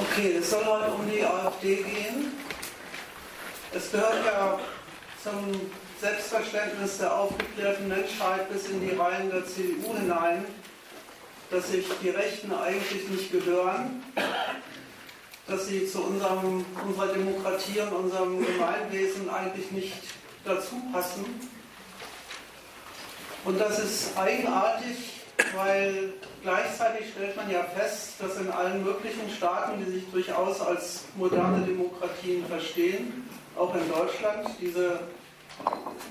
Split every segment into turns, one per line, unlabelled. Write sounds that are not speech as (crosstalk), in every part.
Okay, es soll heute um die AfD gehen. Es gehört ja zum Selbstverständnis der aufgeklärten Menschheit bis in die Reihen der CDU hinein, dass sich die Rechten eigentlich nicht gehören, dass sie zu unserem, unserer Demokratie und unserem Gemeinwesen eigentlich nicht dazu passen. Und das ist eigenartig, weil gleichzeitig stellt man ja fest, dass in allen möglichen Staaten, die sich durchaus als moderne Demokratien verstehen, auch in Deutschland, diese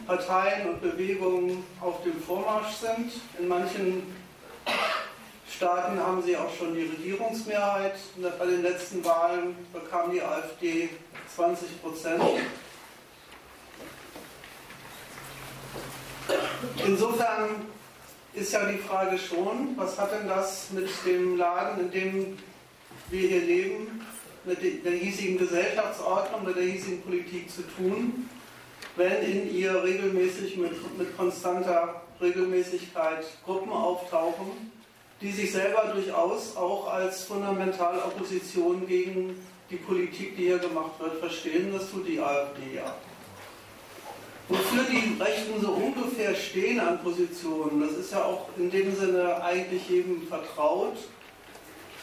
Parteien und Bewegungen auf dem Vormarsch sind. In manchen Staaten haben sie auch schon die Regierungsmehrheit. Bei den letzten Wahlen bekam die AfD 20 Prozent. Insofern ist ja die Frage schon, was hat denn das mit dem Laden, in dem wir hier leben, mit der hiesigen Gesellschaftsordnung, mit der hiesigen Politik zu tun, wenn in ihr regelmäßig mit, mit konstanter Regelmäßigkeit Gruppen auftauchen, die sich selber durchaus auch als fundamentale Opposition gegen die Politik, die hier gemacht wird, verstehen. Das tut die AfD ja. Wofür die Rechten so ungefähr stehen an Positionen, das ist ja auch in dem Sinne eigentlich jedem vertraut.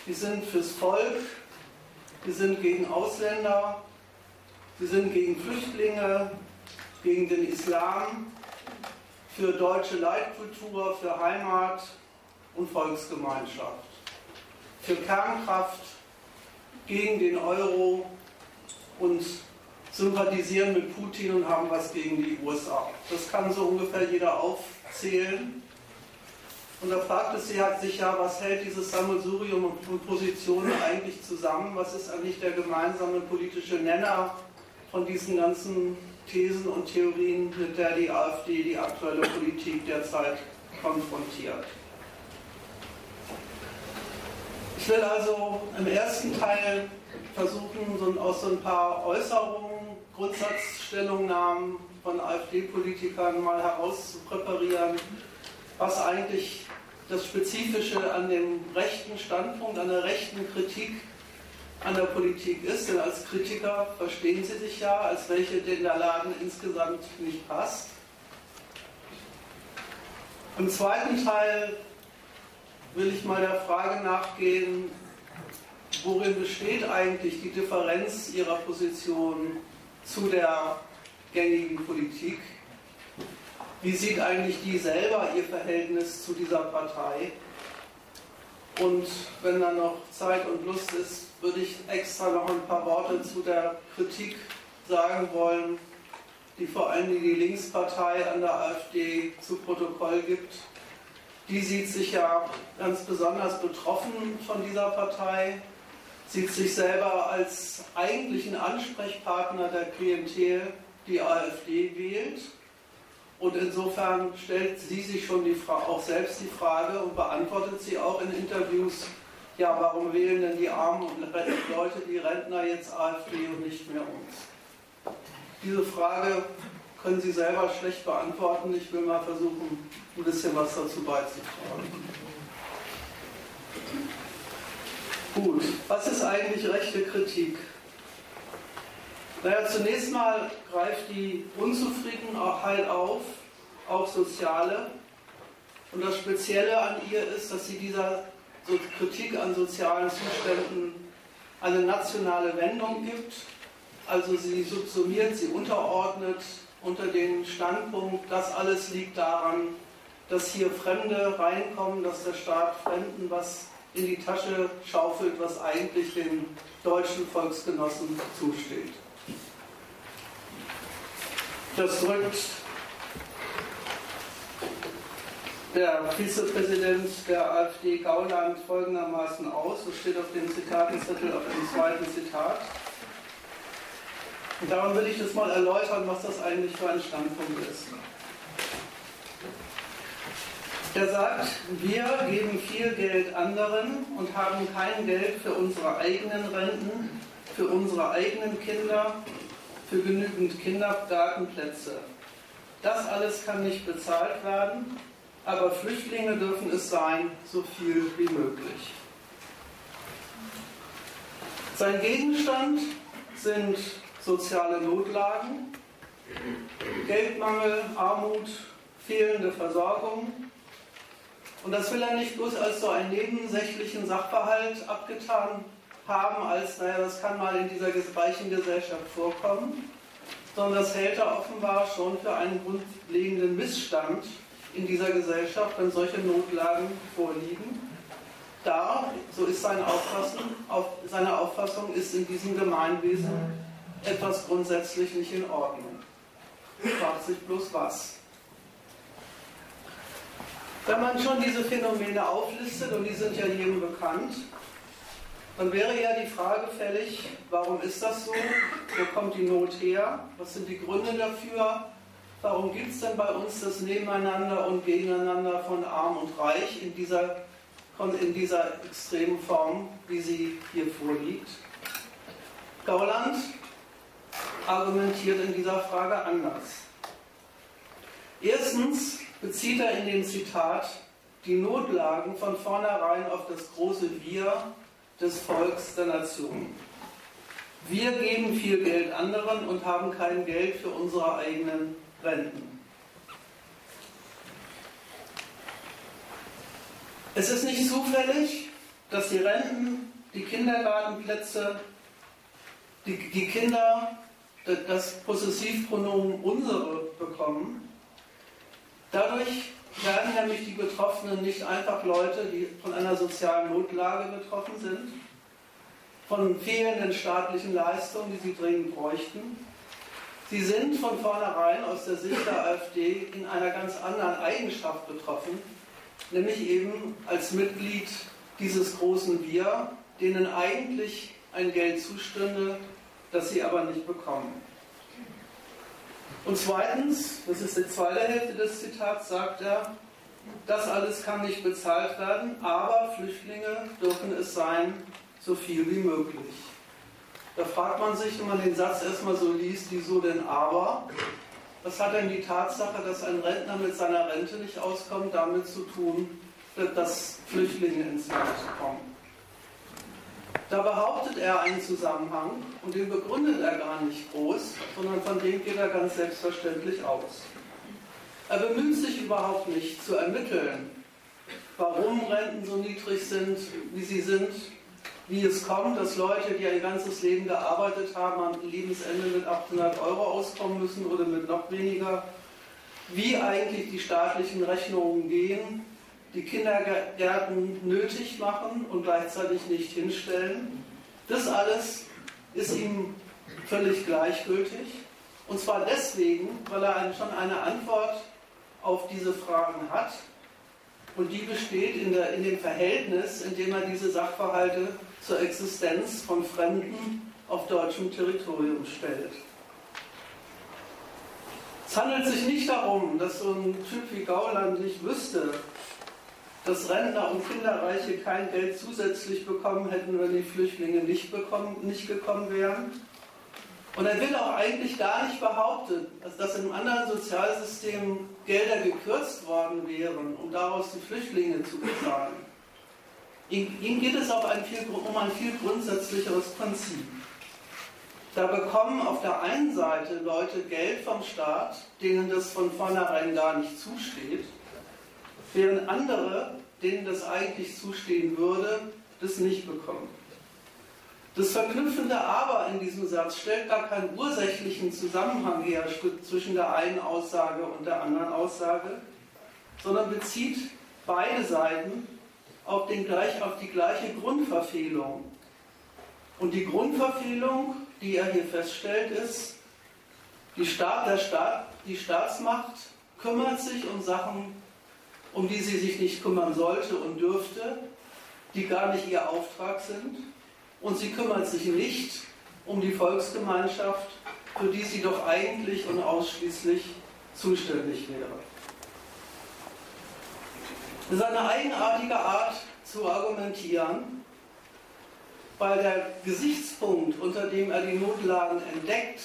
Die sind fürs Volk, die sind gegen Ausländer, die sind gegen Flüchtlinge, gegen den Islam, für deutsche Leitkultur, für Heimat und Volksgemeinschaft, für Kernkraft, gegen den Euro und sympathisieren mit Putin und haben was gegen die USA. Das kann so ungefähr jeder aufzählen. Und da fragt es sich ja, was hält dieses Sammelsurium von Positionen eigentlich zusammen? Was ist eigentlich der gemeinsame politische Nenner von diesen ganzen Thesen und Theorien, mit der die AfD die aktuelle Politik derzeit konfrontiert? Ich will also im ersten Teil versuchen, aus so ein paar Äußerungen, Grundsatzstellungnahmen von AfD-Politikern mal herauszupräparieren, was eigentlich das Spezifische an dem rechten Standpunkt, an der rechten Kritik an der Politik ist. Denn als Kritiker verstehen sie sich ja als welche, denen der Laden insgesamt nicht passt. Im zweiten Teil will ich mal der Frage nachgehen, worin besteht eigentlich die Differenz ihrer Position zu der gängigen Politik? Wie sieht eigentlich die selber ihr Verhältnis zu dieser Partei? Und wenn da noch Zeit und Lust ist, würde ich extra noch ein paar Worte zu der Kritik sagen wollen, die vor allem die Linkspartei an der AfD zu Protokoll gibt. Die sieht sich ja ganz besonders betroffen von dieser Partei, sieht sich selber als eigentlichen Ansprechpartner der Klientel, die AfD wählt. Und insofern stellt sie sich schon die auch selbst die Frage und beantwortet sie auch in Interviews, ja, warum wählen denn die armen Leute, die Rentner jetzt AfD und nicht mehr uns? Diese Frage können Sie selber schlecht beantworten. Ich will mal versuchen, ein bisschen was dazu beizutragen. Gut, was ist eigentlich rechte Kritik? Naja, zunächst mal greift die Unzufriedenheit auf, auch soziale. Und das Spezielle an ihr ist, dass sie dieser Kritik an sozialen Zuständen eine nationale Wendung gibt. Also sie subsumiert, sie unterordnet unter den Standpunkt, das alles liegt daran, dass hier Fremde reinkommen, dass der Staat Fremden was in die Tasche schaufelt, was eigentlich den deutschen Volksgenossen zusteht. Das drückt der Vizepräsident der AfD Gauland folgendermaßen aus. Das steht auf dem Zitatenzettel, auf dem zweiten Zitat. Und darum will ich das mal erläutern, was das eigentlich für ein Standpunkt ist. Er sagt, wir geben viel Geld anderen und haben kein Geld für unsere eigenen Renten, für unsere eigenen Kinder, für genügend Kindergartenplätze. Das alles kann nicht bezahlt werden. aber Flüchtlinge dürfen es sein, so viel wie möglich. Sein Gegenstand sind soziale Notlagen, Geldmangel, Armut, fehlende Versorgung. Und das will er nicht bloß als so einen nebensächlichen Sachverhalt abgetan haben, als, naja, das kann mal in dieser reichen Gesellschaft vorkommen, sondern das hält er offenbar schon für einen grundlegenden Missstand in dieser Gesellschaft, wenn solche Notlagen vorliegen. Da, so ist seine Auffassung, auf, seine Auffassung, ist in diesem Gemeinwesen etwas grundsätzlich nicht in Ordnung. Fragt sich bloß was. Wenn man schon diese Phänomene auflistet, und die sind ja jedem bekannt, dann wäre ja die Frage fällig, warum ist das so? Wo kommt die Not her? Was sind die Gründe dafür? Warum gibt es denn bei uns das Nebeneinander und Gegeneinander von Arm und Reich in dieser, in dieser extremen Form, wie sie hier vorliegt? Gauland argumentiert in dieser Frage anders. Erstens bezieht er in dem Zitat die Notlagen von vornherein auf das große Wir des Volks der Nation. Wir geben viel Geld anderen und haben kein Geld für unsere eigenen Renten. Es ist nicht zufällig, dass die Renten, die Kindergartenplätze, die, die Kinder das Possessivpronomen unsere bekommen. Dadurch werden nämlich die Betroffenen nicht einfach Leute, die von einer sozialen Notlage betroffen sind, von fehlenden staatlichen Leistungen, die sie dringend bräuchten. Sie sind von vornherein aus der Sicht der AfD in einer ganz anderen Eigenschaft betroffen, nämlich eben als Mitglied dieses großen Wir, denen eigentlich ein Geld zustünde, das sie aber nicht bekommen. Und zweitens, das ist die zweite Hälfte des Zitats, sagt er, das alles kann nicht bezahlt werden, aber Flüchtlinge dürfen es sein, so viel wie möglich. Da fragt man sich, wenn man den Satz erstmal so liest, wieso denn aber? Was hat denn die Tatsache, dass ein Rentner mit seiner Rente nicht auskommt, damit zu tun, dass Flüchtlinge ins Land kommen? Da behauptet er einen Zusammenhang und den begründet er gar nicht groß, sondern von dem geht er ganz selbstverständlich aus. Er bemüht sich überhaupt nicht zu ermitteln, warum Renten so niedrig sind, wie sie sind, wie es kommt, dass Leute, die ein ganzes Leben gearbeitet haben, am Lebensende mit 800 Euro auskommen müssen oder mit noch weniger, wie eigentlich die staatlichen Rechnungen gehen, die Kindergärten nötig machen und gleichzeitig nicht hinstellen. Das alles ist ihm völlig gleichgültig. Und zwar deswegen, weil er schon eine Antwort auf diese Fragen hat. Und die besteht in, der, in dem Verhältnis, in dem er diese Sachverhalte zur Existenz von Fremden auf deutschem Territorium stellt. Es handelt sich nicht darum, dass so ein Typ wie Gauland nicht wüsste, dass Rentner und Kinderreiche kein Geld zusätzlich bekommen hätten, wenn die Flüchtlinge nicht, bekommen, nicht gekommen wären. Und er will auch eigentlich gar nicht behaupten, dass, in anderen Sozialsystemen Gelder gekürzt worden wären, um daraus die Flüchtlinge zu bezahlen. Ihm, ihm geht es ein viel, um ein viel grundsätzlicheres Prinzip. Da bekommen auf der einen Seite Leute Geld vom Staat, denen das von vornherein gar nicht zusteht während andere, denen das eigentlich zustehen würde, das nicht bekommen. Das verknüpfende Aber in diesem Satz stellt gar keinen ursächlichen Zusammenhang her zwischen der einen Aussage und der anderen Aussage, sondern bezieht beide Seiten auf, den gleich, auf die gleiche Grundverfehlung. Und die Grundverfehlung, die er hier feststellt, ist, die, Staat, der Staat, die Staatsmacht kümmert sich um Sachen, um die sie sich nicht kümmern sollte und dürfte, die gar nicht ihr Auftrag sind. Und sie kümmert sich nicht um die Volksgemeinschaft, für die sie doch eigentlich und ausschließlich zuständig wäre. Das ist eine eigenartige Art zu argumentieren, weil der Gesichtspunkt, unter dem er die Notlagen entdeckt,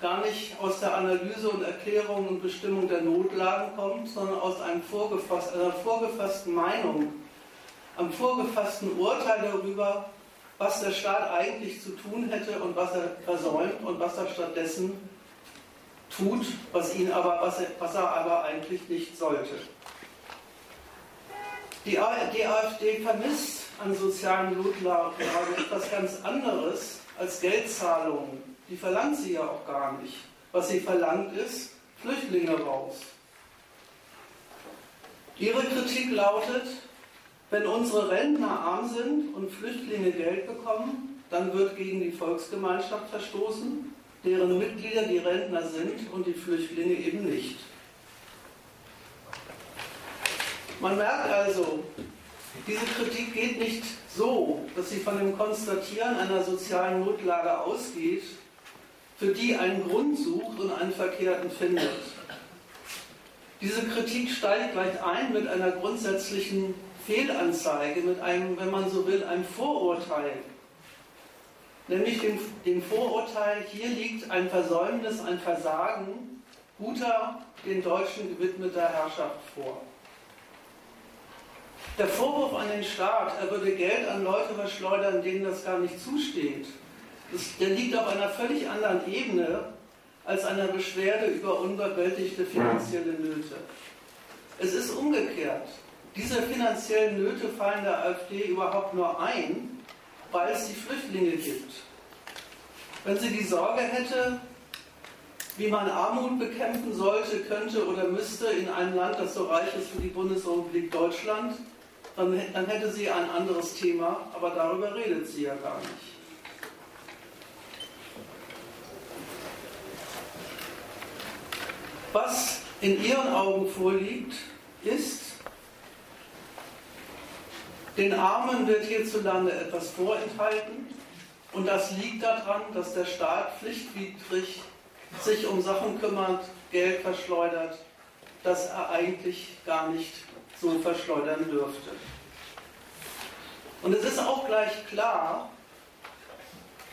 gar nicht aus der Analyse und Erklärung und Bestimmung der Notlagen kommt, sondern aus einem vorgefasst, einer vorgefassten Meinung, einem vorgefassten Urteil darüber, was der Staat eigentlich zu tun hätte und was er versäumt und was er stattdessen tut, was, ihn aber, was, er, was er aber eigentlich nicht sollte. Die, AfD vermisst an sozialen Notlagen etwas ganz anderes als Geldzahlungen. Die verlangt sie ja auch gar nicht. Was sie verlangt ist, Flüchtlinge raus. Ihre Kritik lautet, wenn unsere Rentner arm sind und Flüchtlinge Geld bekommen, dann wird gegen die Volksgemeinschaft verstoßen, deren Mitglieder die Rentner sind und die Flüchtlinge eben nicht. Man merkt also, diese Kritik geht nicht so, dass sie von dem Konstatieren einer sozialen Notlage ausgeht, für die einen Grund sucht und einen verkehrten findet. Diese Kritik steigt gleich ein mit einer grundsätzlichen Fehlanzeige, mit einem, wenn man so will, einem Vorurteil. Nämlich dem, dem Vorurteil, hier liegt ein Versäumnis, ein Versagen guter, den Deutschen gewidmeter Herrschaft vor. Der Vorwurf an den Staat, er würde Geld an Leute verschleudern, denen das gar nicht zusteht, der liegt auf einer völlig anderen Ebene als einer Beschwerde über unbewältigte finanzielle Nöte. Es ist umgekehrt. Diese finanziellen Nöte fallen der AfD überhaupt nur ein, weil es die Flüchtlinge gibt. Wenn sie die Sorge hätte, wie man Armut bekämpfen sollte, könnte oder müsste in einem Land, das so reich ist wie die Bundesrepublik Deutschland, dann, dann hätte sie ein anderes Thema, aber darüber redet sie ja gar nicht. Was in ihren Augen vorliegt, ist, den Armen wird hierzulande etwas vorenthalten und das liegt daran, dass der Staat pflichtwidrig sich um Sachen kümmert, Geld verschleudert, das er eigentlich gar nicht so verschleudern dürfte. Und es ist auch gleich klar,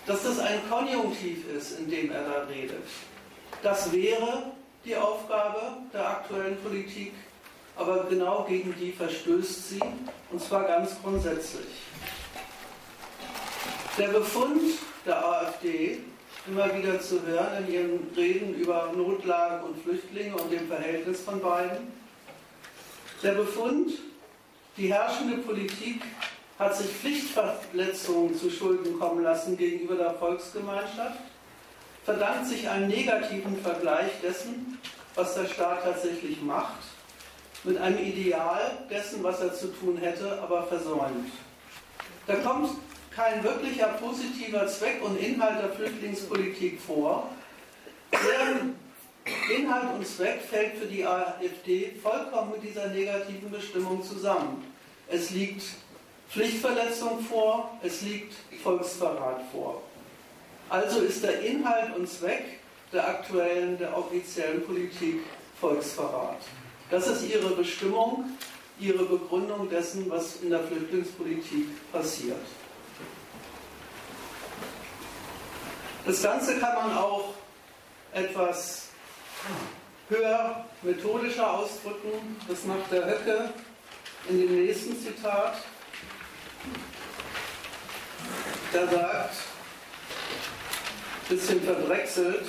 dass das ein Konjunktiv ist, in dem er da redet. Das wäre die Aufgabe der aktuellen Politik, aber genau gegen die verstößt sie, und zwar ganz grundsätzlich. Der Befund der AfD, immer wieder zu hören in ihren Reden über Notlagen und Flüchtlinge und dem Verhältnis von beiden, der Befund, die herrschende Politik hat sich Pflichtverletzungen zu Schulden kommen lassen gegenüber der Volksgemeinschaft, verdankt sich einem negativen Vergleich dessen, was der Staat tatsächlich macht, mit einem Ideal dessen, was er zu tun hätte, aber versäumt. Da kommt kein wirklicher positiver Zweck und Inhalt der Flüchtlingspolitik vor, deren Inhalt und Zweck fällt für die AfD vollkommen mit dieser negativen Bestimmung zusammen. Es liegt Pflichtverletzung vor, es liegt Volksverrat vor. Also ist der Inhalt und Zweck der aktuellen, der offiziellen Politik Volksverrat. Das ist ihre Bestimmung, ihre Begründung dessen, was in der Flüchtlingspolitik passiert. Das Ganze kann man auch etwas höher methodischer ausdrücken. Das macht der Höcke in dem nächsten Zitat. Der sagt, bisschen verdrechselt,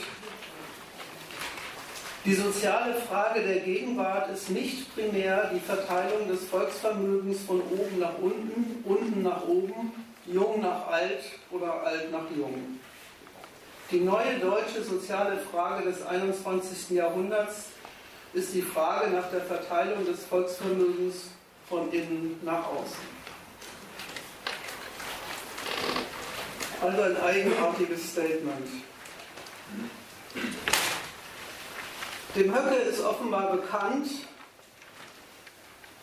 die soziale Frage der Gegenwart ist nicht primär die Verteilung des Volksvermögens von oben nach unten, unten nach oben, jung nach alt oder alt nach jung. Die neue deutsche soziale Frage des 21. Jahrhunderts ist die Frage nach der Verteilung des Volksvermögens von innen nach außen. Also ein eigenartiges Statement. Dem Höcke ist offenbar bekannt,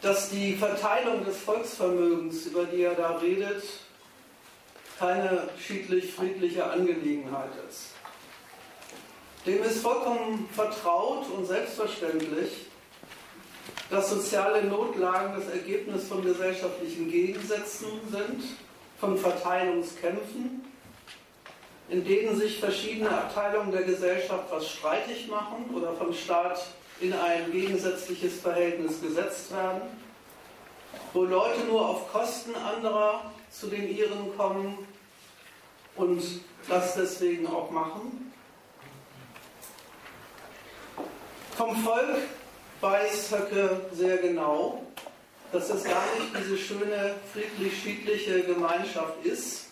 dass die Verteilung des Volksvermögens, über die er da redet, keine schiedlich-friedliche Angelegenheit ist. Dem ist vollkommen vertraut und selbstverständlich, dass soziale Notlagen das Ergebnis von gesellschaftlichen Gegensätzen sind, von Verteilungskämpfen in denen sich verschiedene Abteilungen der Gesellschaft was streitig machen oder vom Staat in ein gegensätzliches Verhältnis gesetzt werden, wo Leute nur auf Kosten anderer zu den ihren kommen und das deswegen auch machen. Vom Volk weiß Höcke sehr genau, dass es gar nicht diese schöne, friedlich-schiedliche Gemeinschaft ist,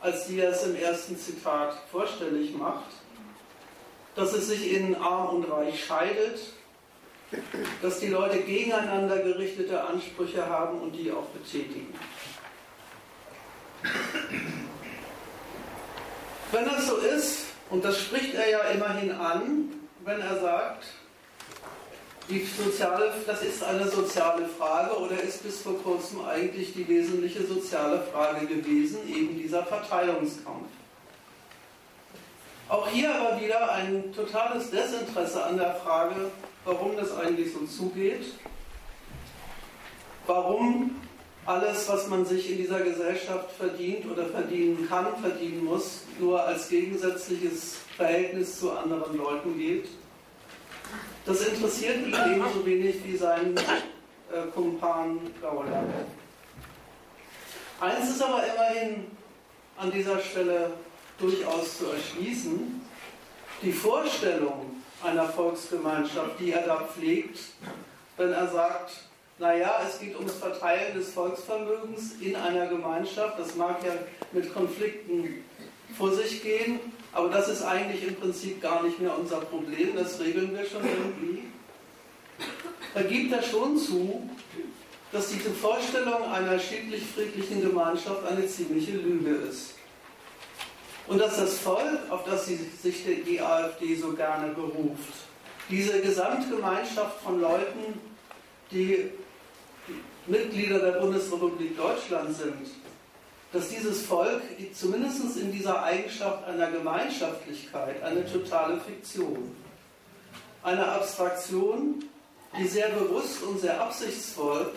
als die es im ersten Zitat vorstellig macht, dass es sich in arm und reich scheidet, dass die Leute gegeneinander gerichtete Ansprüche haben und die auch betätigen. Wenn das so ist, und das spricht er ja immerhin an, wenn er sagt, die soziale, das ist eine soziale Frage oder ist bis vor kurzem eigentlich die wesentliche soziale Frage gewesen, eben dieser Verteilungskampf. Auch hier aber wieder ein totales Desinteresse an der Frage, warum das eigentlich so zugeht, warum alles, was man sich in dieser Gesellschaft verdient oder verdienen kann, verdienen muss, nur als gegensätzliches Verhältnis zu anderen Leuten geht das interessiert ihn ebenso wenig wie seinen äh, Kumpan Gauland. Eins ist aber immerhin an dieser Stelle durchaus zu erschließen. Die Vorstellung einer Volksgemeinschaft, die er da pflegt, wenn er sagt, naja, es geht ums Verteilen des Volksvermögens in einer Gemeinschaft, das mag ja mit Konflikten vor sich gehen, aber das ist eigentlich im Prinzip gar nicht mehr unser Problem, das regeln wir schon irgendwie. Da gibt er schon zu, dass diese Vorstellung einer schiedlich-friedlichen Gemeinschaft eine ziemliche Lüge ist. Und dass das Volk, auf das sich die AfD so gerne beruft, diese Gesamtgemeinschaft von Leuten, die Mitglieder der Bundesrepublik Deutschland sind, dass dieses Volk zumindest in dieser Eigenschaft einer Gemeinschaftlichkeit eine totale Fiktion, eine Abstraktion, die sehr bewusst und sehr absichtsvoll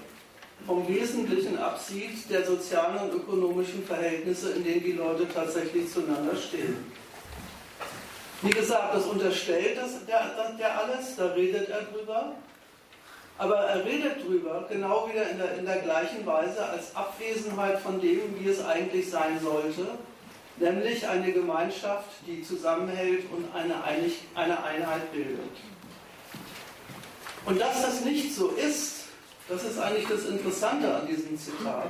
vom Wesentlichen absieht der sozialen und ökonomischen Verhältnisse, in denen die Leute tatsächlich zueinander stehen. Wie gesagt, das unterstellt das, der, der alles, da redet er drüber. Aber er redet drüber, genau wieder in der, in der gleichen Weise, als Abwesenheit von dem, wie es eigentlich sein sollte, nämlich eine Gemeinschaft, die zusammenhält und eine, Einig, eine Einheit bildet. Und dass das nicht so ist, das ist eigentlich das Interessante an diesem Zitat.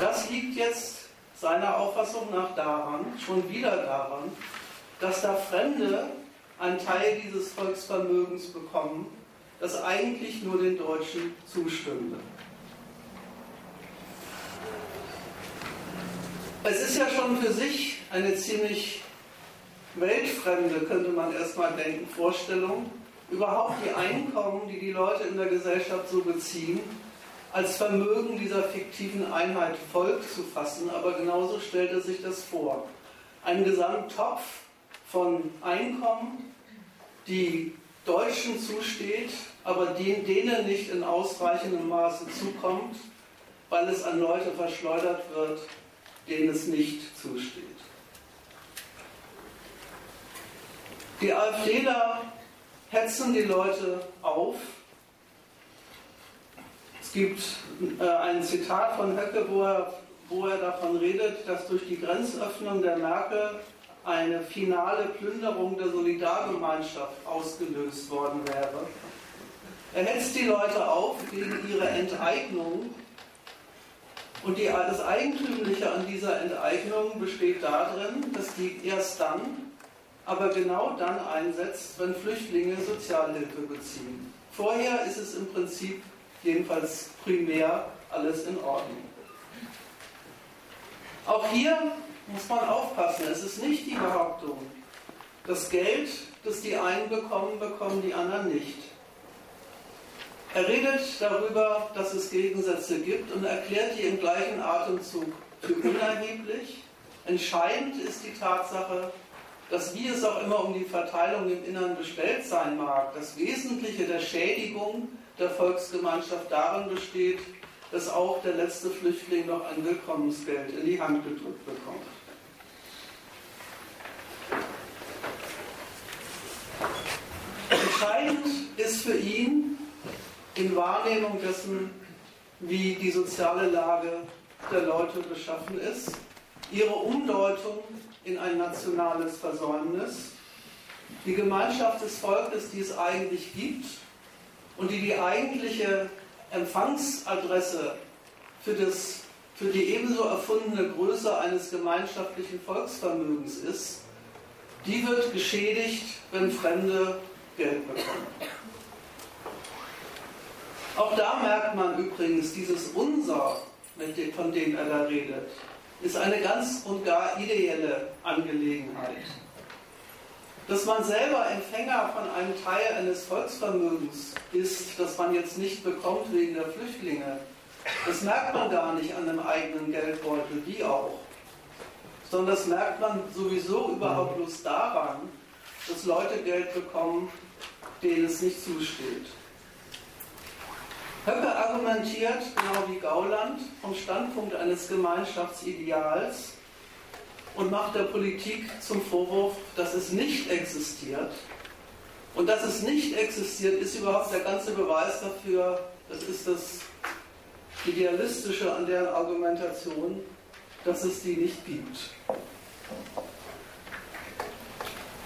Das liegt jetzt seiner Auffassung nach daran, schon wieder daran, dass da Fremde einen Teil dieses Volksvermögens bekommen, das eigentlich nur den Deutschen zustünde. Es ist ja schon für sich eine ziemlich weltfremde, könnte man erstmal denken, Vorstellung, überhaupt die Einkommen, die die Leute in der Gesellschaft so beziehen, als Vermögen dieser fiktiven Einheit Volk zu fassen, aber genauso stellt er sich das vor. Ein Gesamttopf von Einkommen, die Deutschen zusteht, aber denen nicht in ausreichendem Maße zukommt, weil es an Leute verschleudert wird, denen es nicht zusteht. Die AfDler hetzen die Leute auf. Es gibt äh, ein Zitat von Höcke, wo er, wo er davon redet, dass durch die Grenzöffnung der Merkel eine finale Plünderung der Solidargemeinschaft ausgelöst worden wäre. Er hetzt die Leute auf gegen ihre Enteignung. Und die, das Eigentümliche an dieser Enteignung besteht darin, dass die erst dann, aber genau dann einsetzt, wenn Flüchtlinge Sozialhilfe beziehen. Vorher ist es im Prinzip jedenfalls primär alles in Ordnung. Auch hier muss man aufpassen. Es ist nicht die Behauptung, das Geld, das die einen bekommen, bekommen die anderen nicht. Er redet darüber, dass es Gegensätze gibt und erklärt die im gleichen Atemzug für unerheblich. Entscheidend ist die Tatsache, dass wie es auch immer um die Verteilung im Innern bestellt sein mag, das Wesentliche der Schädigung der Volksgemeinschaft darin besteht, dass auch der letzte Flüchtling noch ein Willkommensgeld in die Hand gedrückt bekommt. Entscheidend ist für ihn, in Wahrnehmung dessen, wie die soziale Lage der Leute beschaffen ist, ihre Umdeutung in ein nationales Versäumnis, die Gemeinschaft des Volkes, die es eigentlich gibt und die die eigentliche Empfangsadresse für, das, für die ebenso erfundene Größe eines gemeinschaftlichen Volksvermögens ist, die wird geschädigt, wenn Fremde Geld bekommen. Auch da merkt man übrigens, dieses Unser, von dem er da redet, ist eine ganz und gar ideelle Angelegenheit. Dass man selber Empfänger von einem Teil eines Volksvermögens ist, das man jetzt nicht bekommt wegen der Flüchtlinge, das merkt man gar nicht an einem eigenen Geldbeutel, wie auch. Sondern das merkt man sowieso überhaupt bloß daran, dass Leute Geld bekommen, denen es nicht zusteht. Höcke argumentiert, genau wie Gauland, vom Standpunkt eines Gemeinschaftsideals und macht der Politik zum Vorwurf, dass es nicht existiert. Und dass es nicht existiert, ist überhaupt der ganze Beweis dafür, das ist das Idealistische an deren Argumentation, dass es die nicht gibt.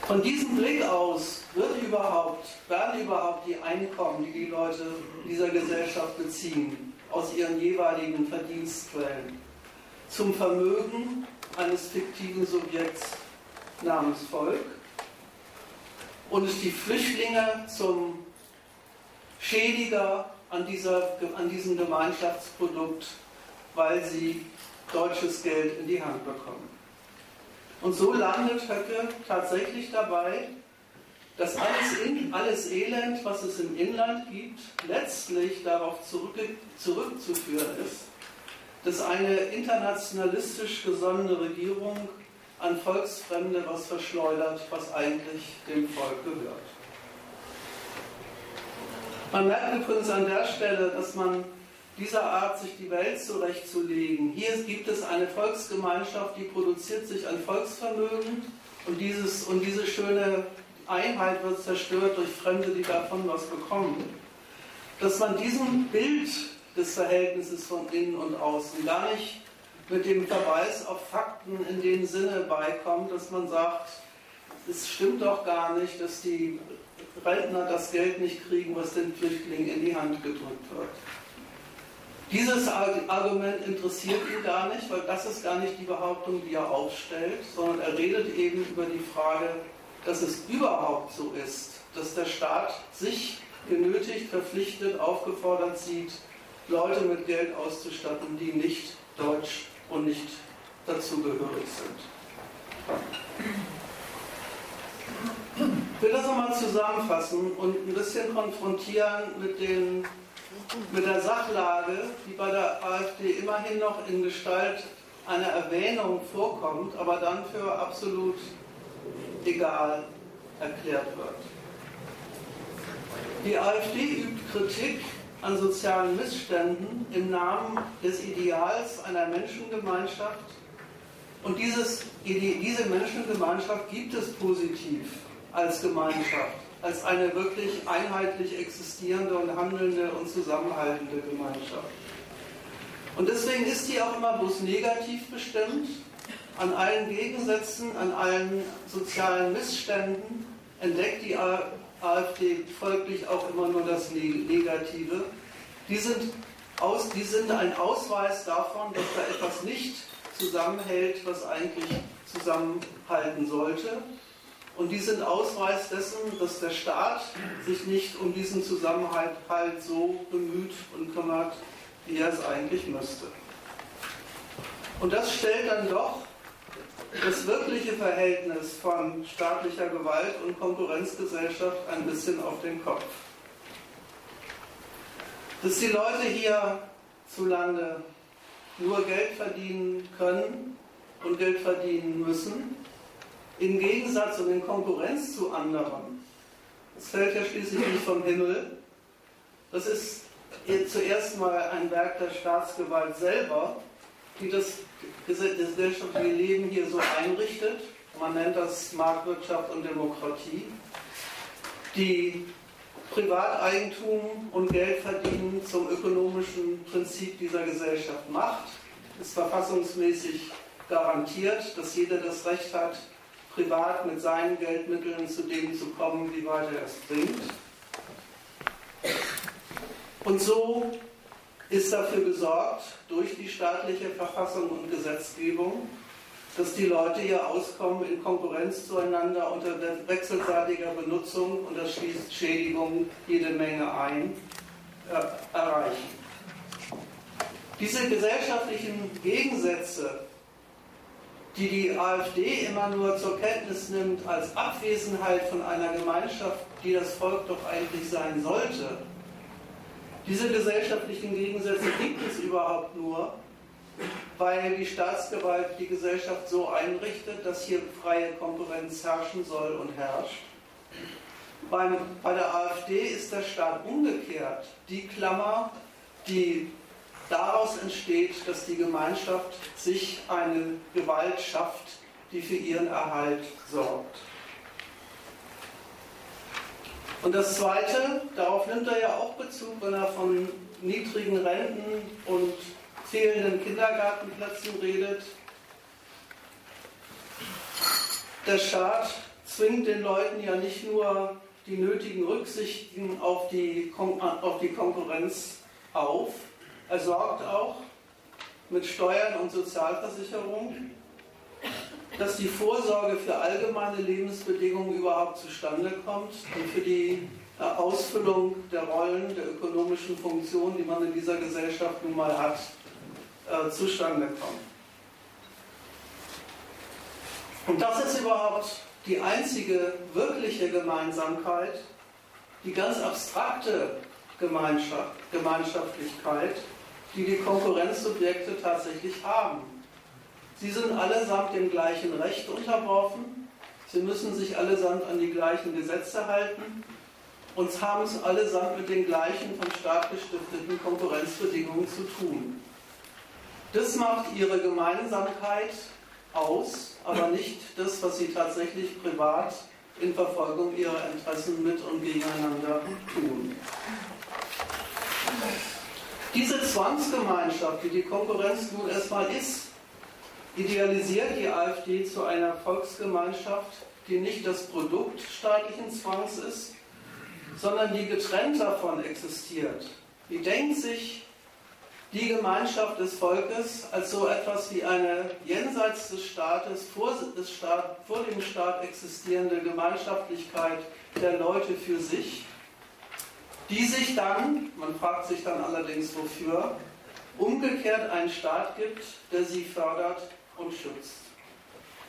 Von diesem Blick aus wird überhaupt, werden überhaupt die Einkommen, die die Leute dieser Gesellschaft beziehen, aus ihren jeweiligen Verdienstquellen, zum Vermögen eines fiktiven Subjekts namens Volk und die Flüchtlinge zum Schädiger an, dieser, an diesem Gemeinschaftsprodukt, weil sie deutsches Geld in die Hand bekommen. Und so landet Höcke tatsächlich dabei, dass alles, in, alles Elend, was es im Inland gibt, letztlich darauf zurück, zurückzuführen ist, dass eine internationalistisch gesonnene Regierung an Volksfremde was verschleudert, was eigentlich dem Volk gehört. Man merkt übrigens an der Stelle, dass man dieser Art, sich die Welt zurechtzulegen. Hier gibt es eine Volksgemeinschaft, die produziert sich ein Volksvermögen und, dieses, und diese schöne Einheit wird zerstört durch Fremde, die davon was bekommen. Dass man diesem Bild des Verhältnisses von innen und außen gar nicht mit dem Verweis auf Fakten in dem Sinne beikommt, dass man sagt, es stimmt doch gar nicht, dass die Rentner das Geld nicht kriegen, was den Flüchtlingen in die Hand gedrückt wird. Dieses Argument interessiert ihn gar nicht, weil das ist gar nicht die Behauptung, die er aufstellt, sondern er redet eben über die Frage, dass es überhaupt so ist, dass der Staat sich genötigt, verpflichtet, aufgefordert sieht, Leute mit Geld auszustatten, die nicht deutsch und nicht dazugehörig sind. Ich will das nochmal zusammenfassen und ein bisschen konfrontieren mit den mit der Sachlage, die bei der AfD immerhin noch in Gestalt einer Erwähnung vorkommt, aber dann für absolut egal erklärt wird. Die AfD übt Kritik an sozialen Missständen im Namen des Ideals einer Menschengemeinschaft und dieses, diese Menschengemeinschaft gibt es positiv als Gemeinschaft als eine wirklich einheitlich existierende und handelnde und zusammenhaltende Gemeinschaft. Und deswegen ist die auch immer bloß negativ bestimmt. An allen Gegensätzen, an allen sozialen Missständen entdeckt die AfD folglich auch immer nur das Negative. Die sind, aus, die sind ein Ausweis davon, dass da etwas nicht zusammenhält, was eigentlich zusammenhalten sollte. Und die sind Ausweis dessen, dass der Staat sich nicht um diesen Zusammenhalt halt so bemüht und kümmert, wie er es eigentlich müsste. Und das stellt dann doch das wirkliche Verhältnis von staatlicher Gewalt und Konkurrenzgesellschaft ein bisschen auf den Kopf. Dass die Leute hier zu Lande nur Geld verdienen können und Geld verdienen müssen, im Gegensatz und in Konkurrenz zu anderen. Es fällt ja schließlich nicht vom Himmel. Das ist zuerst mal ein Werk der Staatsgewalt selber, die das gesellschaftliche Leben hier so einrichtet. Man nennt das Marktwirtschaft und Demokratie, die Privateigentum und Geldverdienen zum ökonomischen Prinzip dieser Gesellschaft macht, ist verfassungsmäßig garantiert, dass jeder das Recht hat, privat mit seinen Geldmitteln zu dem zu kommen, wie weit er es bringt. Und so ist dafür gesorgt durch die staatliche Verfassung und Gesetzgebung, dass die Leute ihr Auskommen in Konkurrenz zueinander unter wechselseitiger Benutzung und das schließt Schädigung jede Menge ein, äh, erreichen. Diese gesellschaftlichen Gegensätze, die die AfD immer nur zur Kenntnis nimmt als Abwesenheit von einer Gemeinschaft, die das Volk doch eigentlich sein sollte, diese gesellschaftlichen Gegensätze gibt es überhaupt nur, weil die Staatsgewalt die Gesellschaft so einrichtet, dass hier freie Konkurrenz herrschen soll und herrscht. Beim, bei der AfD ist der Staat umgekehrt die Klammer, die daraus entsteht, dass die Gemeinschaft sich eine Gewalt schafft, die für ihren Erhalt sorgt. Und das Zweite, darauf nimmt er ja auch Bezug, wenn er von niedrigen Renten und fehlenden Kindergartenplätzen redet. Der Staat zwingt den Leuten ja nicht nur die nötigen Rücksichten auf die, auf die Konkurrenz auf, er sorgt auch mit Steuern und Sozialversicherung, dass die Vorsorge für allgemeine Lebensbedingungen überhaupt zustande kommt und für die äh, Ausfüllung der Rollen, der ökonomischen Funktionen, die man in dieser Gesellschaft nun mal hat, äh, zustande kommt. Und das ist überhaupt die einzige wirkliche Gemeinsamkeit, die ganz abstrakte Gemeinschaft, Gemeinschaftlichkeit, die die Konkurrenzsubjekte tatsächlich haben. Sie sind allesamt dem gleichen Recht unterworfen, sie müssen sich allesamt an die gleichen Gesetze halten und haben es allesamt mit den gleichen vom Staat gestifteten Konkurrenzbedingungen zu tun. Das macht ihre Gemeinsamkeit aus, aber nicht das, was sie tatsächlich privat in Verfolgung ihrer Interessen mit und gegeneinander tun. Diese Zwangsgemeinschaft, die die Konkurrenz nun erstmal ist, idealisiert die AfD zu einer Volksgemeinschaft, die nicht das Produkt staatlichen Zwangs ist, sondern die getrennt davon existiert. Die denkt sich die Gemeinschaft des Volkes als so etwas wie eine jenseits des Staates, vor, des Staat, vor dem Staat existierende Gemeinschaftlichkeit der Leute für sich, die sich dann, man fragt sich dann allerdings wofür, umgekehrt einen Staat gibt, der sie fördert und schützt.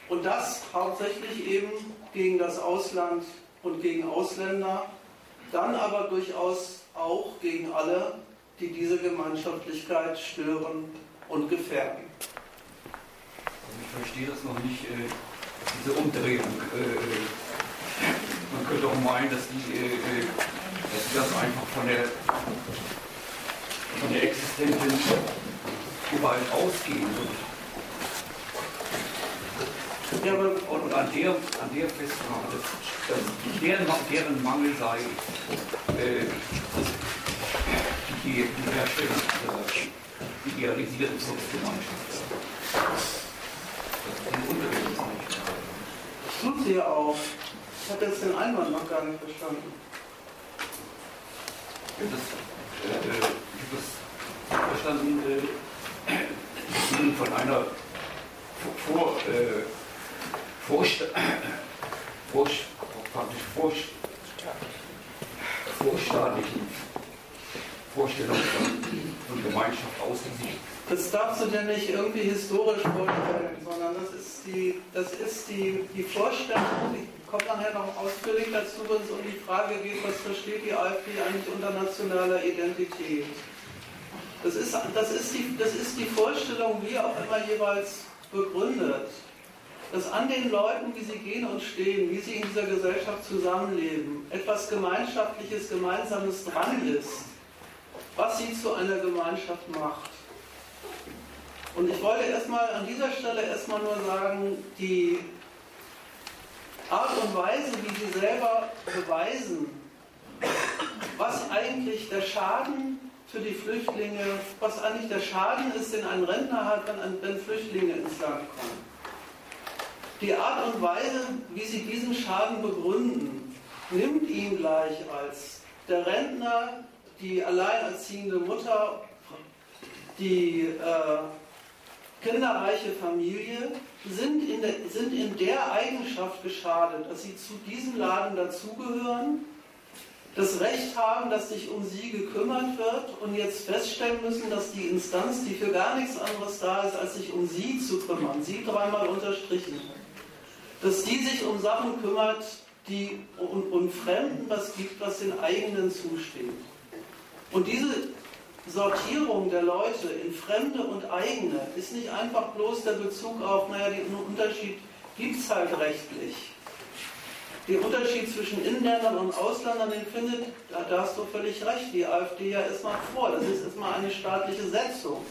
Und das hauptsächlich eben gegen das Ausland und gegen Ausländer, dann aber durchaus auch gegen alle, die diese Gemeinschaftlichkeit stören und gefährden.
Also ich verstehe das noch nicht, äh, diese Umdrehung. Äh, man könnte auch meinen, dass die, äh, äh dass das einfach von der, von der existenten Gewalt ausgehen. Ja, aber und an der, an der dass deren, deren Mangel sei, äh, die, die Herstellung dieser idealisierten Volksgemeinschaft.
Tut sie ja auch. Ich habe jetzt den Einwand noch gar nicht verstanden.
Ja, das, äh, ich habe das verstanden äh, von einer vor, äh, Vorst vorstaatlichen Vorstellungen von, von Gemeinschaft aus,
das darfst du dir nicht irgendwie historisch vorstellen, sondern das ist die, das ist die, die Vorstellung, ich komme nachher noch ausführlich dazu, wenn es um die Frage geht, was versteht die AfD eigentlich unter nationaler Identität. Das ist, das, ist die, das ist die Vorstellung, wie auch immer jeweils begründet dass an den Leuten, wie sie gehen und stehen, wie sie in dieser Gesellschaft zusammenleben, etwas Gemeinschaftliches, Gemeinsames dran ist, was sie zu einer Gemeinschaft macht. Und ich wollte erstmal an dieser Stelle erstmal nur sagen, die Art und Weise, wie sie selber beweisen, was eigentlich der Schaden für die Flüchtlinge, was eigentlich der Schaden ist, den ein Rentner hat, wenn, wenn Flüchtlinge ins Land kommen. Die Art und Weise, wie sie diesen Schaden begründen, nimmt ihn gleich als der Rentner, die alleinerziehende Mutter, die äh, kinderreiche Familie, sind in, der, sind in der Eigenschaft geschadet, dass sie zu diesem Laden dazugehören, das Recht haben, dass sich um sie gekümmert wird und jetzt feststellen müssen, dass die Instanz, die für gar nichts anderes da ist, als sich um sie zu kümmern, sie dreimal unterstrichen, dass die sich um Sachen kümmert, die und, und Fremden was gibt, was den eigenen zusteht. Und diese Sortierung der Leute in Fremde und Eigene ist nicht einfach bloß der Bezug auf, naja, den Unterschied gibt es halt rechtlich. Den Unterschied zwischen Inländern und Ausländern, den findet, da, da hast du völlig recht, die AfD ja erstmal vor. Das ist erstmal eine staatliche Setzung.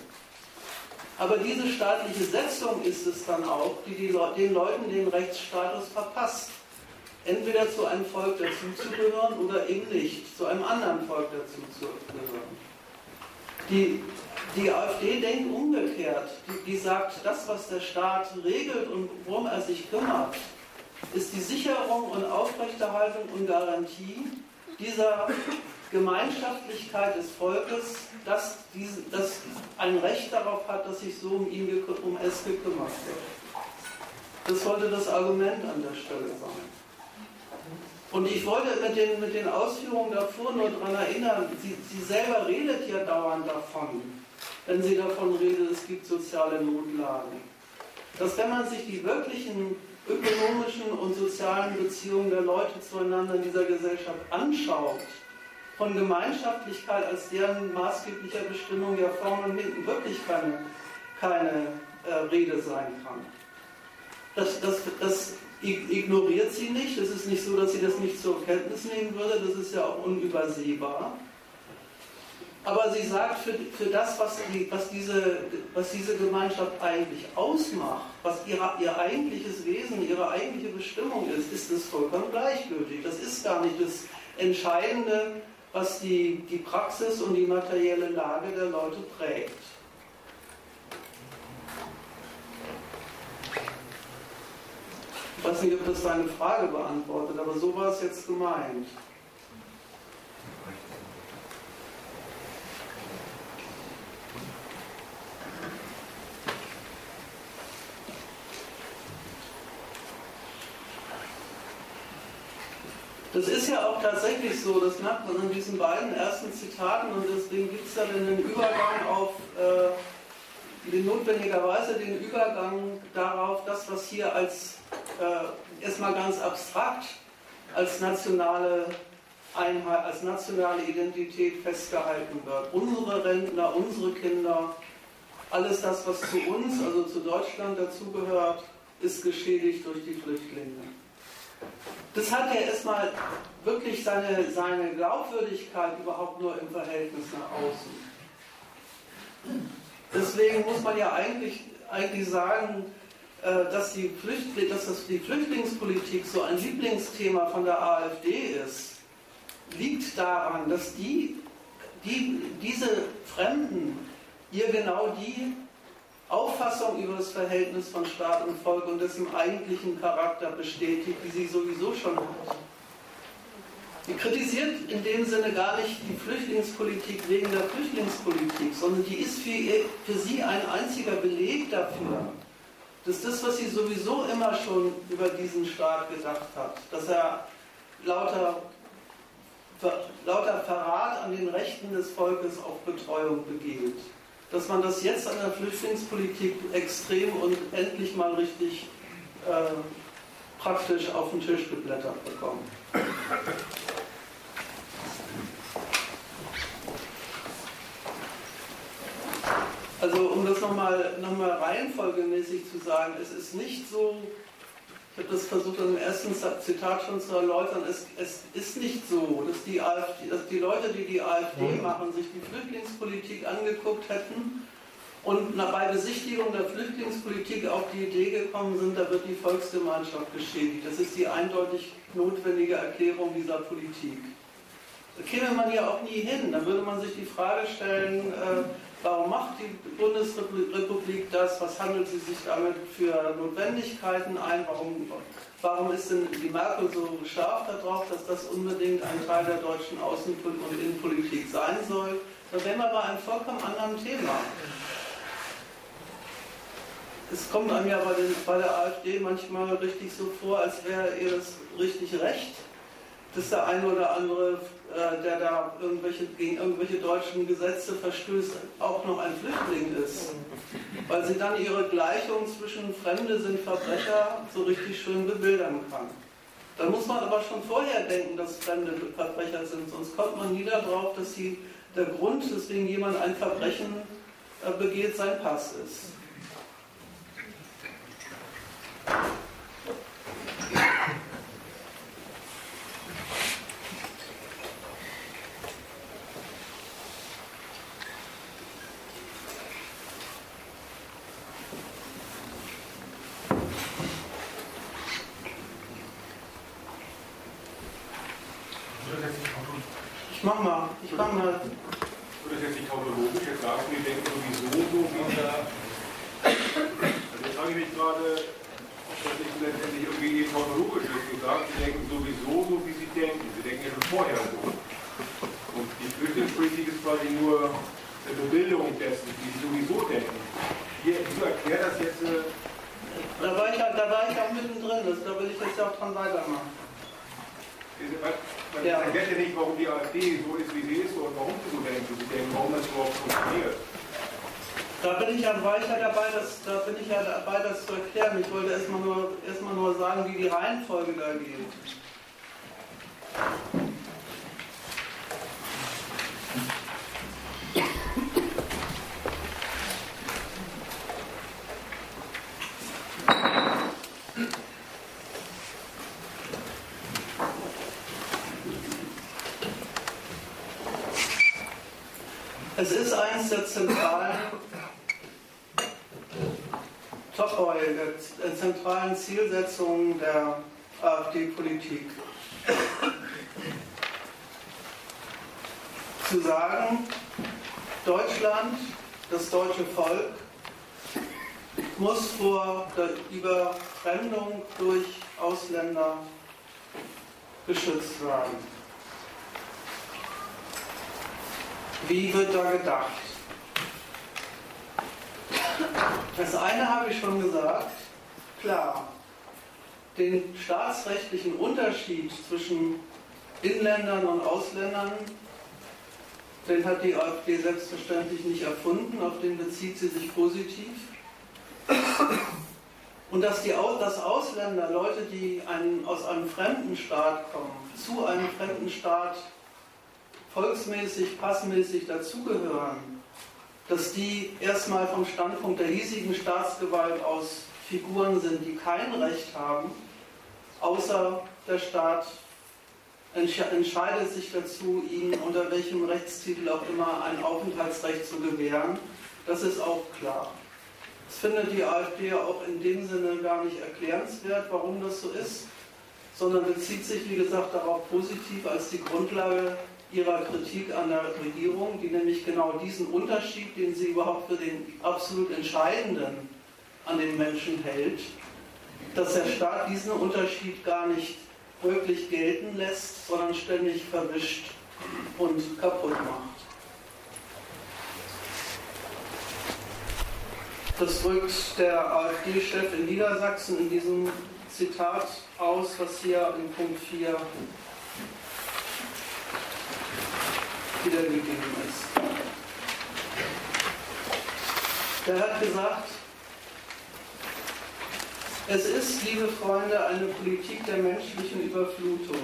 Aber diese staatliche Setzung ist es dann auch, die, die den Leuten den Rechtsstatus verpasst. Entweder zu einem Volk dazuzugehören oder eben nicht, zu einem anderen Volk dazuzugehören. Die, die AfD denkt umgekehrt. Die, die sagt, das, was der Staat regelt und worum er sich kümmert, ist die Sicherung und Aufrechterhaltung und Garantie dieser Gemeinschaftlichkeit des Volkes, dass, diese, dass ein Recht darauf hat, dass sich so um, ihn, um es gekümmert wird. Das sollte das Argument an der Stelle sein. Und ich wollte mit den, mit den Ausführungen davor nur daran erinnern, sie, sie selber redet ja dauernd davon, wenn sie davon redet, es gibt soziale Notlagen. Dass wenn man sich die wirklichen ökonomischen und sozialen Beziehungen der Leute zueinander in dieser Gesellschaft anschaut, von Gemeinschaftlichkeit als deren maßgeblicher Bestimmung ja vorne und hinten wirklich keine, keine äh, Rede sein kann. Das, das, das ignoriert sie nicht. Es ist nicht so, dass sie das nicht zur Kenntnis nehmen würde. Das ist ja auch unübersehbar. Aber sie sagt, für, für das, was, die, was, diese, was diese Gemeinschaft eigentlich ausmacht, was ihre, ihr eigentliches Wesen, ihre eigentliche Bestimmung ist, ist es vollkommen gleichgültig. Das ist gar nicht das Entscheidende, was die, die Praxis und die materielle Lage der Leute prägt. Ich weiß nicht, ob das deine Frage beantwortet, aber so war es jetzt gemeint. Das ist ja auch tatsächlich so, das merkt man in diesen beiden ersten Zitaten und deswegen gibt es dann den Übergang auf äh, den notwendigerweise den Übergang darauf, das, was hier als äh, erstmal ganz abstrakt als nationale Einheit, als nationale Identität festgehalten wird. Unsere Rentner, unsere Kinder, alles das, was zu uns, also zu Deutschland dazugehört, ist geschädigt durch die Flüchtlinge. Das hat ja erstmal wirklich seine, seine Glaubwürdigkeit überhaupt nur im Verhältnis nach außen. Deswegen muss man ja eigentlich, eigentlich sagen, äh, dass die, Flüchtling, dass das die Flüchtlingspolitik so ein Lieblingsthema von der AfD ist, liegt daran, dass die, die, diese Fremden ihr genau die Auffassung über das Verhältnis von Staat und Volk und dessen eigentlichen Charakter bestätigt, die sie sowieso schon hat. Sie kritisiert in dem Sinne gar nicht die Flüchtlingspolitik wegen der Flüchtlingspolitik, sondern die ist für, ihr, für sie ein einziger Beleg dafür, dass das, was sie sowieso immer schon über diesen Staat gedacht hat, dass er lauter, lauter Verrat an den Rechten des Volkes auf Betreuung begeht, dass man das jetzt an der Flüchtlingspolitik extrem und endlich mal richtig äh, praktisch auf den Tisch geblättert bekommt. Also um das nochmal noch mal reihenfolgemäßig zu sagen, es ist nicht so, ich habe das versucht im ersten Zitat schon zu erläutern, es, es ist nicht so, dass die, AfD, dass die Leute, die die AfD mhm. machen, sich die Flüchtlingspolitik angeguckt hätten und bei Besichtigung der Flüchtlingspolitik auf die Idee gekommen sind, da wird die Volksgemeinschaft geschädigt. Das ist die eindeutig notwendige Erklärung dieser Politik. Da käme man ja auch nie hin. Da würde man sich die Frage stellen, äh, warum macht die Bundesrepublik das? Was handelt sie sich damit für Notwendigkeiten ein? Warum, warum ist denn die Merkel so scharf darauf, dass das unbedingt ein Teil der deutschen Außen- und Innenpolitik sein soll? Da wären wir bei einem vollkommen anderen Thema es kommt einem ja bei, den, bei, der AfD manchmal richtig so vor, als wäre ihr das richtig recht, dass der eine oder andere, äh, der da irgendwelche, gegen irgendwelche deutschen Gesetze verstößt, auch noch ein Flüchtling ist. Weil sie dann ihre Gleichung zwischen Fremde sind Verbrecher so richtig schön bebildern kann. Da muss man aber schon vorher denken, dass Fremde Verbrecher sind, sonst kommt man nie darauf, dass sie der Grund, weswegen jemand ein Verbrechen äh, begeht, sein Pass ist. Ich mach mal, ich mach mal. Würde
das jetzt nicht tautologisch jetzt sagen, wir denken sowieso so wie da. Also jetzt frage ich mich gerade, das nicht letztendlich irgendwie tautologisch ist. Du sagst, sie denken sowieso so, wie sie denken. Sie denken ja schon vorher so. Und die Flüchtlingspolitik ist quasi nur eine Bebildung dessen, wie sie sowieso denken. Hier, du erklär das jetzt. Äh,
da war, ich, da war ich auch mittendrin, das, da will ich jetzt auch dran weitermachen.
Man, ja. erkennt ja nicht, warum die AfD so ist, wie sie ist und warum sie so denken, wie sie denken, warum das überhaupt funktioniert.
Da bin ich ja weiter dabei, das, da bin ich ja dabei, das zu erklären. Ich wollte erstmal nur, erstmal nur sagen, wie die Reihenfolge da geht. Es ist eines der zentralen Topoi, der zentralen Zielsetzungen der AfD-Politik. Zu sagen, Deutschland, das deutsche Volk, muss vor der Überfremdung durch Ausländer geschützt werden. Wie wird da gedacht? Das eine habe ich schon gesagt, klar, den staatsrechtlichen Unterschied zwischen Inländern und Ausländern, den hat die AfD selbstverständlich nicht erfunden, auf den bezieht sie sich positiv. Und dass, die, dass Ausländer, Leute, die einen, aus einem fremden Staat kommen, zu einem fremden Staat volksmäßig, passmäßig dazugehören, dass die erstmal vom Standpunkt der hiesigen Staatsgewalt aus Figuren sind, die kein Recht haben, außer der Staat entscheidet sich dazu, ihnen unter welchem Rechtstitel auch immer ein Aufenthaltsrecht zu gewähren. Das ist auch klar. Das findet die AfD auch in dem Sinne gar nicht erklärenswert, warum das so ist, sondern bezieht sich, wie gesagt, darauf positiv als die Grundlage ihrer Kritik an der Regierung, die nämlich genau diesen Unterschied, den sie überhaupt für den absolut Entscheidenden an den Menschen hält, dass der Staat diesen Unterschied gar nicht wirklich gelten lässt, sondern ständig verwischt und kaputt macht. Das drückt der AfD-Chef in Niedersachsen in diesem Zitat aus, was hier in Punkt 4 wiedergegeben ist. Der hat gesagt, es ist, liebe Freunde, eine Politik der menschlichen Überflutung.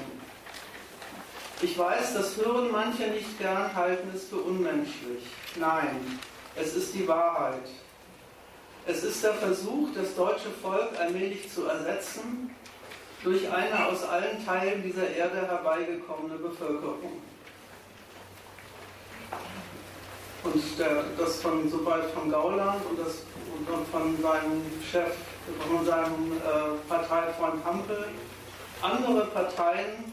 Ich weiß, das hören manche nicht gern, halten es für unmenschlich. Nein, es ist die Wahrheit. Es ist der Versuch, das deutsche Volk allmählich zu ersetzen durch eine aus allen Teilen dieser Erde herbeigekommene Bevölkerung. Und der, das von sobald von Gauland und, das, und von seinem Chef, von seinem äh, Parteifreund Hampel. Andere Parteien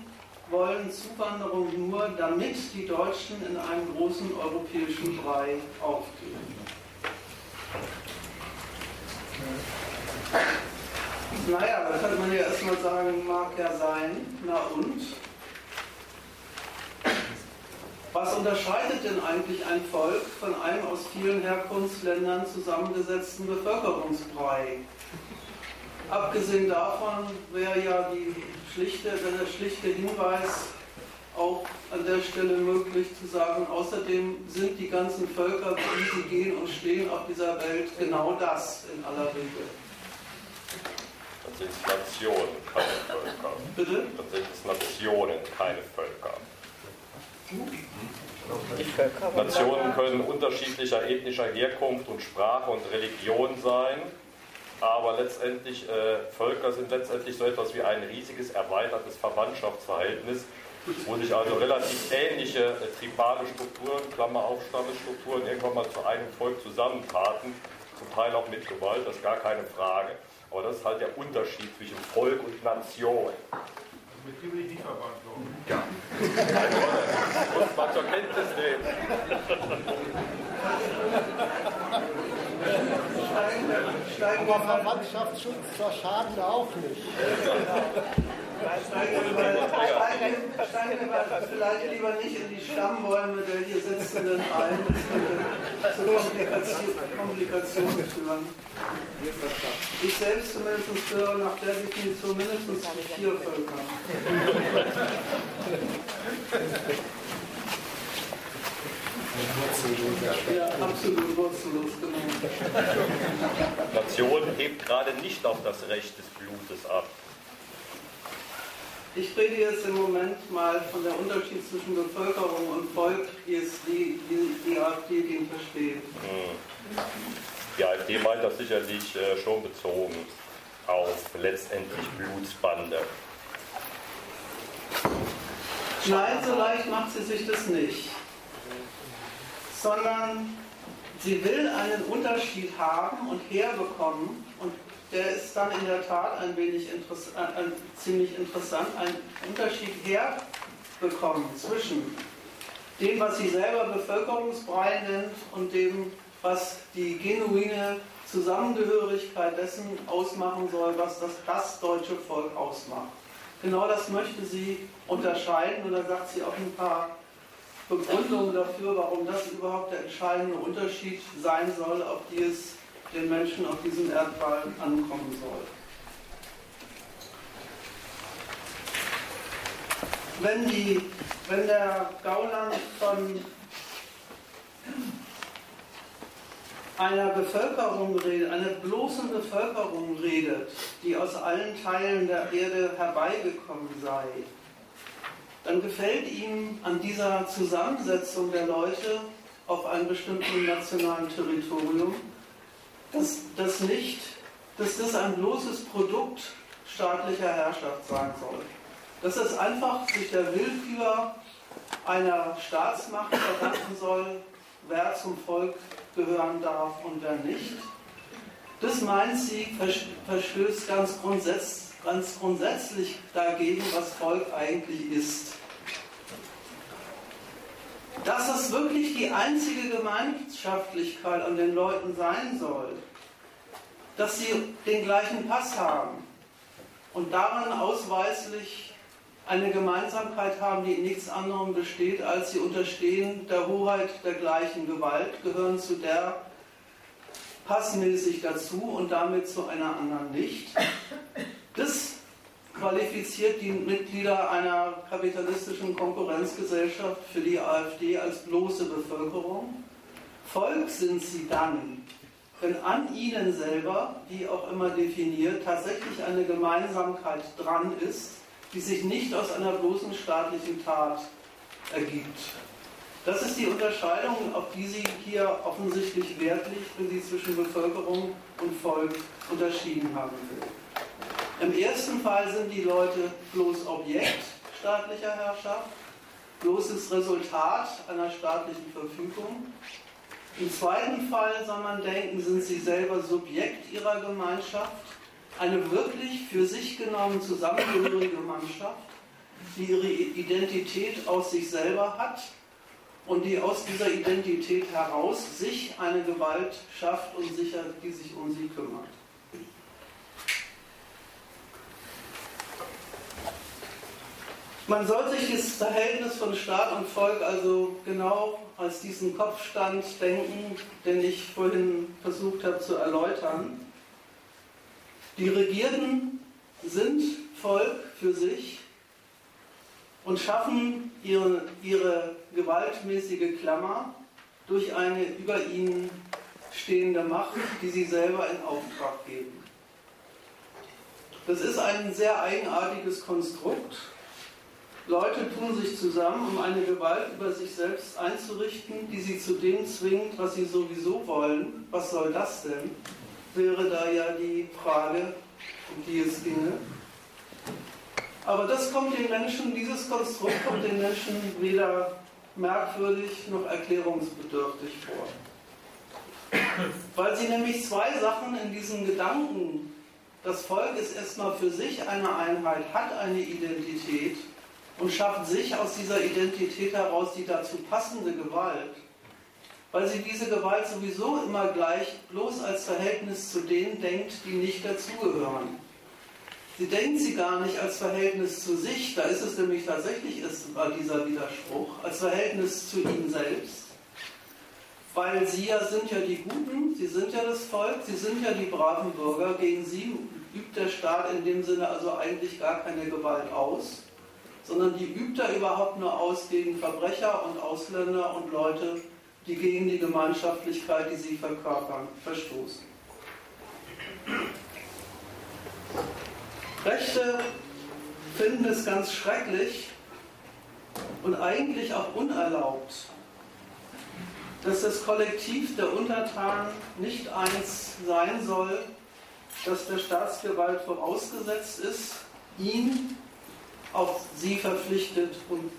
wollen Zuwanderung nur, damit die Deutschen in einem großen europäischen Brei aufgehen. Naja, da könnte man ja erstmal sagen, mag ja sein. Na und? Was unterscheidet denn eigentlich ein Volk von einem aus vielen Herkunftsländern zusammengesetzten Bevölkerungsbrei? Abgesehen davon wäre ja die schlichte, der schlichte Hinweis auch an der Stelle möglich zu sagen, außerdem sind die ganzen Völker, wie sie gehen und stehen auf dieser Welt, genau das in aller Regel.
Dann sind es Nationen, keine Völker.
Bitte?
Dann sind es Nationen, keine Völker. Nationen können unterschiedlicher ethnischer Herkunft und Sprache und Religion sein, aber letztendlich äh, Völker sind letztendlich so etwas wie ein riesiges erweitertes Verwandtschaftsverhältnis, wo sich also relativ ähnliche äh, tribale Strukturen, Klammer auf Stammesstrukturen, irgendwann mal zu einem Volk zusammentaten, zum Teil auch mit Gewalt, das ist gar keine Frage. Aber das ist halt der Unterschied zwischen Volk und Nation.
Mit dem bin ich nicht verwandt.
Ja.
Muss man zur Kenntnis nehmen.
Aber Verwandtschaftsschutz verschaden auch nicht.
steigen wir vielleicht lieber nicht in die Stammbäume der hier Sitzenden ein. Das Komplikationen führen. Ich selbst zumindest gehöre nach der Definition mindestens vier Völkern. Ja, absolut wurzellos, genau.
Nation hebt gerade nicht auf das Recht des Blutes ab.
Ich rede jetzt im Moment mal von der Unterschied zwischen Bevölkerung und Volk, wie es die, die, die AfD den versteht.
Hm. Die AfD meint das sicherlich äh, schon bezogen auf letztendlich Blutsbande.
Nein, so leicht macht sie sich das nicht. Sondern sie will einen Unterschied haben und herbekommen und der ist dann in der Tat ein wenig interess äh, ziemlich interessant, einen Unterschied herbekommen zwischen dem, was sie selber Bevölkerungsbrei nennt und dem, was die genuine Zusammengehörigkeit dessen ausmachen soll, was das, das deutsche Volk ausmacht. Genau das möchte sie unterscheiden und da sagt sie auch ein paar Begründungen dafür, warum das überhaupt der entscheidende Unterschied sein soll, auf die es den Menschen auf diesem Erdball ankommen soll. Wenn, die, wenn der Gauland von einer Bevölkerung redet, einer bloßen Bevölkerung redet, die aus allen Teilen der Erde herbeigekommen sei, dann gefällt ihm an dieser Zusammensetzung der Leute auf einem bestimmten nationalen Territorium, dass das nicht, dass das ein bloßes Produkt staatlicher Herrschaft sein soll. Dass es einfach sich der Willkür einer Staatsmacht verdanken soll, wer zum Volk gehören darf und wer nicht. Das meint sie, verstößt ganz, grundsätz, ganz grundsätzlich dagegen, was Volk eigentlich ist. Dass es wirklich die einzige Gemeinschaftlichkeit an den Leuten sein soll, dass sie den gleichen Pass haben und daran ausweislich eine Gemeinsamkeit haben, die in nichts anderem besteht, als sie unterstehen der Hoheit der gleichen Gewalt, gehören zu der passmäßig dazu und damit zu einer anderen nicht. Das qualifiziert die Mitglieder einer kapitalistischen Konkurrenzgesellschaft für die AfD als bloße Bevölkerung. Volk sind sie dann, wenn an ihnen selber, wie auch immer definiert, tatsächlich eine Gemeinsamkeit dran ist, die sich nicht aus einer bloßen staatlichen Tat ergibt. Das ist die Unterscheidung, auf die sie hier offensichtlich Wert legt, wenn sie zwischen Bevölkerung und Volk unterschieden haben will. Im ersten Fall sind die Leute bloß Objekt staatlicher Herrschaft, bloßes Resultat einer staatlichen Verfügung. Im zweiten Fall soll man denken, sind sie selber Subjekt ihrer Gemeinschaft, eine wirklich für sich genommen zusammengehörige Mannschaft, die ihre Identität aus sich selber hat und die aus dieser Identität heraus sich eine Gewalt schafft und sicher, die sich um sie kümmert. Man soll sich das Verhältnis von Staat und Volk also genau als diesen Kopfstand denken, den ich vorhin versucht habe zu erläutern. Die Regierten sind Volk für sich und schaffen ihre, ihre gewaltmäßige Klammer durch eine über ihnen stehende Macht, die sie selber in Auftrag geben. Das ist ein sehr eigenartiges Konstrukt. Leute tun sich zusammen, um eine Gewalt über sich selbst einzurichten, die sie zu dem zwingt, was sie sowieso wollen. Was soll das denn? Wäre da ja die Frage, um die es ginge. Aber das kommt den Menschen, dieses Konstrukt kommt den Menschen weder merkwürdig noch erklärungsbedürftig vor. Weil sie nämlich zwei Sachen in diesem Gedanken, das Volk ist erstmal für sich eine Einheit, hat eine Identität und schafft sich aus dieser Identität heraus die dazu passende Gewalt, weil sie diese Gewalt sowieso immer gleich bloß als Verhältnis zu denen denkt, die nicht dazugehören. Sie denkt sie gar nicht als Verhältnis zu sich, da ist es nämlich tatsächlich ist, dieser Widerspruch, als Verhältnis zu ihnen selbst. Weil sie ja sind ja die Guten, sie sind ja das Volk, sie sind ja die braven Bürger, gegen sie übt der Staat in dem Sinne also eigentlich gar keine Gewalt aus sondern die übt er überhaupt nur aus gegen Verbrecher und Ausländer und Leute, die gegen die Gemeinschaftlichkeit, die sie verkörpern, verstoßen. Rechte finden es ganz schrecklich und eigentlich auch unerlaubt, dass das Kollektiv der Untertanen nicht eins sein soll, das der Staatsgewalt vorausgesetzt ist, ihn auf sie verpflichtet und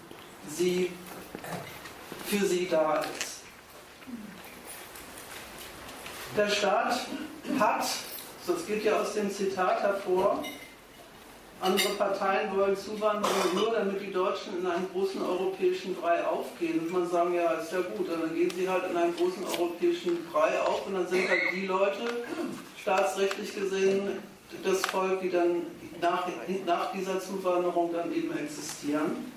sie für sie da ist. Der Staat hat, das geht ja aus dem Zitat hervor, andere Parteien wollen Zuwanderung nur, damit die Deutschen in einem großen europäischen Brei aufgehen. Und man sagen, ja, ist ja gut, dann gehen sie halt in einem großen europäischen Brei auf und dann sind halt die Leute, staatsrechtlich gesehen, das Volk, die dann nach, nach dieser Zuwanderung dann eben existieren.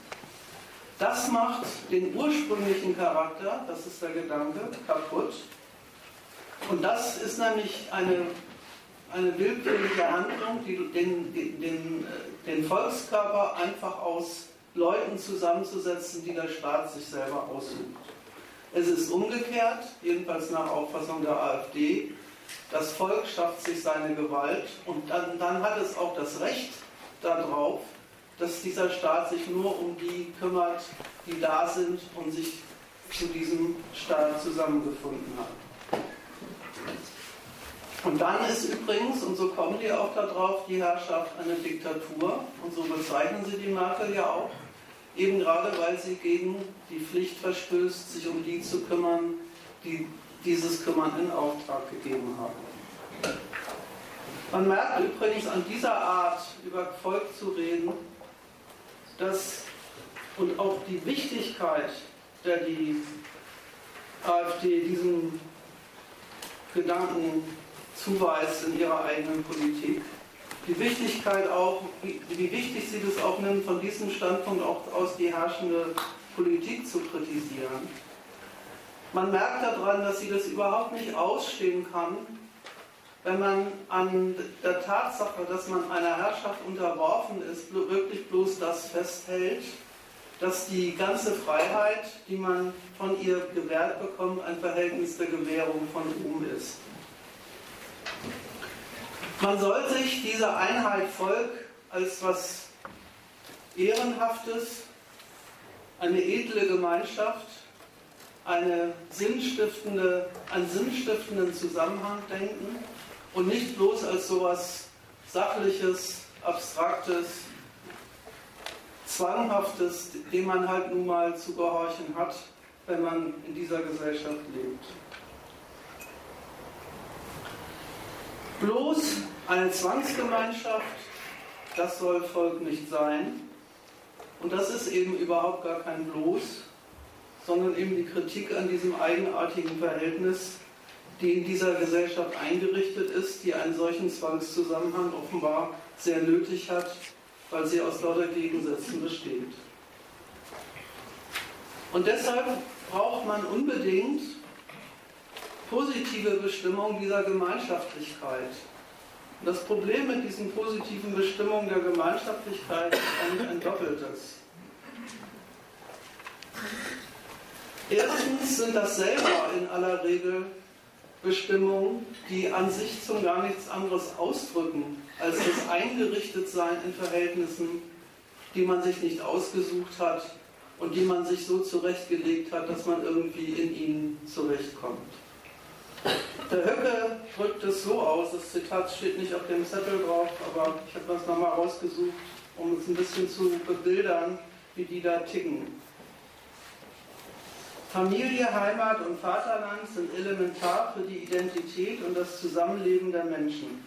Das macht den ursprünglichen Charakter, das ist der Gedanke, kaputt. Und das ist nämlich eine, eine willkürliche Handlung, die den, den, den Volkskörper einfach aus Leuten zusammenzusetzen, die der Staat sich selber aussucht. Es ist umgekehrt, jedenfalls nach Auffassung der AfD, das Volk schafft sich seine Gewalt und dann, dann hat es auch das Recht darauf, dass dieser Staat sich nur um die kümmert, die da sind und sich zu diesem Staat zusammengefunden hat. Und dann ist übrigens, und so kommen die auch darauf, die Herrschaft eine Diktatur, und so bezeichnen sie die Merkel ja auch, eben gerade weil sie gegen die Pflicht verstößt, sich um die zu kümmern, die dieses Kümmern in Auftrag gegeben haben. Man merkt übrigens an dieser Art, über Volk zu reden, dass und auch die Wichtigkeit, der die AfD diesem Gedanken zuweist in ihrer eigenen Politik, die Wichtigkeit auch, wie, wichtig sie das auch nimmt, von diesem Standpunkt auch aus die herrschende Politik zu kritisieren man merkt daran, dass sie das überhaupt nicht ausstehen kann, wenn man an der Tatsache, dass man einer Herrschaft unterworfen ist, wirklich bloß das festhält, dass die ganze Freiheit, die man von ihr gewährt bekommt, ein Verhältnis der Gewährung von Ruhm ist. Man soll sich diese Einheit Volk als was Ehrenhaftes, eine edle Gemeinschaft, eine sinnstiftende, einen sinnstiftenden Zusammenhang denken und nicht bloß als sowas Sachliches, Abstraktes, Zwanghaftes, dem man halt nun mal zu gehorchen hat, wenn man in dieser Gesellschaft lebt. Bloß eine Zwangsgemeinschaft, das soll Volk nicht sein. Und das ist eben überhaupt gar kein Bloß, sondern eben die Kritik an diesem eigenartigen Verhältnis, die in dieser Gesellschaft eingerichtet ist, die einen solchen Zwangszusammenhang offenbar sehr nötig hat, weil sie aus lauter Gegensätzen besteht. Und deshalb braucht man unbedingt positive Bestimmung dieser Gemeinschaftlichkeit. Und das Problem mit diesen positiven Bestimmungen der Gemeinschaftlichkeit ist eigentlich ein doppeltes. Erstens sind das selber in aller Regel Bestimmungen, die an sich zum gar nichts anderes ausdrücken, als das Eingerichtetsein in Verhältnissen, die man sich nicht ausgesucht hat und die man sich so zurechtgelegt hat, dass man irgendwie in ihnen zurechtkommt. Der Höcke drückt es so aus, das Zitat steht nicht auf dem Zettel drauf, aber ich habe das nochmal rausgesucht, um es ein bisschen zu bebildern, wie die da ticken. Familie, Heimat und Vaterland sind elementar für die Identität und das Zusammenleben der Menschen.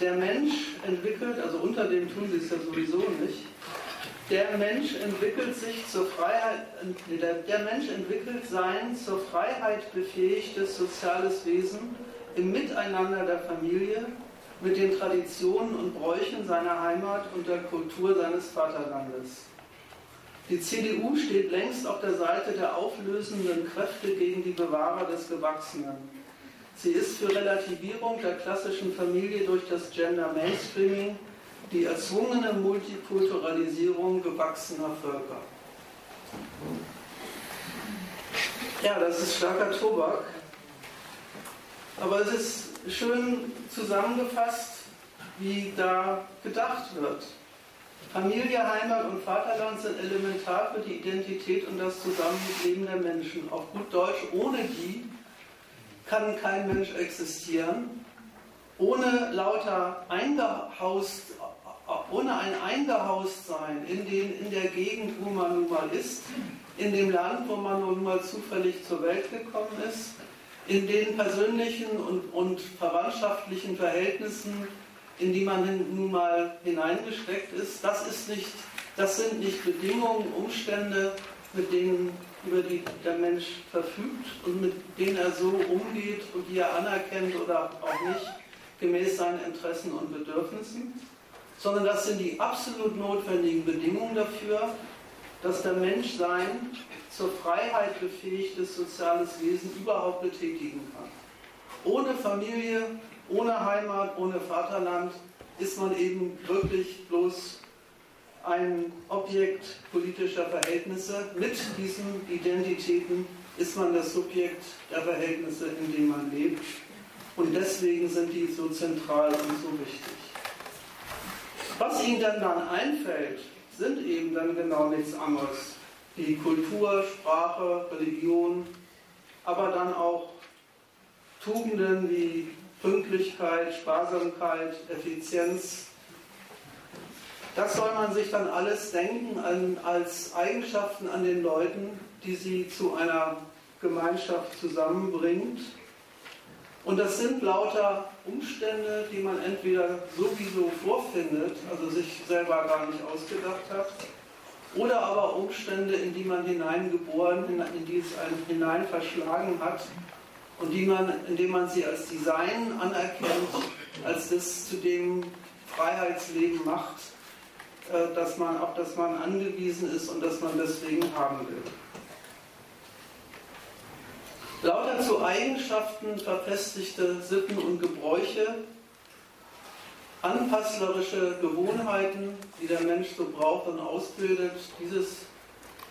Der Mensch entwickelt, also unter dem tun sie es ja sowieso nicht, der Mensch entwickelt sich zur Freiheit, der Mensch entwickelt sein zur Freiheit befähigtes soziales Wesen im Miteinander der Familie mit den Traditionen und Bräuchen seiner Heimat und der Kultur seines Vaterlandes. Die CDU steht längst auf der Seite der auflösenden Kräfte gegen die Bewahrer des Gewachsenen. Sie ist für Relativierung der klassischen Familie durch das Gender Mainstreaming die erzwungene Multikulturalisierung gewachsener Völker. Ja, das ist starker Tobak. Aber es ist schön zusammengefasst, wie da gedacht wird. Familie, Heimat und Vaterland sind elementar für die Identität und das Zusammenleben der Menschen. Auf gut Deutsch, ohne die kann kein Mensch existieren. Ohne lauter eingehaust ohne ein Eingehaustsein in, den, in der Gegend, wo man nun mal ist, in dem Land, wo man nun mal zufällig zur Welt gekommen ist, in den persönlichen und, und verwandtschaftlichen Verhältnissen, in die man nun mal hineingesteckt ist, das, ist nicht, das sind nicht Bedingungen, Umstände, mit denen über die der Mensch verfügt und mit denen er so umgeht und die er anerkennt oder auch nicht, gemäß seinen Interessen und Bedürfnissen sondern das sind die absolut notwendigen Bedingungen dafür, dass der Mensch sein zur Freiheit befähigtes soziales Wesen überhaupt betätigen kann. Ohne Familie, ohne Heimat, ohne Vaterland ist man eben wirklich bloß ein Objekt politischer Verhältnisse. Mit diesen Identitäten ist man das Subjekt der Verhältnisse, in denen man lebt. Und deswegen sind die so zentral und so wichtig. Was ihnen dann, dann einfällt, sind eben dann genau nichts anderes. Die Kultur, Sprache, Religion, aber dann auch Tugenden wie Pünktlichkeit, Sparsamkeit, Effizienz. Das soll man sich dann alles denken als Eigenschaften an den Leuten, die sie zu einer Gemeinschaft zusammenbringt und das sind lauter Umstände, die man entweder sowieso vorfindet, also sich selber gar nicht ausgedacht hat, oder aber Umstände, in die man hineingeboren, in die es einen hinein hat und die man, indem man sie als Design anerkennt, als das zu dem Freiheitsleben macht, äh, dass man, auf das man angewiesen ist und das man deswegen haben will. Lauter zu Eigenschaften verfestigte Sitten und Gebräuche, anpasslerische Gewohnheiten, die der Mensch so braucht und ausbildet, dieses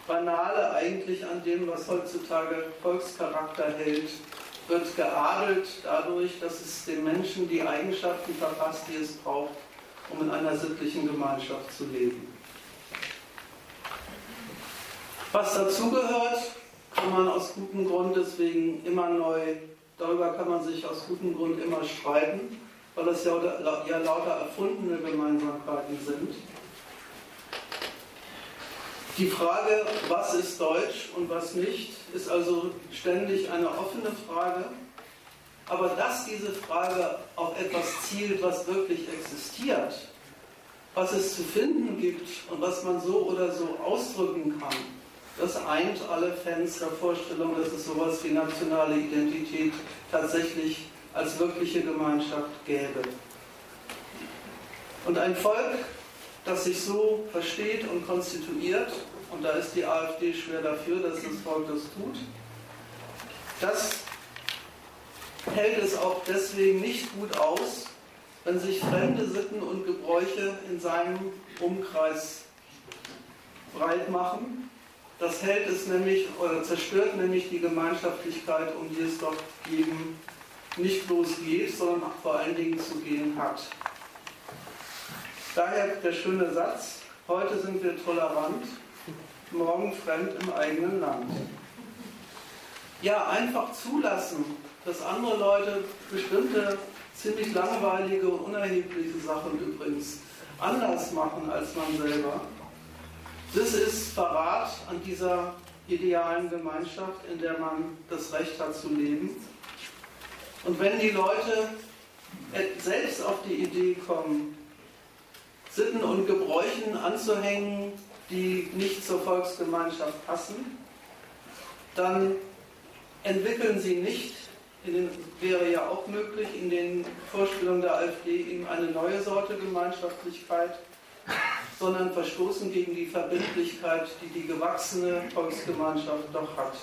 Banale eigentlich an dem, was heutzutage Volkscharakter hält, wird geadelt dadurch, dass es dem Menschen die Eigenschaften verpasst, die es braucht, um in einer sittlichen Gemeinschaft zu leben. Was dazugehört, kann man aus gutem Grund deswegen immer neu, darüber kann man sich aus gutem Grund immer streiten, weil es ja, ja lauter erfundene Gemeinsamkeiten sind. Die Frage, was ist Deutsch und was nicht, ist also ständig eine offene Frage. Aber dass diese Frage auf etwas zielt, was wirklich existiert, was es zu finden gibt und was man so oder so ausdrücken kann, das eint alle Fans der Vorstellung, dass es sowas wie nationale Identität tatsächlich als wirkliche Gemeinschaft gäbe. Und ein Volk, das sich so versteht und konstituiert, und da ist die AfD schwer dafür, dass das Volk das tut, das hält es auch deswegen nicht gut aus, wenn sich fremde Sitten und Gebräuche in seinem Umkreis breit machen. Das hält es nämlich oder zerstört nämlich die Gemeinschaftlichkeit, um die es doch eben nicht bloß geht, sondern vor allen Dingen zu gehen hat. Daher der schöne Satz, heute sind wir tolerant, morgen fremd im eigenen Land. Ja, einfach zulassen, dass andere Leute bestimmte ziemlich langweilige und unerhebliche Sachen übrigens anders machen als man selber. Das ist Verrat an dieser idealen Gemeinschaft, in der man das Recht hat zu leben. Und wenn die Leute selbst auf die Idee kommen, Sitten und Gebräuchen anzuhängen, die nicht zur Volksgemeinschaft passen, dann entwickeln sie nicht den, wäre ja auch möglich, in den Vorstellungen der AfD eben eine neue Sorte Gemeinschaftlichkeit, sondern verstoßen gegen die Verbindlichkeit, die die gewachsene Volksgemeinschaft doch hat.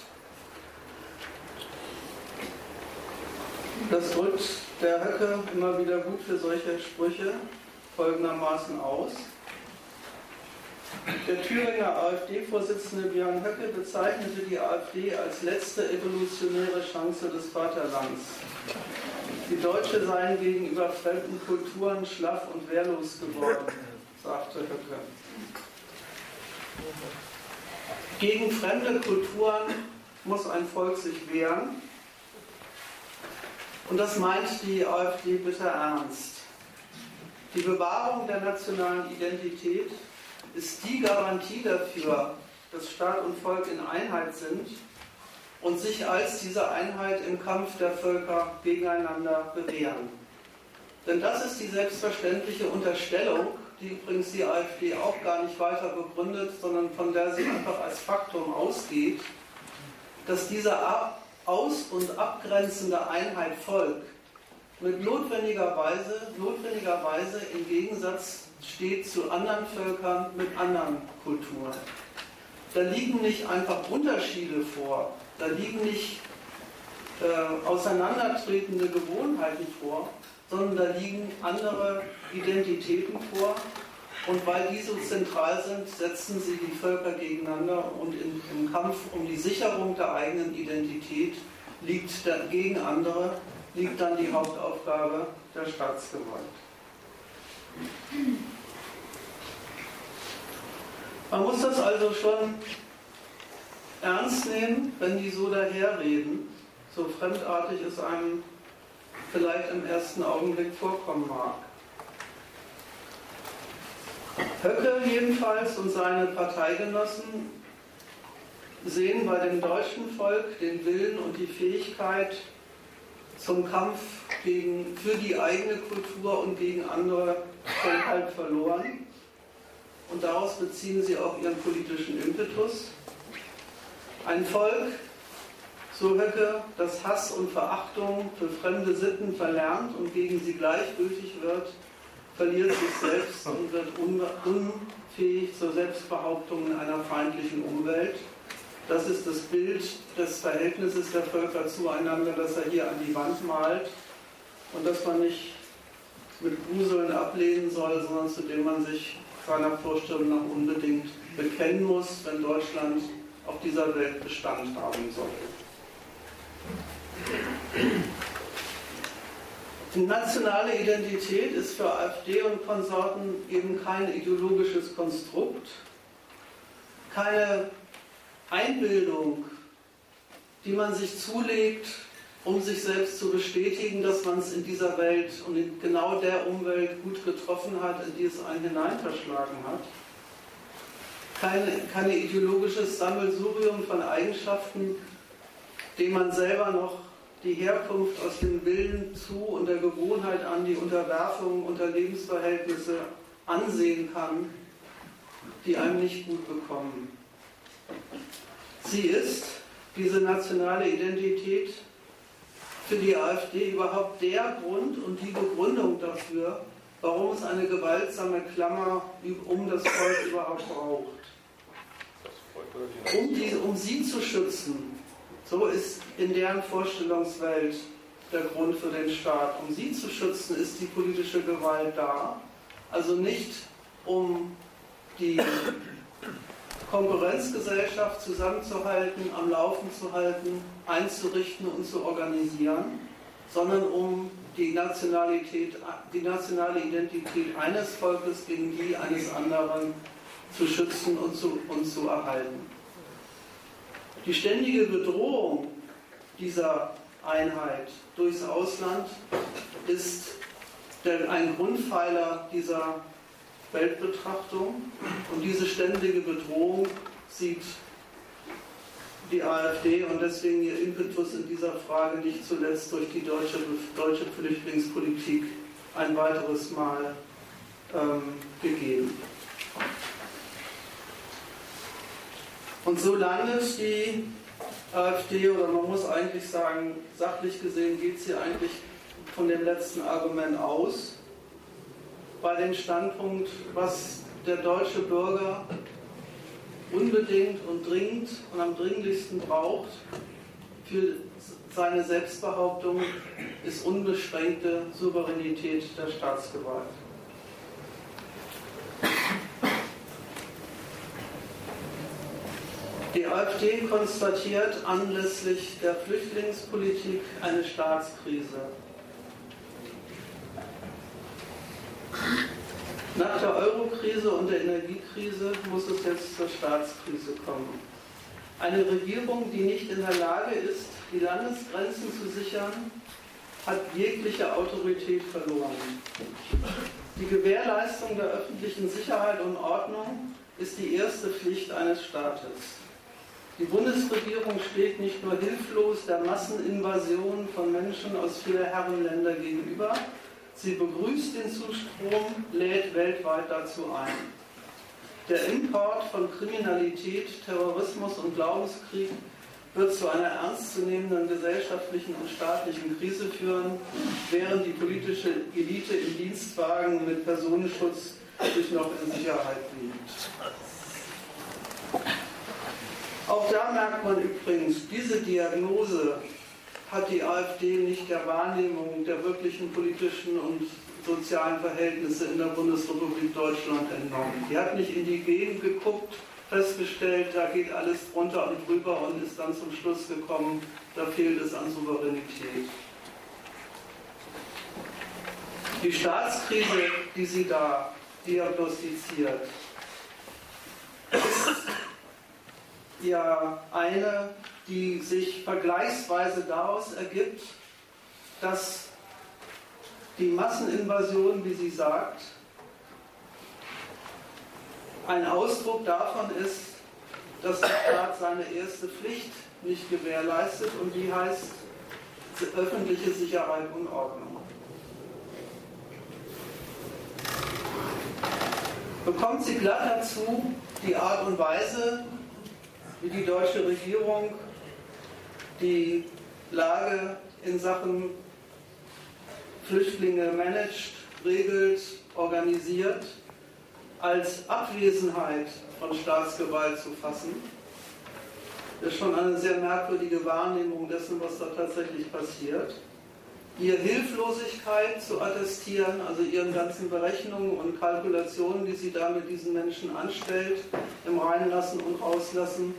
Das drückt der Höcke immer wieder gut für solche Sprüche folgendermaßen aus. Der Thüringer AfD-Vorsitzende Björn Höcke bezeichnete die AfD als letzte evolutionäre Chance des Vaterlands. Die Deutsche seien gegenüber fremden Kulturen schlaff und wehrlos geworden, sagte Höcke. Gegen fremde Kulturen muss ein Volk sich wehren. Und das meint die AfD bitter ernst. Die Bewahrung der nationalen Identität ist die Garantie dafür, dass Staat und Volk in Einheit sind und sich als diese Einheit im Kampf der Völker gegeneinander bewähren. Denn das ist die selbstverständliche Unterstellung, die übrigens die AfD auch gar nicht weiter begründet, sondern von der sie einfach als Faktum ausgeht, dass diese aus- und abgrenzende Einheit Volk mit notwendigerweise, notwendigerweise im Gegensatz steht zu anderen Völkern mit anderen Kulturen. Da liegen nicht einfach Unterschiede vor, da liegen nicht äh, auseinandertretende Gewohnheiten vor, sondern da liegen andere Identitäten vor. Und weil die so zentral sind, setzen sie die Völker gegeneinander und in, im Kampf um die Sicherung der eigenen Identität liegt der, gegen andere, liegt dann die Hauptaufgabe der Staatsgewalt. Man muss das also schon ernst nehmen, wenn die so daherreden, so fremdartig es einem vielleicht im ersten Augenblick vorkommen mag. Höcke jedenfalls und seine Parteigenossen sehen bei dem deutschen Volk den Willen und die Fähigkeit zum Kampf gegen, für die eigene Kultur und gegen andere schon halb verloren und daraus beziehen sie auch ihren politischen Impetus. Ein Volk, so Höcke, das Hass und Verachtung für fremde Sitten verlernt und gegen sie gleichgültig wird, verliert sich selbst und wird unfähig zur Selbstbehauptung in einer feindlichen Umwelt. Das ist das Bild des Verhältnisses der Völker zueinander, das er hier an die Wand malt und das man nicht mit Gruseln ablehnen soll, sondern zu dem man sich seiner Vorstellung nach unbedingt bekennen muss, wenn Deutschland auf dieser Welt Bestand haben soll. Die nationale Identität ist für AfD und Konsorten eben kein ideologisches Konstrukt, keine Einbildung, die man sich zulegt, um sich selbst zu bestätigen, dass man es in dieser Welt und in genau der Umwelt gut getroffen hat, in die es einen hineinverschlagen hat. Keine, keine ideologisches Sammelsurium von Eigenschaften, dem man selber noch die Herkunft aus dem Willen zu und der Gewohnheit an die Unterwerfung unter Lebensverhältnisse ansehen kann, die einem nicht gut bekommen. Sie ist, diese nationale Identität, für die AfD überhaupt der Grund und die Begründung dafür, warum es eine gewaltsame Klammer um das Volk überhaupt braucht. Um, die, um sie zu schützen, so ist in deren Vorstellungswelt der Grund für den Staat. Um sie zu schützen, ist die politische Gewalt da. Also nicht um die Konkurrenzgesellschaft zusammenzuhalten, am Laufen zu halten, einzurichten und zu organisieren, sondern um die Nationalität, die nationale Identität eines Volkes gegen die eines anderen zu schützen und zu, und zu erhalten. Die ständige Bedrohung dieser Einheit durchs Ausland ist ein Grundpfeiler dieser Weltbetrachtung und diese ständige Bedrohung sieht die AfD und deswegen ihr Impetus in dieser Frage nicht zuletzt durch die deutsche, deutsche Flüchtlingspolitik ein weiteres Mal ähm, gegeben. Und so landet die AfD, oder man muss eigentlich sagen, sachlich gesehen geht sie eigentlich von dem letzten Argument aus, bei dem Standpunkt, was der deutsche Bürger unbedingt und dringend und am dringlichsten braucht für seine Selbstbehauptung, ist unbeschränkte Souveränität der Staatsgewalt. Die AfD konstatiert anlässlich der Flüchtlingspolitik eine Staatskrise. Nach der Euro-Krise und der Energiekrise muss es jetzt zur Staatskrise kommen. Eine Regierung, die nicht in der Lage ist, die Landesgrenzen zu sichern, hat jegliche Autorität verloren. Die Gewährleistung der öffentlichen Sicherheit und Ordnung ist die erste Pflicht eines Staates. Die Bundesregierung steht nicht nur hilflos der Masseninvasion von Menschen aus vier Herrenländern gegenüber, Sie begrüßt den Zustrom, lädt weltweit dazu ein. Der Import von Kriminalität, Terrorismus und Glaubenskrieg wird zu einer ernstzunehmenden gesellschaftlichen und staatlichen Krise führen, während die politische Elite im Dienstwagen mit Personenschutz sich noch in Sicherheit wiegt. Auch da merkt man übrigens, diese Diagnose hat die AfD nicht der Wahrnehmung der wirklichen politischen und sozialen Verhältnisse in der Bundesrepublik Deutschland entnommen. Die hat nicht in die Gegend geguckt, festgestellt, da geht alles drunter und drüber und ist dann zum Schluss gekommen, da fehlt es an Souveränität. Die Staatskrise, die sie da diagnostiziert, ist ja eine, die sich vergleichsweise daraus ergibt, dass die Masseninvasion, wie sie sagt, ein Ausdruck davon ist, dass der Staat seine erste Pflicht nicht gewährleistet und die heißt öffentliche Sicherheit und Ordnung. Bekommt sie glatt dazu die Art und Weise, wie die deutsche Regierung die Lage in Sachen Flüchtlinge managt, regelt, organisiert, als Abwesenheit von Staatsgewalt zu fassen. Ist schon eine sehr merkwürdige Wahrnehmung dessen, was da tatsächlich passiert. Ihre Hilflosigkeit zu attestieren, also ihren ganzen Berechnungen und Kalkulationen, die sie da mit diesen Menschen anstellt, im Reinlassen und Rauslassen,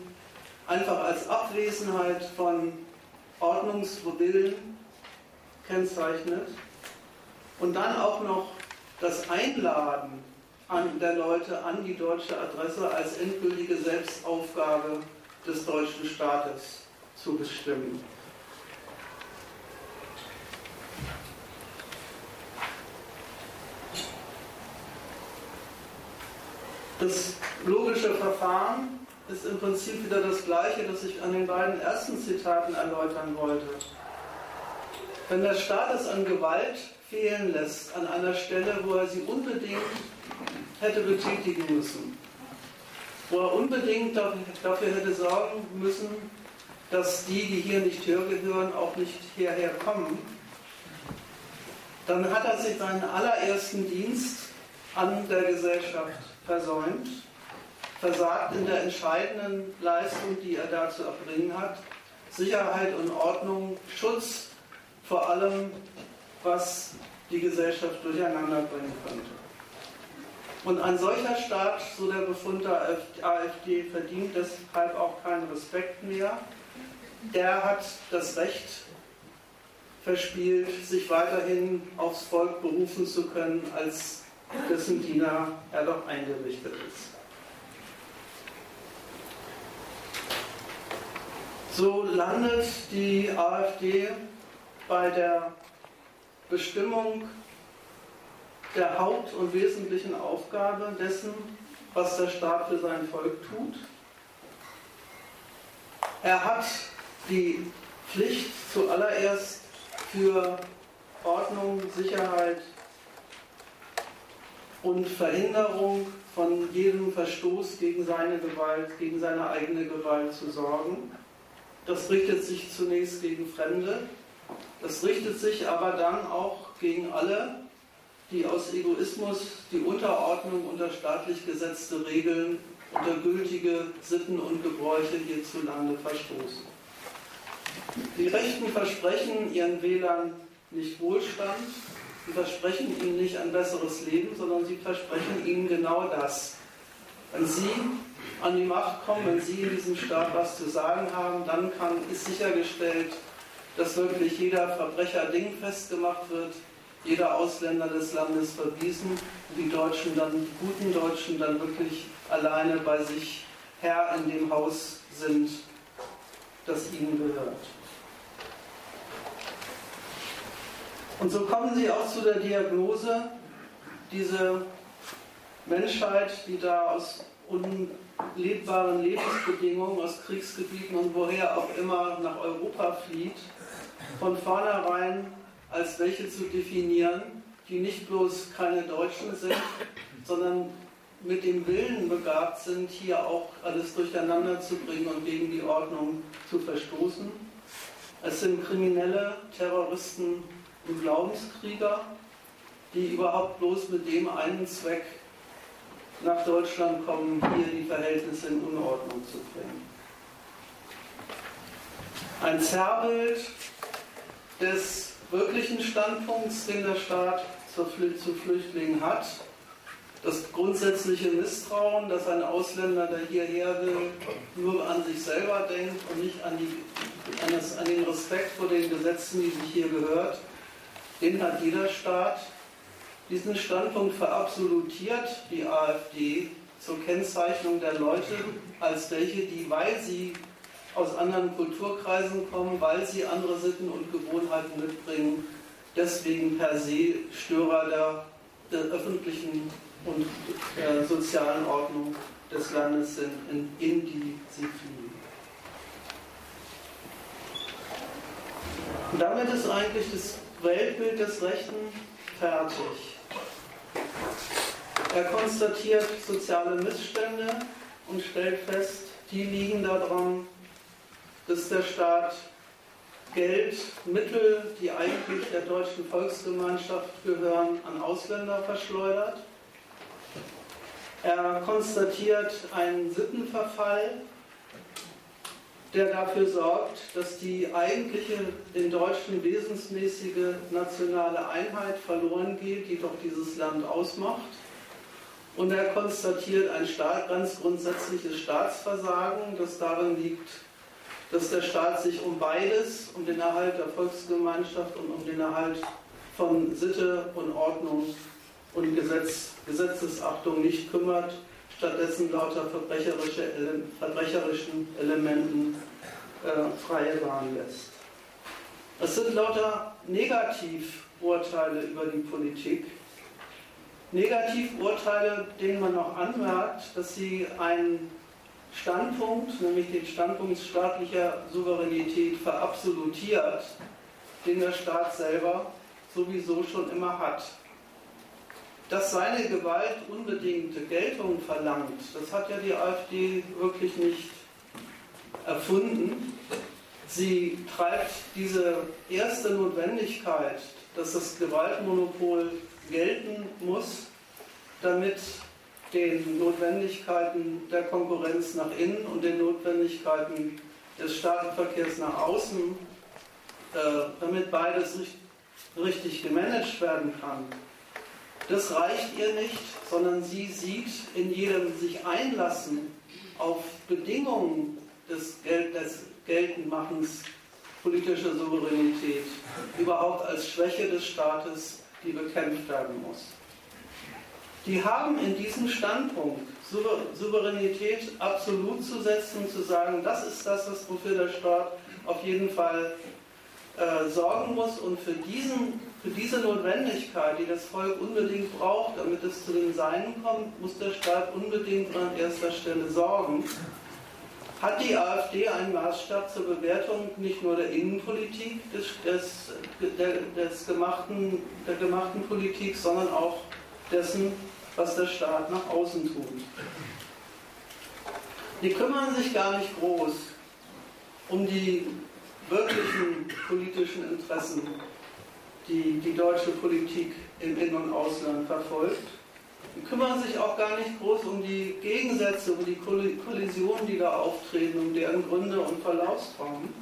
einfach als Abwesenheit von Ordnungswillen kennzeichnet und dann auch noch das Einladen an der Leute an die deutsche Adresse als endgültige Selbstaufgabe des deutschen Staates zu bestimmen. Das logische Verfahren ist im Prinzip wieder das Gleiche, das ich an den beiden ersten Zitaten erläutern wollte. Wenn der Staat es an Gewalt fehlen lässt an einer Stelle, wo er sie unbedingt hätte betätigen müssen. Wo er unbedingt dafür hätte sorgen müssen, dass die, die hier nicht gehören, auch nicht hierher kommen. Dann hat er sich seinen allerersten Dienst an der Gesellschaft versäumt, versagt in der entscheidenden Leistung, die er da zu erbringen hat. Sicherheit und Ordnung, Schutz vor allem, was die Gesellschaft durcheinander bringen könnte. Und ein solcher Staat, so der Befund der AfD, verdient deshalb auch keinen Respekt mehr. Der hat das Recht verspielt, sich weiterhin aufs Volk berufen zu können, als dessen Diener er doch eingerichtet ist. So landet die AfD bei der Bestimmung der Haupt- und wesentlichen Aufgabe dessen, was der Staat für sein Volk tut. Er hat die Pflicht zuallererst für Ordnung, Sicherheit und Verhinderung von jedem Verstoß gegen seine Gewalt, gegen seine eigene Gewalt zu sorgen. Das richtet sich zunächst gegen Fremde, das richtet sich aber dann auch gegen alle, die aus Egoismus die Unterordnung unter staatlich gesetzte Regeln, unter gültige Sitten und Gebräuche hierzulande verstoßen. Die Rechten versprechen ihren Wählern nicht Wohlstand, sie versprechen ihnen nicht ein besseres Leben, sondern sie versprechen ihnen genau das. Wenn sie an die Macht kommen, wenn sie in diesem Staat was zu sagen haben, dann kann, ist sichergestellt, dass wirklich jeder Verbrecher dingfest gemacht wird, jeder Ausländer des Landes verwiesen und die Deutschen dann, die guten Deutschen dann wirklich alleine bei sich Herr in dem Haus sind, das ihnen gehört. Und so kommen sie auch zu der Diagnose, diese Menschheit, die da aus unlebbaren Lebensbedingungen, aus Kriegsgebieten und woher auch immer nach Europa flieht, von vornherein als welche zu definieren, die nicht bloß keine Deutschen sind, sondern mit dem Willen begabt sind, hier auch alles durcheinander zu bringen und gegen die Ordnung zu verstoßen. Es sind Kriminelle, Terroristen und Glaubenskrieger, die überhaupt bloß mit dem einen Zweck nach Deutschland kommen, hier die Verhältnisse in Unordnung zu bringen. Ein Zerrbild des wirklichen Standpunkts, den der Staat zu Flüchtlingen hat, das grundsätzliche Misstrauen, dass ein Ausländer, der hierher will, nur an sich selber denkt und nicht an, die, an, das, an den Respekt vor den Gesetzen, die sich hier gehört, den hat jeder Staat. Diesen Standpunkt verabsolutiert die AfD zur Kennzeichnung der Leute als welche, die, weil sie aus anderen Kulturkreisen kommen, weil sie andere Sitten und Gewohnheiten mitbringen, deswegen per se Störer der, der öffentlichen und äh, sozialen Ordnung des Landes sind, in, in die sie fliehen. Und damit ist eigentlich das Weltbild des Rechten fertig. Er konstatiert soziale Missstände und stellt fest, die liegen daran, dass der Staat Geld, Mittel, die eigentlich der deutschen Volksgemeinschaft gehören, an Ausländer verschleudert. Er konstatiert einen Sittenverfall, der dafür sorgt, dass die eigentliche den Deutschen wesensmäßige nationale Einheit verloren geht, die doch dieses Land ausmacht. Und er konstatiert ein ganz grundsätzliches Staatsversagen, das darin liegt, dass der Staat sich um beides, um den Erhalt der Volksgemeinschaft und um den Erhalt von Sitte und Ordnung und Gesetz, Gesetzesachtung nicht kümmert, stattdessen lauter verbrecherische, verbrecherischen Elementen äh, freie Bahn lässt. Es sind lauter Negativurteile über die Politik. Negativurteile, denen man noch anmerkt, dass sie einen Standpunkt, nämlich den Standpunkt staatlicher Souveränität verabsolutiert, den der Staat selber sowieso schon immer hat. Dass seine Gewalt unbedingte Geltung verlangt, das hat ja die AfD wirklich nicht erfunden. Sie treibt diese erste Notwendigkeit, dass das Gewaltmonopol gelten muss, damit den Notwendigkeiten der Konkurrenz nach innen und den Notwendigkeiten des Straßenverkehrs nach außen, äh, damit beides richtig gemanagt werden kann. Das reicht ihr nicht, sondern sie sieht in jedem sich einlassen auf Bedingungen des, Gel des Geltendmachens politischer Souveränität überhaupt als Schwäche des Staates, die bekämpft werden muss. Die haben in diesem Standpunkt Souveränität absolut zu setzen und zu sagen, das ist das, wofür der Staat auf jeden Fall äh, sorgen muss und für, diesen, für diese Notwendigkeit, die das Volk unbedingt braucht, damit es zu den Seinen kommt, muss der Staat unbedingt an erster Stelle sorgen. Hat die AfD einen Maßstab zur Bewertung nicht nur der Innenpolitik, des, des, des gemachten, der gemachten Politik, sondern auch dessen, was der Staat nach außen tut? Die kümmern sich gar nicht groß um die wirklichen politischen Interessen, die die deutsche Politik im In- und Ausland verfolgt. Die kümmern sich auch gar nicht groß um die Gegensätze, um die Kollisionen, die da auftreten, um deren Gründe und Verlaufsformen.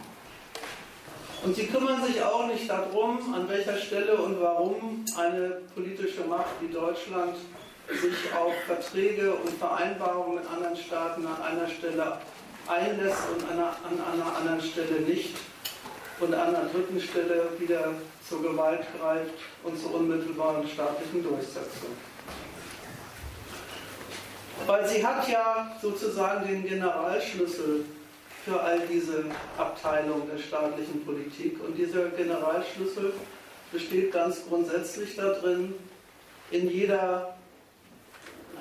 Und sie kümmern sich auch nicht darum, an welcher Stelle und warum eine politische Macht wie Deutschland sich auf Verträge und Vereinbarungen mit anderen Staaten an einer Stelle einlässt und an einer anderen Stelle nicht und an einer dritten Stelle wieder zur Gewalt greift und zur unmittelbaren staatlichen Durchsetzung. Weil sie hat ja sozusagen den Generalschlüssel für all diese Abteilungen der staatlichen Politik. Und dieser Generalschlüssel besteht ganz grundsätzlich darin, in jeder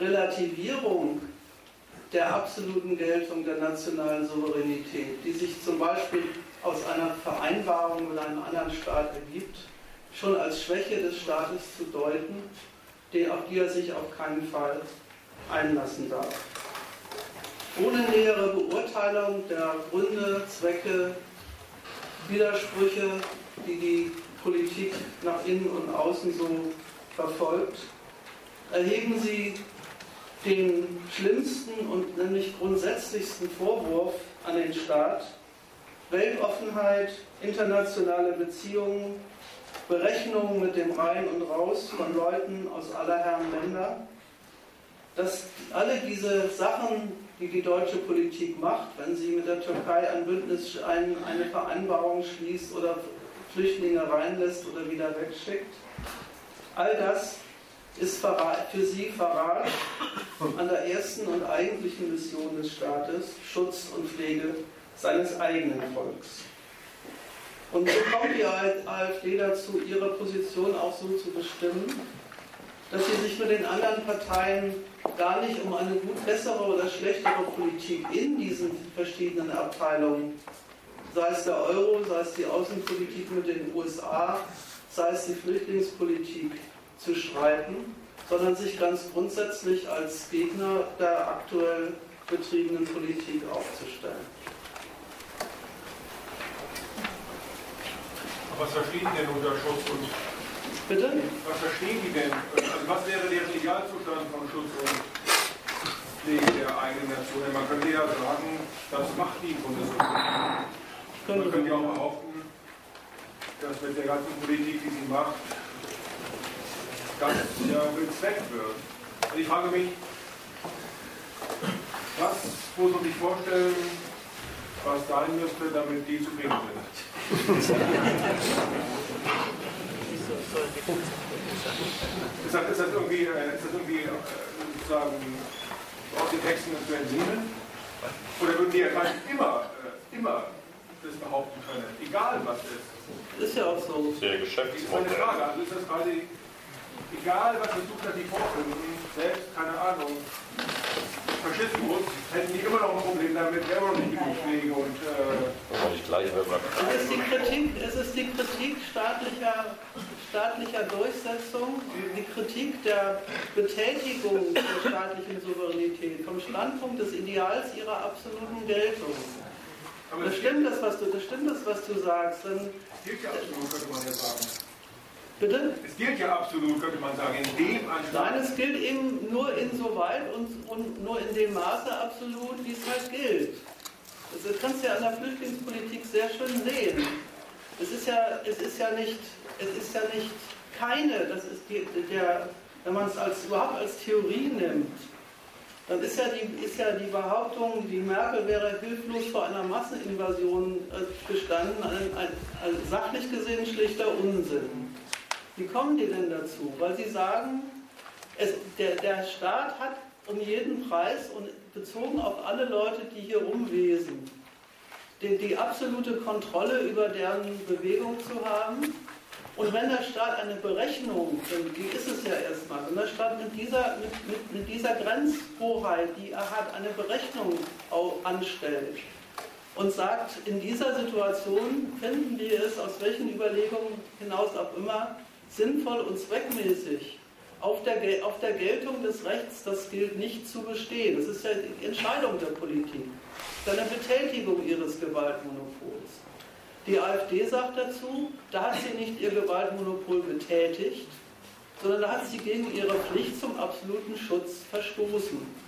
Relativierung der absoluten Geltung der nationalen Souveränität, die sich zum Beispiel aus einer Vereinbarung mit einem anderen Staat ergibt, schon als Schwäche des Staates zu deuten, auf die er sich auf keinen Fall einlassen darf. Ohne nähere Beurteilung der Gründe, Zwecke, Widersprüche, die die Politik nach innen und außen so verfolgt, erheben sie den schlimmsten und nämlich grundsätzlichsten Vorwurf an den Staat, Weltoffenheit, internationale Beziehungen, Berechnungen mit dem Rein und Raus von Leuten aus aller Herren Länder, dass alle diese Sachen, die die deutsche Politik macht, wenn sie mit der Türkei ein Bündnis, ein, eine Vereinbarung schließt oder Flüchtlinge reinlässt oder wieder wegschickt, all das ist für sie Verrat an der ersten und eigentlichen Mission des Staates, Schutz und Pflege seines eigenen Volks. Und so kommt die AfD dazu, ihre Position auch so zu bestimmen, dass sie sich mit den anderen Parteien gar nicht um eine gut bessere oder schlechtere Politik in diesen verschiedenen Abteilungen, sei es der Euro, sei es die Außenpolitik mit den USA, sei es die Flüchtlingspolitik, zu streiten, sondern sich ganz grundsätzlich als Gegner der aktuell betriebenen Politik aufzustellen.
Was verstehen die denn unter Schutz und
Bitte?
Was verstehen die denn? Also was wäre der Idealzustand von Schutz und Pflege der eigenen Nation? Man könnte ja sagen, das macht die Bundesregierung. Man könnte ja auch behaupten, dass mit der ganzen Politik, die sie macht, das ja bezweckt wird. Und ich frage mich, was muss man sich vorstellen, was sein müsste, damit die zufrieden sind? (laughs) ist, das, ist das irgendwie, äh, ist das irgendwie äh, sozusagen aus den Texten zu entnehmen? Oder würden die ja gleich immer, äh, immer das behaupten können, egal was ist?
Ist ja auch so.
Sehr
Geschäftsmodell. Das ist eine Frage. Also ist das quasi egal was versucht hat, die vorfinden, selbst, keine Ahnung, Faschismus, hätten die immer noch ein Problem damit, wäre noch nicht genug Pflege und. Äh,
nicht gleich, wenn man
es, ist die Kritik, es ist die Kritik staatlicher, staatlicher Durchsetzung, die Kritik der Betätigung der staatlichen Souveränität vom Standpunkt des Ideals ihrer absoluten Geltung. Das stimmt das, was du, das stimmt das, was du sagst. Denn,
gilt ja absolut, könnte man ja sagen.
Bitte?
Es gilt ja absolut, könnte man sagen, in dem
Anschlag. Nein, es gilt eben nur insoweit und, und nur in dem Maße absolut, wie es halt gilt. Das kannst du ja an der Flüchtlingspolitik sehr schön sehen. Es ist ja, es ist ja nicht, es ist ja nicht keine, das ist die, der, wenn man es als, überhaupt als Theorie nimmt, dann ist ja, die, ist ja die Behauptung, die Merkel wäre hilflos vor einer Masseninvasion äh, gestanden, ein, ein, ein sachlich gesehen schlichter Unsinn. Wie kommen die denn dazu? Weil sie sagen, es, der, der Staat hat um jeden Preis und bezogen auf alle Leute, die hier rumwesen, die, die absolute Kontrolle über deren Bewegung zu haben und wenn der Staat eine Berechnung, die ist es ja erstmal, wenn der Staat mit dieser, mit, mit, mit dieser Grenzhoheit, die er hat, eine Berechnung anstellt und sagt, in dieser Situation finden wir es, aus welchen Überlegungen hinaus auch immer, sinnvoll und zweckmäßig, auf der, auf der Geltung des Rechts, das gilt nicht zu bestehen. Das ist ja die Entscheidung der Politik, das ist eine Betätigung ihres Gewaltmonopols. Die AfD sagt dazu, da hat sie nicht ihr Gewaltmonopol betätigt, sondern da hat sie gegen ihre Pflicht zum absoluten Schutz verstoßen.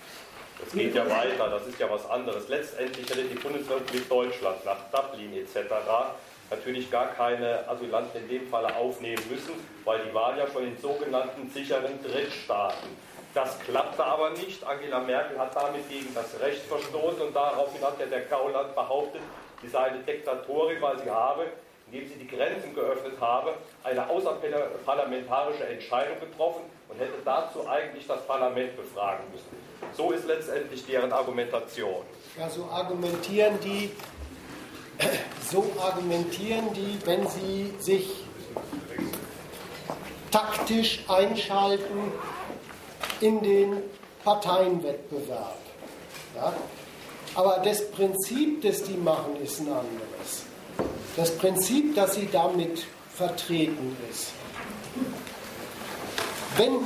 Das geht ja weiter, das ist ja was anderes. Letztendlich hätte die Bundesrepublik Deutschland nach Dublin etc. natürlich gar keine Asylanten in dem Falle aufnehmen müssen, weil die waren ja schon in sogenannten sicheren Drittstaaten. Das klappte aber nicht. Angela Merkel hat damit gegen das Recht verstoßen und daraufhin hat ja der Gauland behauptet, sie sei eine Diktatorin, weil sie habe, indem sie die Grenzen geöffnet habe, eine außerparlamentarische Entscheidung getroffen und hätte dazu eigentlich das Parlament befragen müssen. So ist letztendlich deren Argumentation.
Ja, so argumentieren die, so argumentieren die, wenn sie sich taktisch einschalten in den Parteienwettbewerb. Ja? Aber das Prinzip, das die machen, ist ein anderes. Das Prinzip, das sie damit vertreten ist. Wenn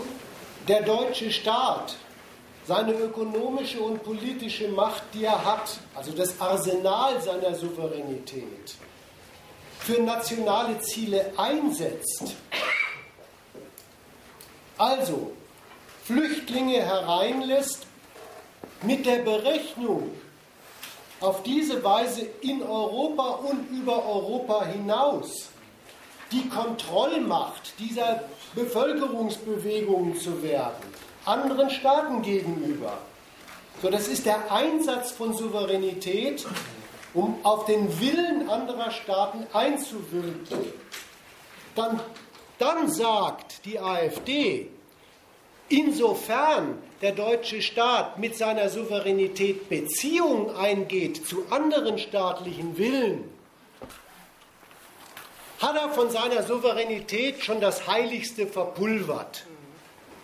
der deutsche Staat seine ökonomische und politische Macht, die er hat, also das Arsenal seiner Souveränität, für nationale Ziele einsetzt, also Flüchtlinge hereinlässt mit der Berechnung, auf diese Weise in Europa und über Europa hinaus die Kontrollmacht dieser Bevölkerungsbewegungen zu werden, anderen Staaten gegenüber. So, das ist der Einsatz von Souveränität, um auf den Willen anderer Staaten einzuwirken. Dann, dann sagt die AfD, insofern der deutsche Staat mit seiner Souveränität Beziehungen eingeht zu anderen staatlichen Willen, hat er von seiner Souveränität schon das Heiligste verpulvert.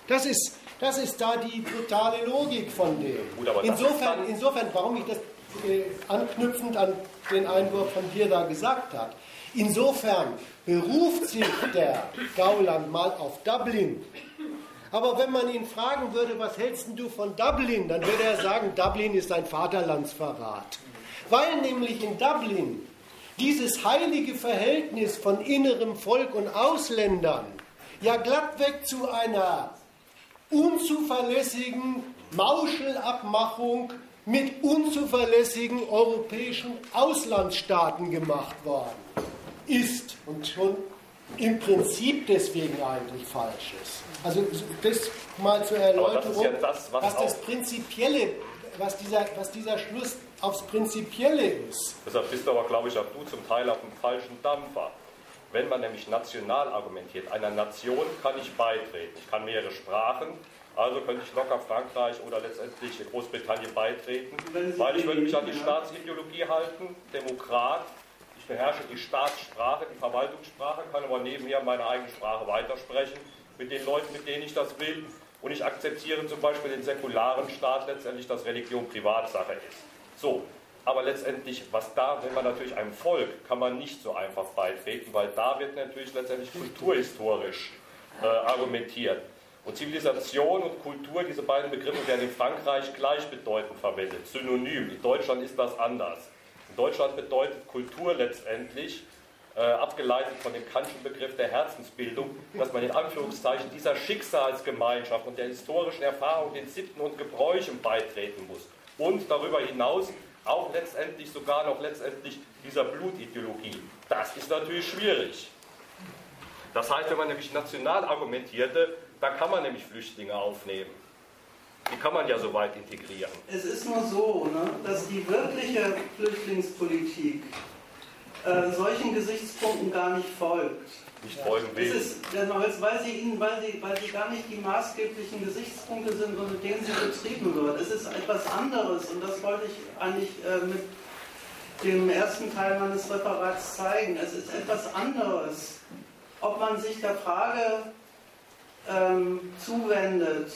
Das ist, das ist da die brutale Logik von dem. Insofern, insofern warum ich das äh, anknüpfend an den Einwurf von dir da gesagt habe, insofern beruft sich der Gauland mal auf Dublin aber wenn man ihn fragen würde, was hältst du von Dublin, dann würde er sagen, Dublin ist ein Vaterlandsverrat. Weil nämlich in Dublin dieses heilige Verhältnis von innerem Volk und Ausländern ja glattweg zu einer unzuverlässigen Mauschelabmachung mit unzuverlässigen europäischen Auslandsstaaten gemacht worden ist und schon im Prinzip deswegen eigentlich falsch ist. Also das mal zur Erläuterung, ja das, was, was das Prinzipielle, was dieser, was dieser Schluss aufs Prinzipielle ist.
Deshalb bist du aber, glaube ich, auch du zum Teil auf dem falschen Dampfer. Wenn man nämlich national argumentiert, einer Nation kann ich beitreten. Ich kann mehrere Sprachen, also könnte ich locker Frankreich oder letztendlich Großbritannien beitreten, weil ich würde mich an die Staatsideologie halten, Demokrat, ich beherrsche die Staatssprache, die Verwaltungssprache, kann aber nebenher meine eigene Sprache weitersprechen mit den Leuten, mit denen ich das will. Und ich akzeptiere zum Beispiel den säkularen Staat letztendlich, dass Religion Privatsache ist. So, aber letztendlich, was da, wenn man natürlich einem Volk, kann man nicht so einfach beitreten, weil da wird natürlich letztendlich kulturhistorisch äh, argumentiert. Und Zivilisation und Kultur, diese beiden Begriffe werden in Frankreich gleichbedeutend verwendet, synonym. In Deutschland ist das anders. In Deutschland bedeutet Kultur letztendlich, äh, abgeleitet von dem Kantschen Begriff der Herzensbildung, dass man in Anführungszeichen dieser Schicksalsgemeinschaft und der historischen Erfahrung, den Sitten und Gebräuchen beitreten muss. Und darüber hinaus auch letztendlich sogar noch letztendlich dieser Blutideologie. Das ist natürlich schwierig. Das heißt, wenn man nämlich national argumentierte, dann kann man nämlich Flüchtlinge aufnehmen. Die kann man ja so weit integrieren.
Es ist nur so, ne, dass die wirkliche Flüchtlingspolitik äh, solchen Gesichtspunkten gar nicht folgt.
Nicht folgen will.
Es ist, weil, sie ihnen, weil, sie, weil sie gar nicht die maßgeblichen Gesichtspunkte sind, unter denen sie betrieben wird. Es ist etwas anderes und das wollte ich eigentlich äh, mit dem ersten Teil meines Referats zeigen. Es ist etwas anderes, ob man sich der Frage ähm, zuwendet,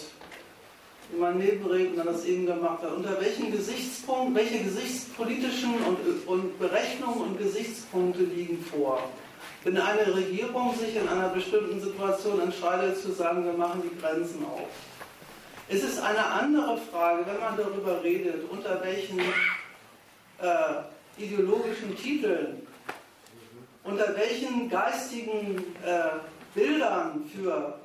wie mein Nebenredner das eben gemacht hat, unter welchen Gesichtspunkten, welche gesichtspolitischen und, und Berechnungen und Gesichtspunkte liegen vor. Wenn eine Regierung sich in einer bestimmten Situation entscheidet zu sagen, wir machen die Grenzen auf. Es ist eine andere Frage, wenn man darüber redet, unter welchen äh, ideologischen Titeln, unter welchen geistigen äh, Bildern für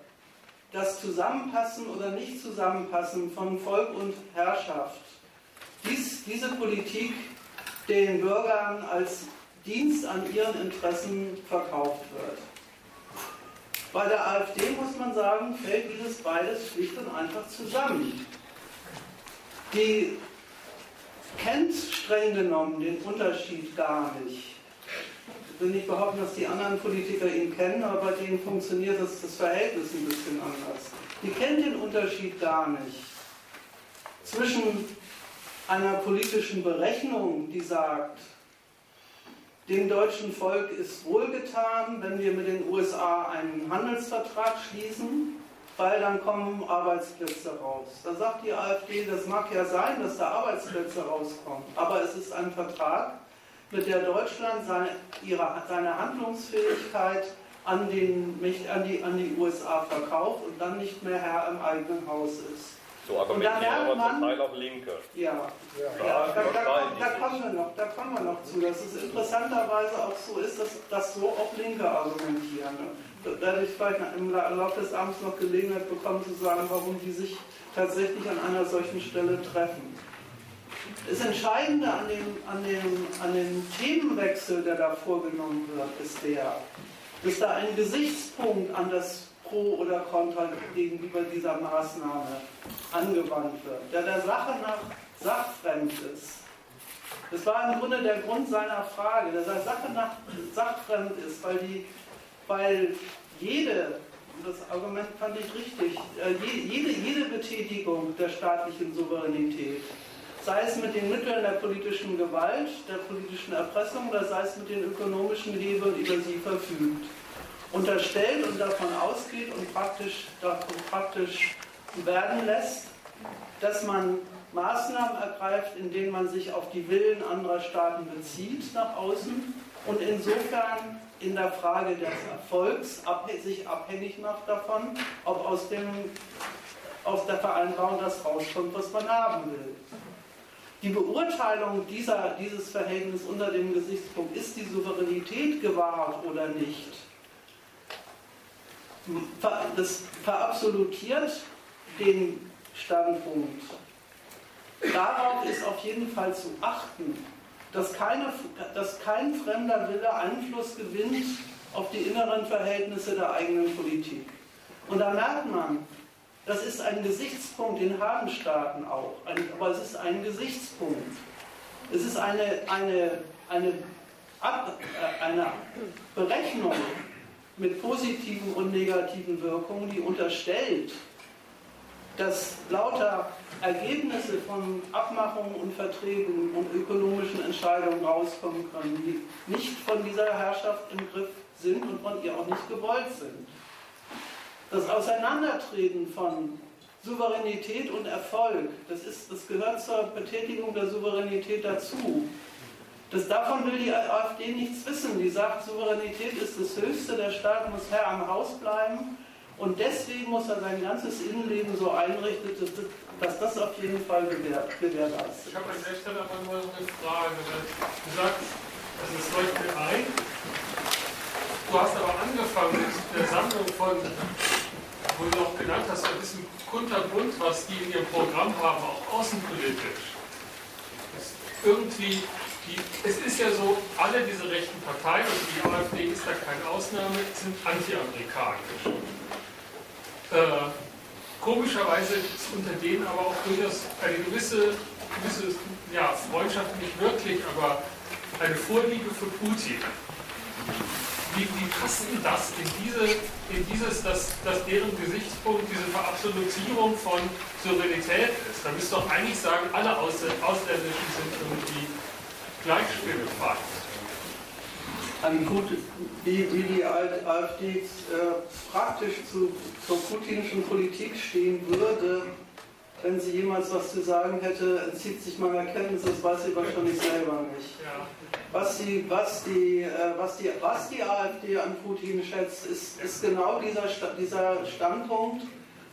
das Zusammenpassen oder Nicht-Zusammenpassen von Volk und Herrschaft, dies, diese Politik den Bürgern als Dienst an ihren Interessen verkauft wird. Bei der AfD muss man sagen, fällt dieses beides schlicht und einfach zusammen. Die kennt streng genommen den Unterschied gar nicht ich will nicht behaupten, dass die anderen Politiker ihn kennen, aber bei denen funktioniert das, das Verhältnis ein bisschen anders. Die kennen den Unterschied gar nicht zwischen einer politischen Berechnung, die sagt, dem deutschen Volk ist wohlgetan, wenn wir mit den USA einen Handelsvertrag schließen, weil dann kommen Arbeitsplätze raus. Da sagt die AfD, das mag ja sein, dass da Arbeitsplätze rauskommen, aber es ist ein Vertrag, mit der Deutschland seine, ihre, seine Handlungsfähigkeit an, den, an, die, an die USA verkauft und dann nicht mehr Herr im eigenen Haus ist.
So argumentieren aber man, zum Teil auch Linke.
Ja, ja. ja da, da, da, kommen wir noch, da kommen wir noch zu, dass es interessanterweise auch so ist, dass, dass so auch Linke argumentieren. Da werde ich vielleicht im Laufe des Abends noch Gelegenheit bekommen zu sagen, warum die sich tatsächlich an einer solchen Stelle treffen. Das Entscheidende an dem, an, dem, an dem Themenwechsel, der da vorgenommen wird, ist der, dass da ein Gesichtspunkt an das Pro oder Contra gegenüber dieser Maßnahme angewandt wird, der der Sache nach sachfremd ist. Das war im Grunde der Grund seiner Frage, dass er Sache nach sachfremd ist, weil, die, weil jede, das Argument fand ich richtig, äh, jede, jede Betätigung der staatlichen Souveränität sei es mit den Mitteln der politischen Gewalt, der politischen Erpressung oder sei es mit den ökonomischen Hebeln, über sie verfügt. Unterstellt und davon ausgeht und praktisch, davon praktisch werden lässt, dass man Maßnahmen ergreift, in denen man sich auf die Willen anderer Staaten bezieht nach außen und insofern in der Frage des Erfolgs sich abhängig macht davon, ob aus, dem, aus der Vereinbarung das rauskommt, was man haben will. Die Beurteilung dieser, dieses Verhältnisses unter dem Gesichtspunkt, ist die Souveränität gewahrt oder nicht, das verabsolutiert den Standpunkt. Darauf ist auf jeden Fall zu achten, dass, keine, dass kein fremder Wille Einfluss gewinnt auf die inneren Verhältnisse der eigenen Politik. Und da merkt man, das ist ein Gesichtspunkt, den haben Staaten auch, aber es ist ein Gesichtspunkt. Es ist eine, eine, eine, Ab, äh, eine Berechnung mit positiven und negativen Wirkungen, die unterstellt, dass lauter Ergebnisse von Abmachungen und Verträgen und ökonomischen Entscheidungen rauskommen können, die nicht von dieser Herrschaft im Griff sind und von ihr auch nicht gewollt sind. das Auseinandertreten von Souveränität und Erfolg, das, ist, das gehört zur Betätigung der Souveränität dazu. Das, davon will die AfD nichts wissen. Die sagt, Souveränität ist das Höchste, der Staat muss Herr am Haus bleiben und deswegen muss er sein ganzes Innenleben so einrichten, dass, das auf jeden Fall gewähr, gewährleistet
Ich habe an der Stelle aber nur eine Frage. Du sagst, also es leuchtet ein. Du hast aber angefangen mit der Sammlung von, wo du auch genannt hast, ein bisschen kunterbunt, was die in ihrem Programm haben, auch außenpolitisch. irgendwie die, es ist ja so, alle diese rechten Parteien, und die AfD ist da keine Ausnahme, sind anti-amerikanisch. Äh, komischerweise ist unter denen aber auch durchaus eine gewisse, gewisse ja, Freundschaft, nicht wirklich, aber eine Vorliebe für Putin. Wie, wie passt denn das in, diese, in dieses, dass, dass deren Gesichtspunkt diese Verabsolutierung von Souveränität ist? Da müsst ihr doch eigentlich sagen, alle Ausländischen sind irgendwie Gleichstimme fast.
Gut, wie, wie die AfD äh, praktisch zu, zur putinischen Politik stehen würde, wenn sie jemals was zu sagen hätte, entzieht sich meiner Kenntnis, das weiß sie wahrscheinlich selber nicht. Was, die, was, die, äh, was, die, was die AfD an Putin schätzt, ist, ist genau dieser, dieser Standpunkt,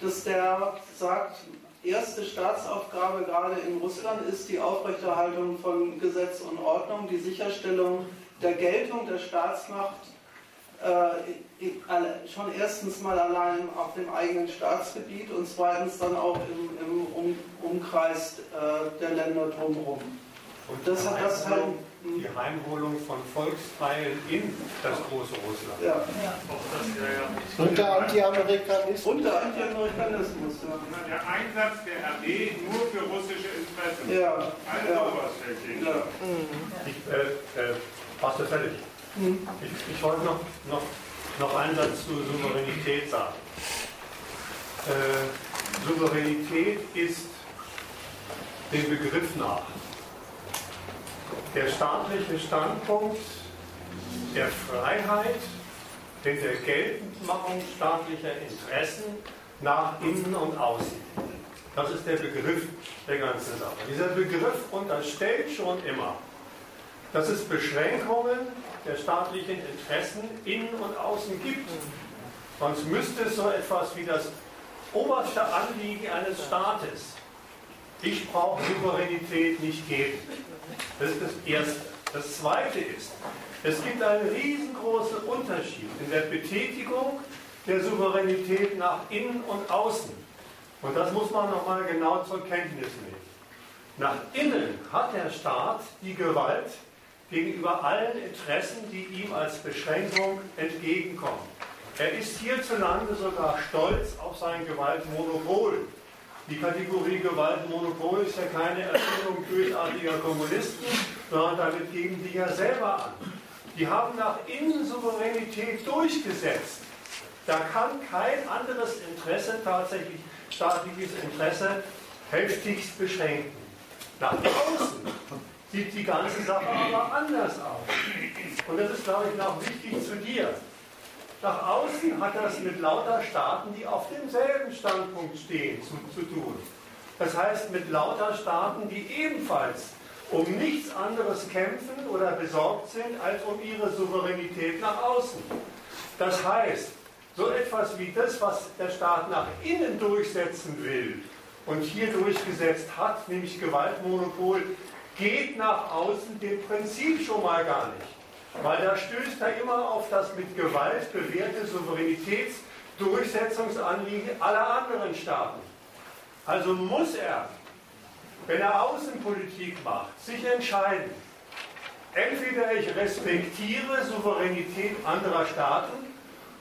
dass der sagt, erste Staatsaufgabe gerade in Russland ist die Aufrechterhaltung von Gesetz und Ordnung, die Sicherstellung der Geltung der Staatsmacht äh, schon erstens mal allein auf dem eigenen Staatsgebiet und zweitens dann auch im, im um, Umkreis äh, der Länder drumherum.
Und das hat das halt die Heimholung von Volksteilen in das große Russland.
Ja.
ja. Und der Anti-Amerikanismus.
Und der Anti-Amerikanismus, ja.
Der Einsatz der Armee nur für russische Interessen.
Ja.
Also
ja.
was fällt
ja.
Ich, äh, äh, fertig. Mhm. Ich, ich wollte noch, noch, noch einen Satz zur Souveränität sagen. Äh, Souveränität ist dem Begriff nach der staatliche Standpunkt der Freiheit, in der Geltendmachung staatlicher Interessen nach innen und außen. Das ist der Begriff der ganzen Sache. Dieser Begriff unterstellt schon immer, dass es Beschränkungen der staatlichen Interessen innen und außen gibt. Sonst müsste es so etwas wie das oberste Anliegen eines Staates, ich brauche Souveränität, nicht geben. Das ist das Erste. Das Zweite ist, es gibt einen riesengroßen Unterschied in der Betätigung der Souveränität nach innen und außen. Und das muss man nochmal genau zur Kenntnis nehmen. Nach innen hat der Staat die Gewalt gegenüber allen Interessen, die ihm als Beschränkung entgegenkommen. Er ist hierzulande sogar stolz auf sein Gewaltmonopol. Die Kategorie Gewaltmonopol ist ja keine Erfindung bösartiger Kommunisten, sondern damit geben die ja selber an. Die haben nach innen Souveränität durchgesetzt. Da kann kein anderes Interesse, tatsächlich staatliches Interesse, heftigst beschränken. Nach außen sieht die ganze Sache aber anders aus. Und das ist, glaube ich, noch wichtig zu dir. Nach außen hat das mit lauter Staaten, die auf demselben Standpunkt stehen, zu, zu tun. Das heißt mit lauter Staaten, die ebenfalls um nichts anderes kämpfen oder besorgt sind, als um ihre Souveränität nach außen. Das heißt, so etwas wie das, was der Staat nach innen durchsetzen will und hier durchgesetzt hat, nämlich Gewaltmonopol, geht nach außen dem Prinzip schon mal gar nicht. Weil da stößt er immer auf das mit Gewalt bewährte Souveränitätsdurchsetzungsanliegen aller anderen Staaten. Also muss er, wenn er Außenpolitik macht, sich entscheiden. Entweder ich respektiere Souveränität anderer Staaten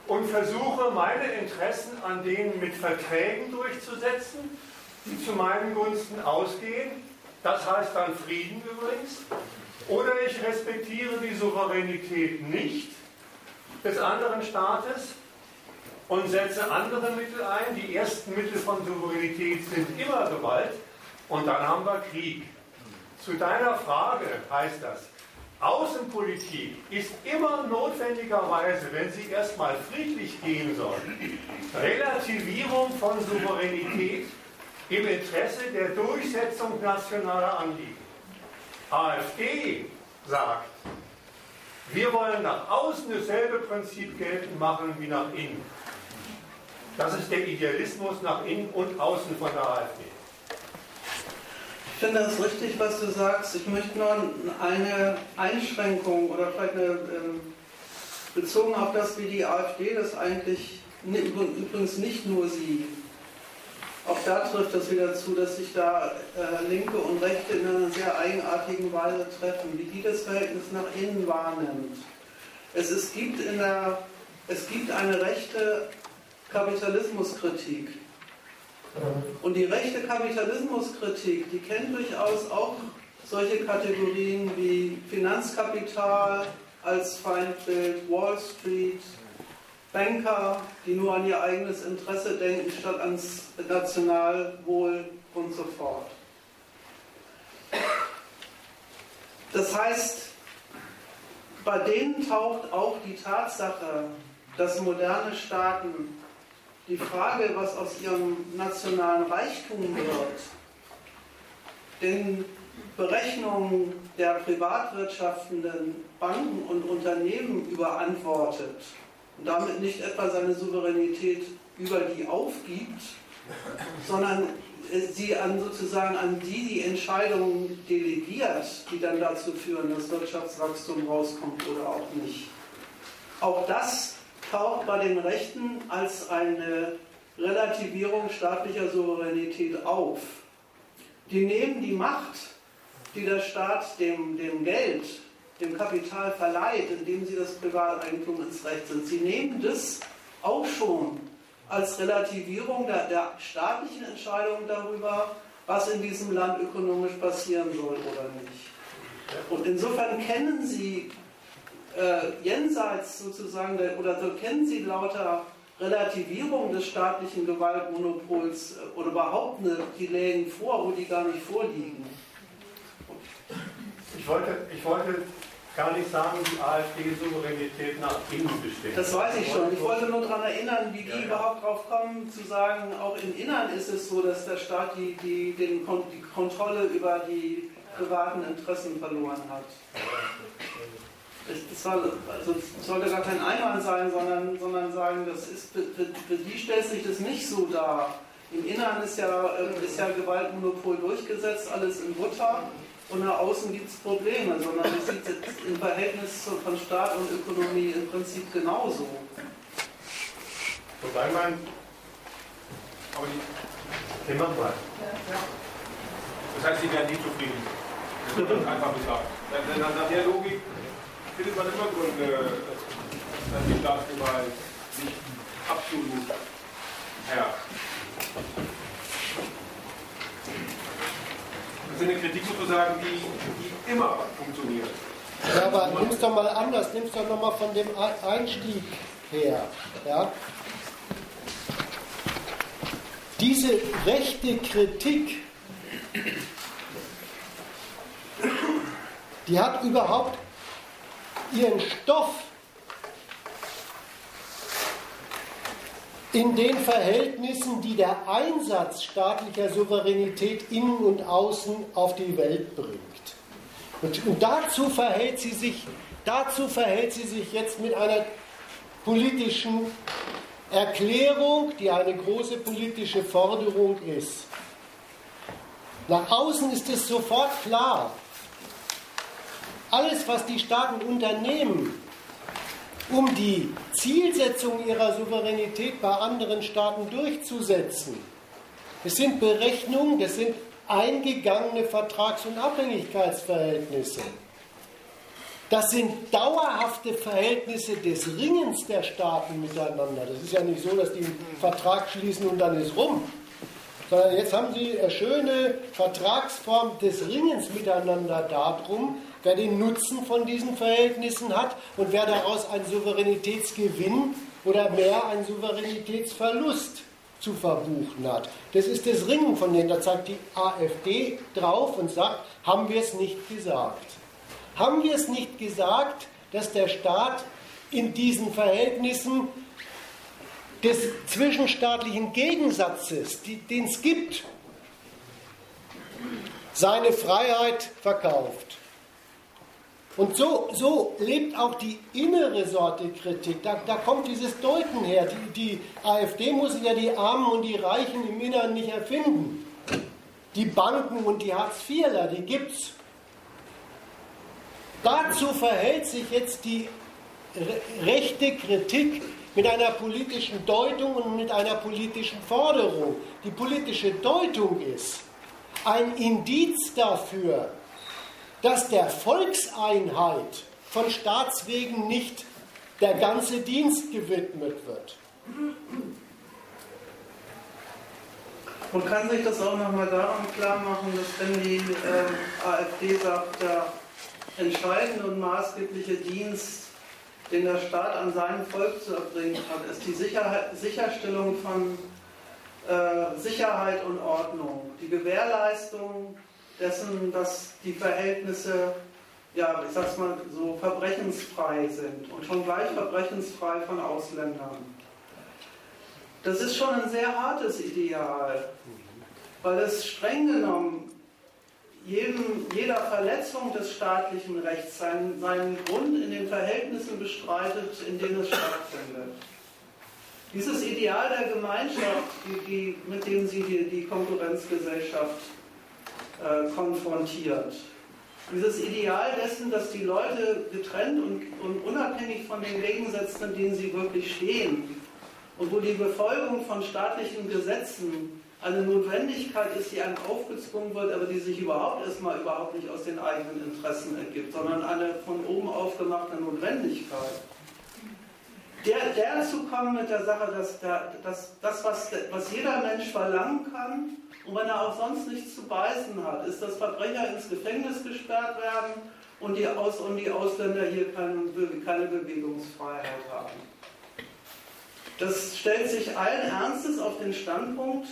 und versuche meine Interessen an denen mit Verträgen durchzusetzen, die zu meinen Gunsten ausgehen. Das heißt dann Frieden übrigens. Oder ich respektiere die Souveränität nicht des anderen Staates und setze andere Mittel ein. Die ersten Mittel von Souveränität sind immer Gewalt und dann haben wir Krieg. Zu deiner Frage heißt das, Außenpolitik ist immer notwendigerweise, wenn sie erstmal friedlich gehen soll, Relativierung von Souveränität im Interesse der Durchsetzung nationaler Anliegen. AfD sagt, wir wollen nach außen dasselbe Prinzip geltend machen wie nach innen. Das ist der Idealismus nach innen und außen von der AfD.
Ich finde das richtig, was du sagst. Ich möchte nur eine Einschränkung oder vielleicht eine, ähm, bezogen auf das, wie die AfD das eigentlich, übrigens nicht nur sie, auch da trifft das wieder zu, dass sich da äh, Linke und Rechte in einer sehr eigenartigen Weise treffen, wie die das Verhältnis nach innen wahrnimmt. Es, es, gibt, in der, es gibt eine rechte Kapitalismuskritik. Und die rechte Kapitalismuskritik, die kennt durchaus auch solche Kategorien wie Finanzkapital als Feindbild, Wall Street, Banker, die nur an ihr eigenes Interesse denken, statt ans Nationalwohl und so fort. Das heißt, bei denen taucht auch die Tatsache, dass moderne Staaten die Frage, was aus ihrem nationalen Reichtum wird, den Berechnungen der privatwirtschaftenden Banken und Unternehmen überantwortet und damit nicht etwa seine Souveränität über die aufgibt, (laughs) sondern sie an sozusagen an die die Entscheidungen delegiert, die dann dazu führen, dass Wirtschaftswachstum rauskommt oder auch nicht. Auch das taucht bei den Rechten als eine Relativierung staatlicher Souveränität auf. Die nehmen die Macht, die der Staat dem, dem Geld, dem Kapital verleiht, indem sie das Privateigentum ins Recht sind. Sie nehmen das auch schon als Relativierung der, der staatlichen Entscheidung darüber, was in diesem Land ökonomisch passieren soll oder nicht. Und insofern kennen Sie äh, jenseits sozusagen, der, oder so kennen Sie lauter Relativierung des staatlichen Gewaltmonopols äh, oder überhaupt eine, die Lägen vor, wo die gar nicht vorliegen?
Ich wollte, ich wollte gar nicht sagen, die AfD-Souveränität nach innen besteht.
Das weiß ich schon. Ich wollte nur daran erinnern, wie die ja, ja. überhaupt drauf kommen, zu sagen, auch im Innern ist es so, dass der Staat die, die, den, die Kontrolle über die privaten Interessen verloren hat. Es soll, also sollte gar kein Einwand sein, sondern, sondern sagen, das ist, für, für, die stellt sich das nicht so dar. Im Innern ist ja, äh, ist ja Gewaltmonopol durchgesetzt, alles in Butter und nach außen gibt (laughs) es Probleme, sondern das sieht im Verhältnis von Staat und Ökonomie im Prinzip genauso.
Wobei man. Aber die. Okay, mach mal.
Das heißt, Sie werden nie zufrieden. Das wird einfach gesagt. Nach der Logik findet man immer Gründe, dass die Staatsgewalt nicht absolut herrscht. Das ist eine Kritik sozusagen, die, die immer funktioniert.
Ja, aber nimm es doch mal anders, nimm es doch nochmal von dem Einstieg her. Ja? Diese rechte Kritik, die hat überhaupt ihren Stoff in den Verhältnissen, die der Einsatz staatlicher Souveränität innen und außen auf die Welt bringt. Und, und dazu, verhält sie sich, dazu verhält sie sich jetzt mit einer politischen Erklärung, die eine große politische Forderung ist. Nach außen ist es sofort klar, alles, was die Staaten unternehmen, um die Zielsetzung ihrer Souveränität bei anderen Staaten durchzusetzen, das sind Berechnungen, das sind eingegangene Vertrags- und Abhängigkeitsverhältnisse. Das sind dauerhafte Verhältnisse des Ringens der Staaten miteinander. Das ist ja nicht so, dass die einen Vertrag schließen und dann ist rum. Sondern jetzt haben sie eine schöne Vertragsform des Ringens miteinander darum, wer den Nutzen von diesen Verhältnissen hat und wer daraus einen Souveränitätsgewinn oder mehr einen Souveränitätsverlust zu verbuchen hat. Das ist das Ringen von denen. Da zeigt die AfD drauf und sagt, haben wir es nicht gesagt. Haben wir es nicht gesagt, dass der Staat in diesen Verhältnissen des zwischenstaatlichen Gegensatzes, den es gibt, seine Freiheit verkauft. Und so, so lebt auch die innere Sorte Kritik. Da, da kommt dieses Deuten her. Die, die AfD muss ja die Armen und die Reichen im Inneren nicht erfinden. Die Banken und die Hartz-IVler, die gibt's. Dazu verhält sich jetzt die rechte Kritik mit einer politischen Deutung und mit einer politischen Forderung. Die politische Deutung ist ein Indiz dafür, dass der Volkseinheit von Staatswegen nicht der ganze Dienst gewidmet wird.
Man kann sich das auch nochmal daran klar machen, dass wenn die äh, AfD sagt, der entscheidende und maßgebliche Dienst, den der Staat an seinem Volk zu erbringen hat, ist die Sicherheit, Sicherstellung von äh, Sicherheit und Ordnung, die Gewährleistung dessen, dass die Verhältnisse, ja, ich sag's mal so, verbrechensfrei sind und schon gleich verbrechensfrei von Ausländern. Das ist schon ein sehr hartes Ideal, weil es streng genommen jedem, jeder Verletzung des staatlichen Rechts seinen, seinen Grund in den Verhältnissen bestreitet, in denen es stattfindet. Dieses Ideal der Gemeinschaft, die, die, mit dem sie die, die Konkurrenzgesellschaft äh, konfrontiert, dieses Ideal dessen, dass die Leute getrennt und, und unabhängig von den Gegensätzen, in denen sie wirklich stehen, und wo die Befolgung von staatlichen Gesetzen eine Notwendigkeit ist, die einem aufgezwungen wird, aber die sich überhaupt erstmal überhaupt nicht aus den eigenen Interessen ergibt, sondern eine von oben aufgemachte Notwendigkeit. Der, der zu kommen mit der Sache, dass, der, dass das, was, was jeder Mensch verlangen kann, und wenn er auch sonst nichts zu beißen hat, ist, dass Verbrecher ins Gefängnis gesperrt werden und die, Aus, und die Ausländer hier keine, keine Bewegungsfreiheit haben. Das stellt sich allen Ernstes auf den Standpunkt,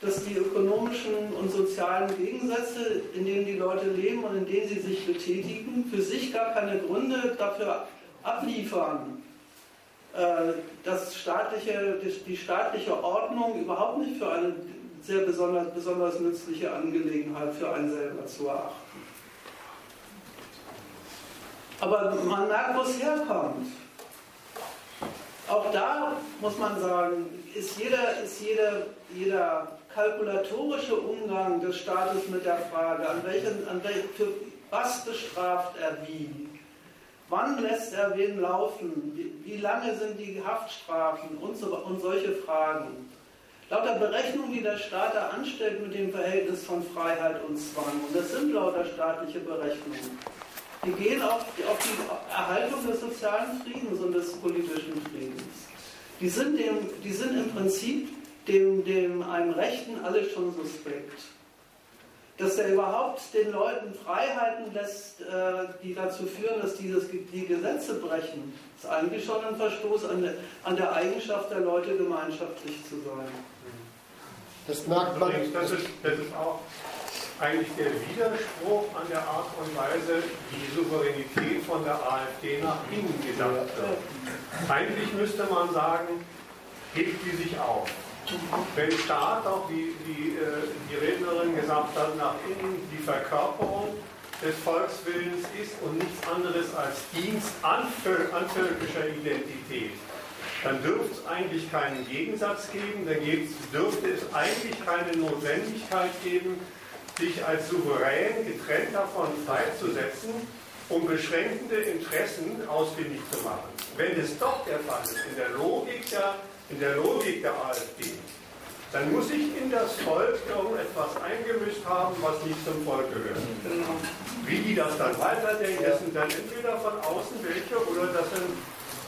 dass die ökonomischen und sozialen Gegensätze, in denen die Leute leben und in denen sie sich betätigen, für sich gar keine Gründe dafür abliefern, äh, dass staatliche, die staatliche Ordnung überhaupt nicht für eine sehr besonders, besonders nützliche Angelegenheit für einen selber zu erachten. Aber man merkt, wo es herkommt. Auch da muss man sagen, ist jeder, ist jeder, jeder kalkulatorische Umgang des Staates mit der Frage, an welchen, an welchen, für was bestraft er wie, wann lässt er wen laufen, wie, wie lange sind die Haftstrafen und, so, und solche Fragen. Lauter Berechnungen, die der Staat da anstellt mit dem Verhältnis von Freiheit und Zwang, und das sind lauter staatliche Berechnungen, die gehen auf, auf die Erhaltung des sozialen Friedens und des politischen Friedens. Die sind, dem, die sind im Prinzip dem, dem einem Rechten alles schon suspekt. Dass er überhaupt den Leuten Freiheiten lässt, äh, die dazu führen, dass die die Gesetze brechen, ist eigentlich schon ein Verstoß an der, an der Eigenschaft der Leute, gemeinschaftlich zu sein.
Das merkt man. Das ist, das ist auch eigentlich der Widerspruch an der Art und Weise, wie Souveränität von der AfD nach innen gedacht wird. Eigentlich müsste man sagen, hebt die sich auf. Wenn Staat, auch wie die, äh, die Rednerin gesagt hat, nach innen die Verkörperung des Volkswillens ist und nichts anderes als Dienst an, an völkischer Identität, dann dürfte es eigentlich keinen Gegensatz geben, dann dürfte es eigentlich keine Notwendigkeit geben, sich als souverän getrennt davon freizusetzen, um beschränkende Interessen ausfindig zu machen. Wenn es doch der Fall ist, in der Logik der in der Logik der AfD, dann muss sich in das Volk irgendetwas eingemischt haben, was nicht zum Volk gehört. Wie die das dann weiterdenken, das sind dann entweder von außen welche oder das sind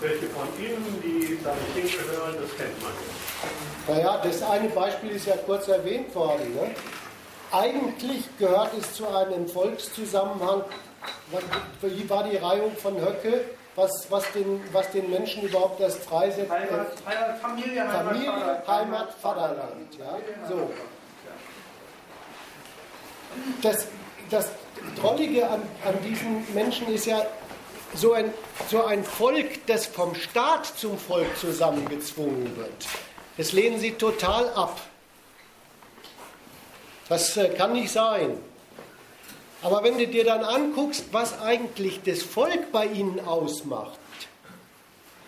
welche von innen, die da nicht hingehören, das kennt man
ja. Naja, das eine Beispiel ist ja kurz erwähnt worden. Ne? Eigentlich gehört es zu einem Volkszusammenhang, wie war die Reihung von Höcke? Was, was, den, was den Menschen überhaupt erst freisetzt.
Heimat, Heimat, Familie,
Heimat, Familie, Vaterland. Heimat, Vaterland. Ja? So. Das das Drollige an, an diesen Menschen ist ja so ein, so ein Volk, das vom Staat zum Volk zusammengezwungen wird. Das lehnen sie total ab. Das äh, kann nicht sein. Aber wenn du dir dann anguckst, was eigentlich das Volk bei ihnen ausmacht,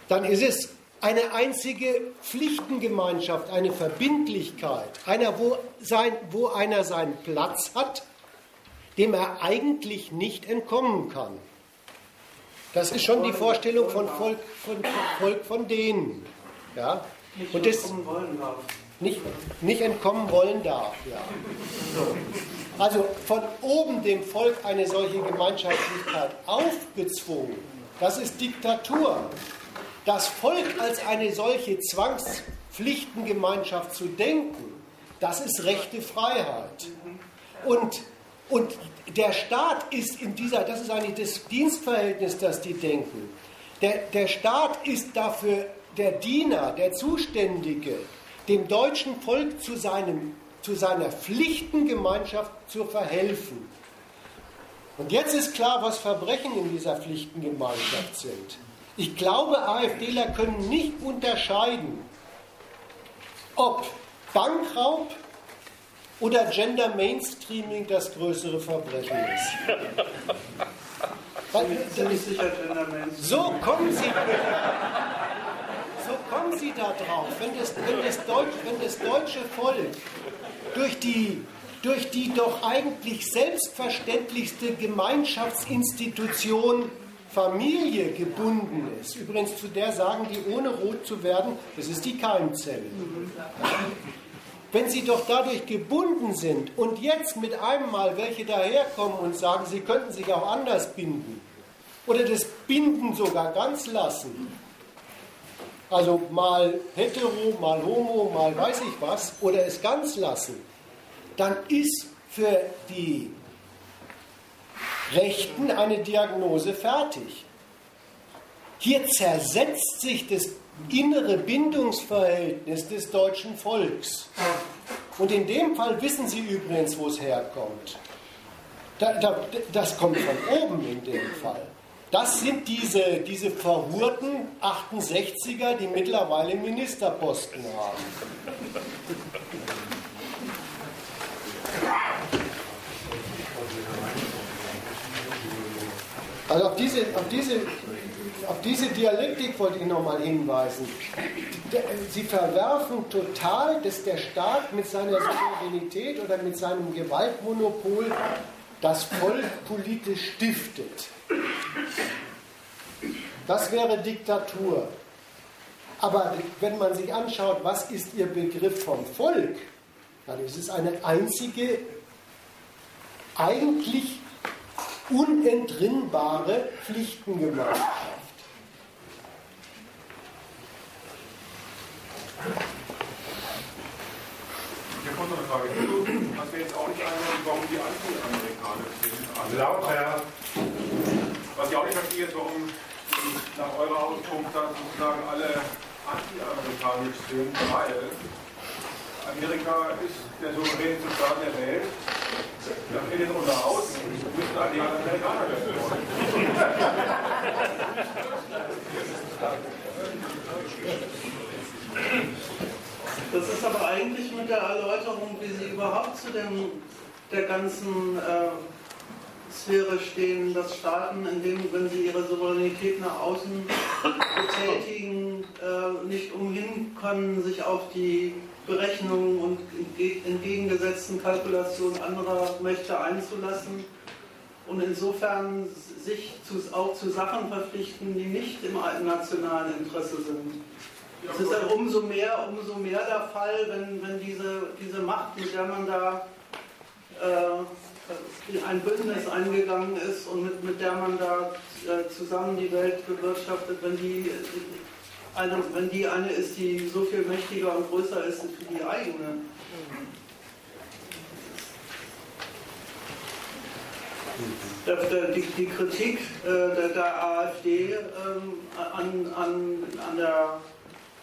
dann ist es eine einzige Pflichtengemeinschaft, eine Verbindlichkeit, einer, wo, sein, wo einer seinen Platz hat, dem er eigentlich nicht entkommen kann. Das ist schon die Vorstellung von Volk von, Volk von denen. Ja?
Und das.
Nicht, nicht entkommen wollen darf. Ja. So. Also von oben dem Volk eine solche Gemeinschaftlichkeit aufgezwungen, das ist Diktatur. Das Volk als eine solche Zwangspflichtengemeinschaft zu denken, das ist rechte Freiheit. Und, und der Staat ist in dieser, das ist eigentlich das Dienstverhältnis, das die denken. Der, der Staat ist dafür der Diener, der Zuständige, dem deutschen Volk zu, seinem, zu seiner Pflichtengemeinschaft zu verhelfen. Und jetzt ist klar, was Verbrechen in dieser Pflichtengemeinschaft sind. Ich glaube, AfDler können nicht unterscheiden, ob Bankraub oder Gender Mainstreaming das größere Verbrechen ist. so kommen Sie, so kommen Sie da drauf, wenn das, wenn das, Deutsch, wenn das deutsche Volk durch die, durch die doch eigentlich selbstverständlichste Gemeinschaftsinstitution Familie gebunden ist, übrigens zu der sagen die, ohne rot zu werden, das ist die Keimzelle. Wenn sie doch dadurch gebunden sind und jetzt mit einem Mal welche daherkommen und sagen, sie könnten sich auch anders binden oder das Binden sogar ganz lassen, also mal hetero, mal homo, mal weiß ich was, oder es ganz lassen, dann ist für die Rechten eine Diagnose fertig. Hier zersetzt sich das innere Bindungsverhältnis des deutschen Volks. Und in dem Fall wissen Sie übrigens, wo es herkommt. Da, da, das kommt von oben in dem Fall. Das sind diese, diese verhurten 68er, die mittlerweile Ministerposten haben. Also auf diese, auf diese, auf diese Dialektik wollte ich nochmal hinweisen. Sie verwerfen total, dass der Staat mit seiner Souveränität oder mit seinem Gewaltmonopol das Volk politisch stiftet. Das wäre Diktatur. Aber wenn man sich anschaut, was ist Ihr Begriff vom Volk, dann ist es eine einzige, eigentlich unentrinnbare Pflichtengemeinschaft.
Ich habe noch eine Frage. Hast mir jetzt auch nicht angehört, warum die Anti-Amerikaner sind.
Lauter.
Was ich auch nicht verstehe, ist, warum nach eurer Auskunft dann sozusagen alle anti-amerikanisch sind, weil Amerika ist der souveränste Staat der Welt. Nach innen und nach müssen alle Amerikaner werden.
Das ist aber eigentlich mit der Erläuterung, wie Sie überhaupt zu dem, der ganzen äh, Sphäre stehen, dass Staaten, indem, wenn sie ihre Souveränität nach außen betätigen, äh, nicht umhin können, sich auf die Berechnungen und entgegengesetzten Kalkulationen anderer Mächte einzulassen und insofern sich zu, auch zu Sachen verpflichten, die nicht im nationalen Interesse sind. Es ist ja umso mehr, umso mehr der Fall, wenn, wenn diese, diese Macht, mit der man da äh, ein Bündnis eingegangen ist und mit, mit der man da äh, zusammen die Welt bewirtschaftet, wenn die eine, wenn die eine ist, die so viel mächtiger und größer ist wie die eigene. Die, die Kritik äh, der, der, AfD ähm, an, an, an der.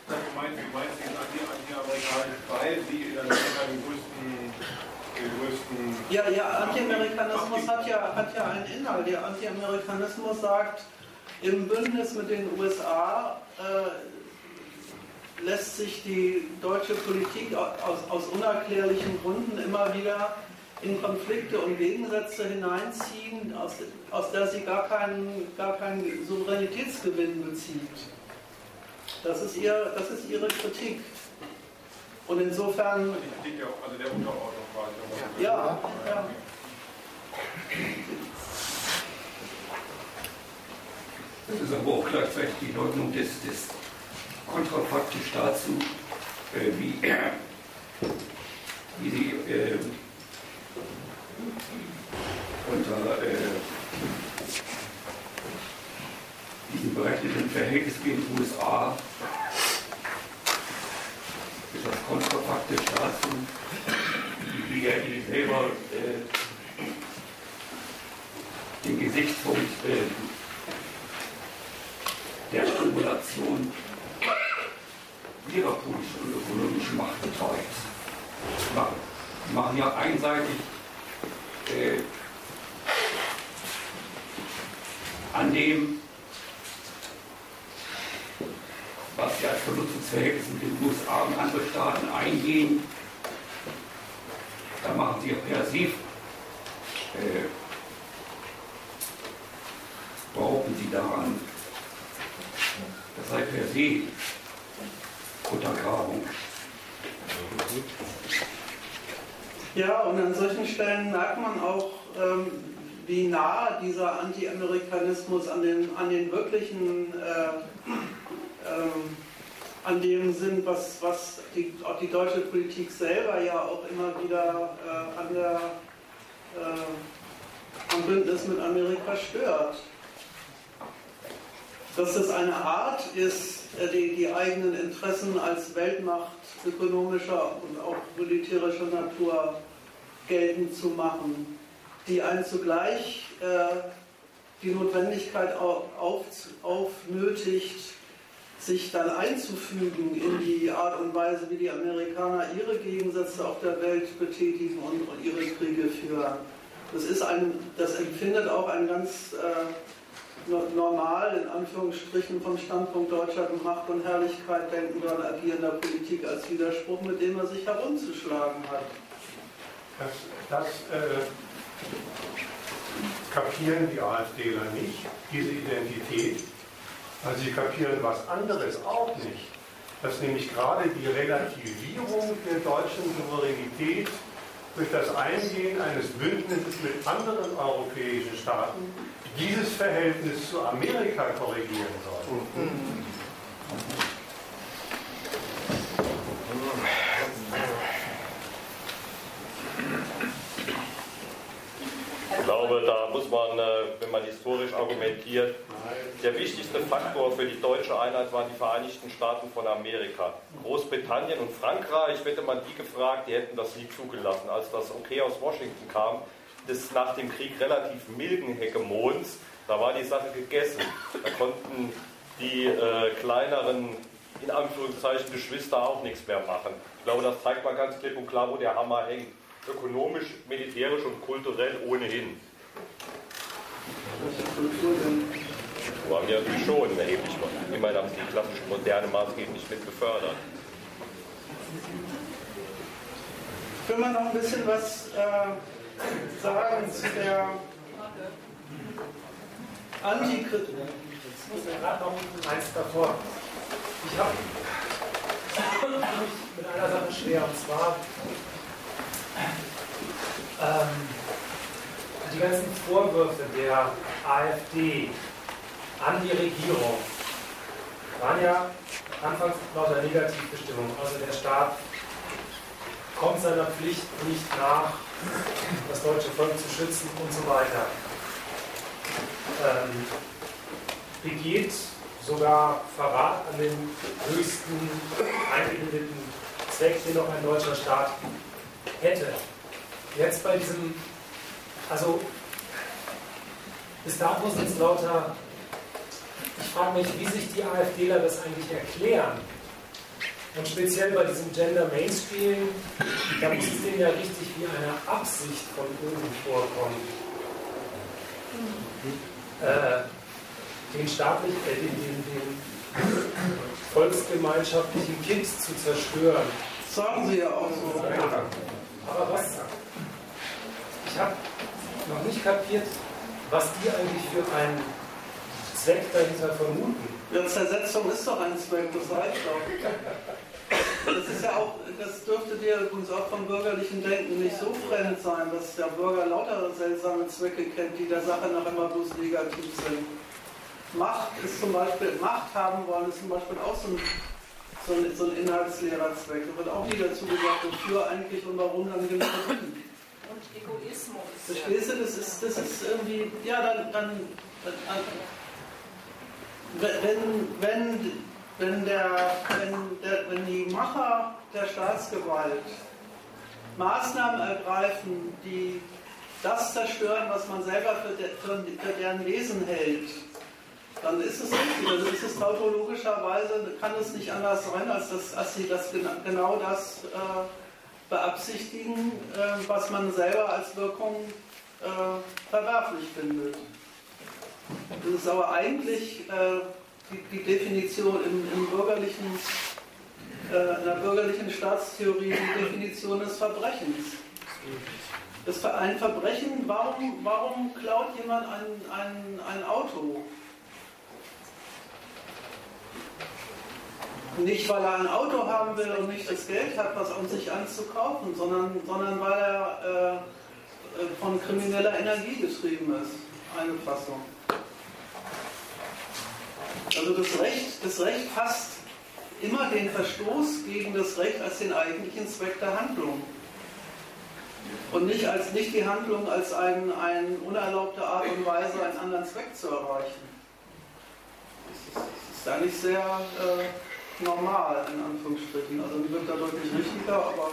Du meinst, du meinst anti-amerikanisch, weil sie in Amerika den größten
Ja, ja, Anti-Amerikanismus hat ja, hat ja einen Inhalt. Der Anti-Amerikanismus sagt, im Bündnis mit den USA äh, lässt sich die deutsche Politik aus, aus unerklärlichen Gründen immer wieder in Konflikte und Gegensätze hineinziehen, aus, aus der sie gar keinen, gar keinen Souveränitätsgewinn bezieht. Das ist, ihr, das ist ihre Kritik. Und insofern.
Die Kritik also der Unterordnung.
Ja, ja.
Das ist aber auch gleichzeitig die Leugnung des, des kontrafaktisch dazu, äh, wie, wie sie äh, unter äh, diesen berechneten Verhältnis den USA ist das kontrafaktisch dazu, wie er selber äh, den Gesichtspunkt äh, der Stimulation ihrer politischen und ökonomischen Macht betreut. Die machen ja einseitig äh, an dem, was sie als Vernutzungsverhältnis mit den USA und anderen Staaten eingehen, da machen sie se, äh, behaupten sie daran, das sei per se Untergrabung.
Ja, und an solchen Stellen merkt man auch, ähm, wie nah dieser Anti-Amerikanismus an den, an den wirklichen, äh, ähm, an dem sind, was, was die, auch die deutsche Politik selber ja auch immer wieder äh, an der, äh, am Bündnis mit Amerika stört. Dass es eine Art ist, äh, die, die eigenen Interessen als Weltmacht ökonomischer und auch militärischer Natur geltend zu machen, die einen zugleich äh, die Notwendigkeit auf, aufnötigt, sich dann einzufügen in die Art und Weise, wie die Amerikaner ihre Gegensätze auf der Welt betätigen und, ihre Kriege führen. Das, ist ein, das empfindet auch ein ganz äh, normal, in Anführungsstrichen, vom Standpunkt deutscher Macht und Herrlichkeit denkender und agierender Politik als Widerspruch, mit dem er sich herumzuschlagen hat.
Das, das äh, kapieren die AfDler nicht, diese Identität. Also sie kapieren was anderes auch nicht. Dass nämlich gerade die Relativierung der deutschen Souveränität durch das Eingehen eines Bündnisses mit anderen europäischen Staaten dieses Verhältnis zu Amerika korrigieren soll. Mhm.
Glaube, da muss man, äh, wenn man historisch argumentiert, der wichtigste Faktor für die deutsche Einheit waren die Vereinigten Staaten von Amerika. Großbritannien und Frankreich, hätte man die gefragt, die hätten das nie zugelassen. Als das Okay aus Washington kam, des nach dem Krieg relativ milden Hegemons, da war die Sache gegessen. Da konnten die äh, kleineren, in Anführungszeichen, Geschwister auch nichts mehr machen. Ich glaube, das zeigt mal ganz klipp und klar, wo der Hammer hängt ökonomisch, militärisch und kulturell ohnehin. War mir natürlich schon erheblich. Immerhin haben sie die klassische Moderne maßgeblich mit gefördert.
Können wir noch ein bisschen was äh, sagen zu der Antikritik?
Ich muss ja gerade noch eins davor. Ich habe mich mit einer Sache schwer, und zwar ähm, die ganzen Vorwürfe der AfD an die Regierung waren ja anfangs lauter Negativbestimmung. Also der Staat kommt seiner Pflicht nicht nach, das deutsche Volk zu schützen und so weiter. Ähm, begeht sogar Verrat an den höchsten eingebildeten Zweck, den noch ein deutscher Staat hätte. Jetzt bei diesem, also bis dato sind es lauter, ich frage mich, wie sich die AfDler das eigentlich erklären, Und speziell bei diesem Gender Mainstreaming, da muss es denen ja richtig wie eine Absicht von oben vorkommen. Äh, den staatlich, äh, den, den, den volksgemeinschaftlichen Kids zu zerstören.
Sagen Sie ja auch so.
Aber was? Ich habe noch nicht kapiert, was die eigentlich für einen Zweck dahinter vermuten.
Ja, Zersetzung ist doch ein Zweck, das reicht doch. Das ist ja auch, das dürfte dir übrigens auch vom bürgerlichen Denken nicht so fremd sein, dass der Bürger lauter seltsame Zwecke kennt, die der Sache nach immer bloß negativ sind. Macht ist zum Beispiel, Macht haben wollen, ist zum Beispiel auch so ein, so ein, so ein inhaltsleerer Zweck. Da wird auch nie dazu gesagt, wofür eigentlich und warum dann genau
Und Egoismus.
Verstehst du, das ist, das ist irgendwie, ja, dann, dann, dann wenn, wenn, wenn, der, wenn, der, wenn die Macher der Staatsgewalt Maßnahmen ergreifen, die das zerstören, was man selber für, de, für, deren Wesen hält, dann ist es richtig. Also ist es tautologischerweise, kann es nicht anders sein, als dass, als sie das, genau das äh, beabsichtigen, äh, was man selber als Wirkung äh, verwerflich findet. Das ist aber eigentlich äh, die, Definition im, bürgerlichen, in der bürgerlichen Staatstheorie, die Definition des Verbrechens. Das ein Verbrechen, warum, warum klaut jemand ein, ein, ein Auto? Nicht, weil er ein Auto haben will und nicht das Geld hat, was um sich anzukaufen, sondern, sondern weil er äh, äh, von krimineller Energie getrieben ist. Eine Fassung. Also das Recht, das Recht fasst immer den Verstoß gegen das Recht als den eigentlichen Zweck der Handlung. Und nicht, als, nicht die Handlung als eine ein unerlaubte Art und Weise, einen anderen Zweck zu erreichen. Das ist, das ist eigentlich sehr äh, normal, in Anführungsstrichen. Also die wird da deutlich richtiger, aber.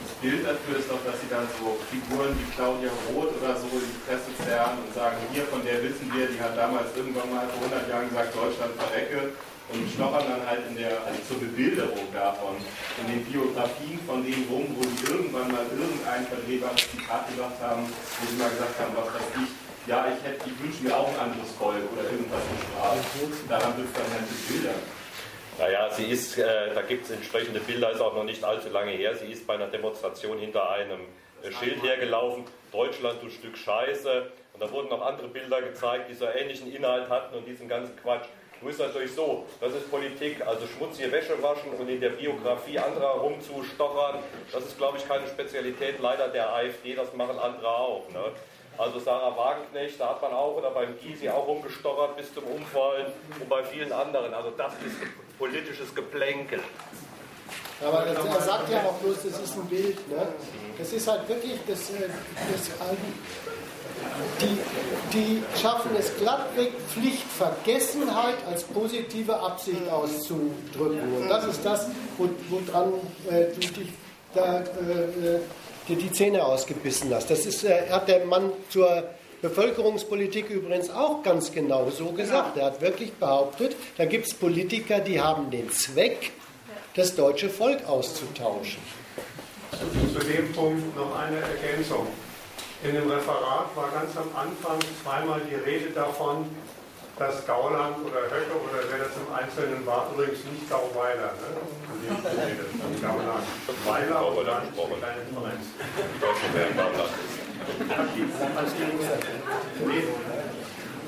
Das Bild dafür ist doch, dass sie dann so Figuren wie Claudia Roth oder so in die Presse zerren und sagen, hier von der wissen wir, die hat damals irgendwann mal vor 100 Jahren gesagt, Deutschland verrecke und stochern dann halt in der, also zur Bebilderung davon, in den Biografien von denen rum, wo sie irgendwann mal irgendein verdrehbares Zitat gesagt haben, wo sie mal gesagt haben, was weiß ich, ja, ich, hätte, ich wünsche mir auch ein anderes Volk oder irgendwas in Sprache. Daran dürfte dann halt die Bilder.
Naja, sie ist, äh, da gibt es entsprechende Bilder, ist auch noch nicht allzu lange her. Sie ist bei einer Demonstration hinter einem äh, Schild hergelaufen, Deutschland, du Stück Scheiße. Und da wurden noch andere Bilder gezeigt, die so ähnlichen Inhalt hatten und diesen ganzen Quatsch. Nur ist natürlich so, das ist Politik, also schmutzige Wäsche waschen und in der Biografie anderer rumzustochern, das ist, glaube ich, keine Spezialität leider der AfD, das machen andere auch. Ne? Also Sarah Wagenknecht, da hat man auch, oder beim Gysi auch rumgestochert bis zum Umfallen und bei vielen anderen. Also das ist politisches Geplänkel.
Aber das, er sagt ja auch bloß, das ist ein Bild. Ne? Das ist halt wirklich, das, äh, das, die, die schaffen es glattweg, Pflichtvergessenheit als positive Absicht auszudrücken. Und das ist das, woran äh, du dich da äh, äh dir die Zähne ausgebissen hast. Das ist, äh, hat der Mann zur Bevölkerungspolitik übrigens auch ganz genau so gesagt. Er hat wirklich behauptet, da gibt es Politiker, die haben den Zweck, das deutsche Volk auszutauschen.
Zu dem Punkt noch eine Ergänzung. In dem Referat war ganz am Anfang zweimal die Rede davon, dass Gauland oder Höcke oder wer das im Einzelnen war, übrigens nicht Gauweiler, ne? Gauland. Weiler eine kleine Differenz. Hat die,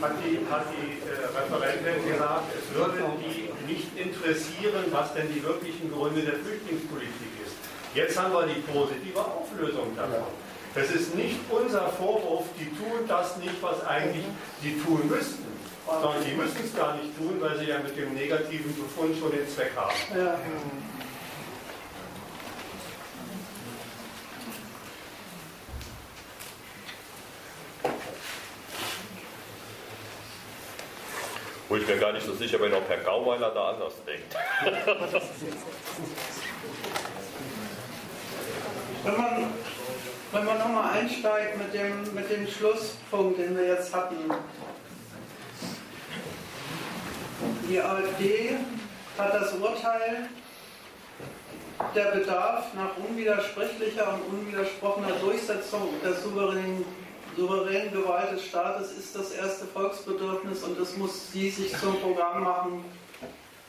hat die, hat die äh, Referentin gesagt, es würde die nicht interessieren, was denn die wirklichen Gründe der Flüchtlingspolitik ist. Jetzt haben wir die positive Auflösung davon. Es ist nicht unser Vorwurf, die tun das nicht, was eigentlich die tun müssten sondern die müssen es gar nicht tun, weil sie ja mit dem negativen Befund schon den Zweck haben. Ja.
Wo ich mir gar nicht so sicher bin, ob Herr Gauweiler da anders denkt.
wenn man, wenn man nochmal einsteigt mit dem, mit dem Schlusspunkt, den wir jetzt hatten, Die AfD hat das Urteil, der Bedarf nach unwidersprechlicher und unwidersprochener Durchsetzung der souveränen, souveränen Gewalt des Staates ist das erste Volksbedürfnis und es muss sie sich zum Programm machen,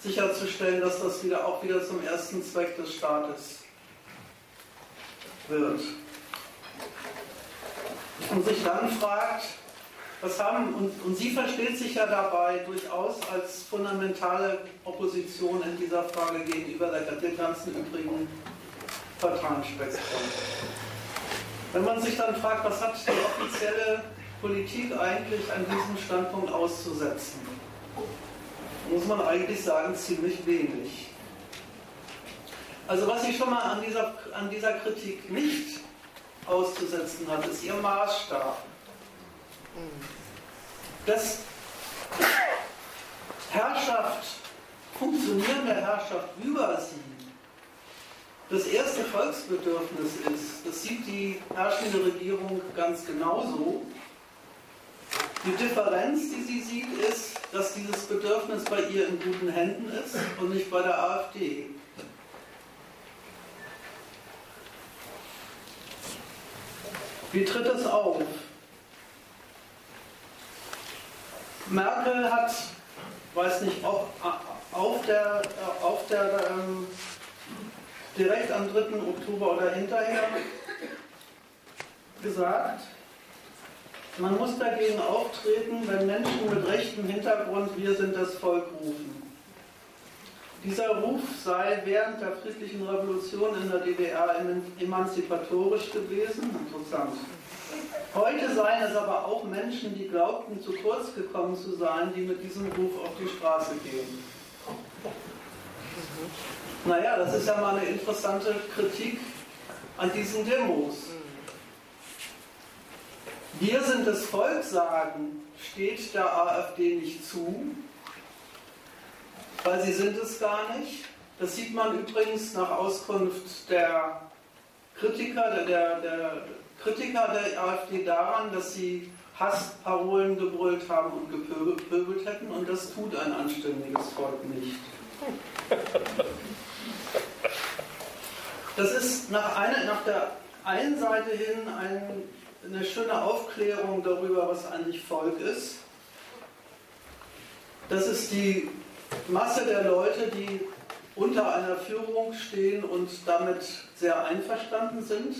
sicherzustellen, dass das wieder auch wieder zum ersten Zweck des Staates wird. Und sich dann fragt, was haben, und, und sie versteht sich ja dabei durchaus als fundamentale Opposition in dieser Frage gegenüber der, ganzen übrigen Parteienspektrum. Wenn man sich dann fragt, was hat die offizielle Politik eigentlich an diesem Standpunkt auszusetzen, muss man eigentlich sagen, ziemlich wenig. Also was sie schon mal an dieser, an dieser Kritik nicht auszusetzen hat, ist ihr Maßstab. Dass Herrschaft, funktionierende Herrschaft über sie, das erste Volksbedürfnis ist, das sieht die herrschende Regierung ganz genauso. Die Differenz, die sie sieht, ist, dass dieses Bedürfnis bei ihr in guten Händen ist und nicht bei der AfD. Wie tritt es auf? Merkel hat, weiß nicht, ob auf der, auf der ähm, direkt am 3. Oktober oder hinterher gesagt, man muss dagegen auftreten, wenn Menschen mit rechtem Hintergrund Wir sind das Volk rufen. Dieser Ruf sei während der friedlichen Revolution in der DDR emanzipatorisch gewesen. Interessant. Heute seien es aber auch Menschen, die glaubten, zu kurz gekommen zu sein, die mit diesem Ruf auf die Straße gehen. Naja, das ist ja mal eine interessante Kritik an diesen Demos. Wir sind das Volk sagen, steht der AfD nicht zu, weil sie sind es gar nicht. Das sieht man übrigens nach Auskunft der Kritiker, der, der Kritiker der AfD daran, dass sie Hassparolen gebrüllt haben und gepöbelt hätten und das tut ein anständiges Volk nicht. Das ist nach, eine, nach der einen Seite hin ein eine schöne Aufklärung darüber, was eigentlich Volk ist. Das ist die Masse der Leute, die unter einer Führung stehen und damit sehr einverstanden sind,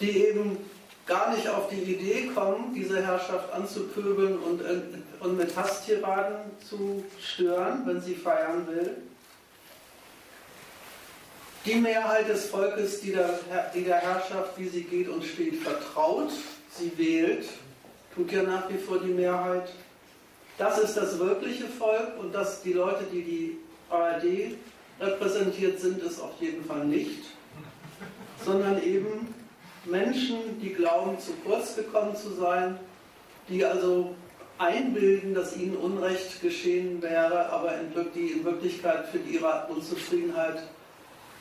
die eben gar nicht auf die Idee kommen, diese Herrschaft anzupöbeln und, und mit Hasstiraden zu stören, wenn sie feiern will die Mehrheit des Volkes, die der, die der Herrschaft, wie sie geht und steht, vertraut, sie wählt, tut ja nach wie vor die Mehrheit. Das ist das wirkliche Volk und dass die Leute, die die ARD repräsentiert sind, ist auf jeden Fall nicht, sondern eben Menschen, die glauben, zu kurz gekommen zu sein, die also einbilden, dass ihnen Unrecht geschehen wäre, aber die in Wirklichkeit für ihre Unzufriedenheit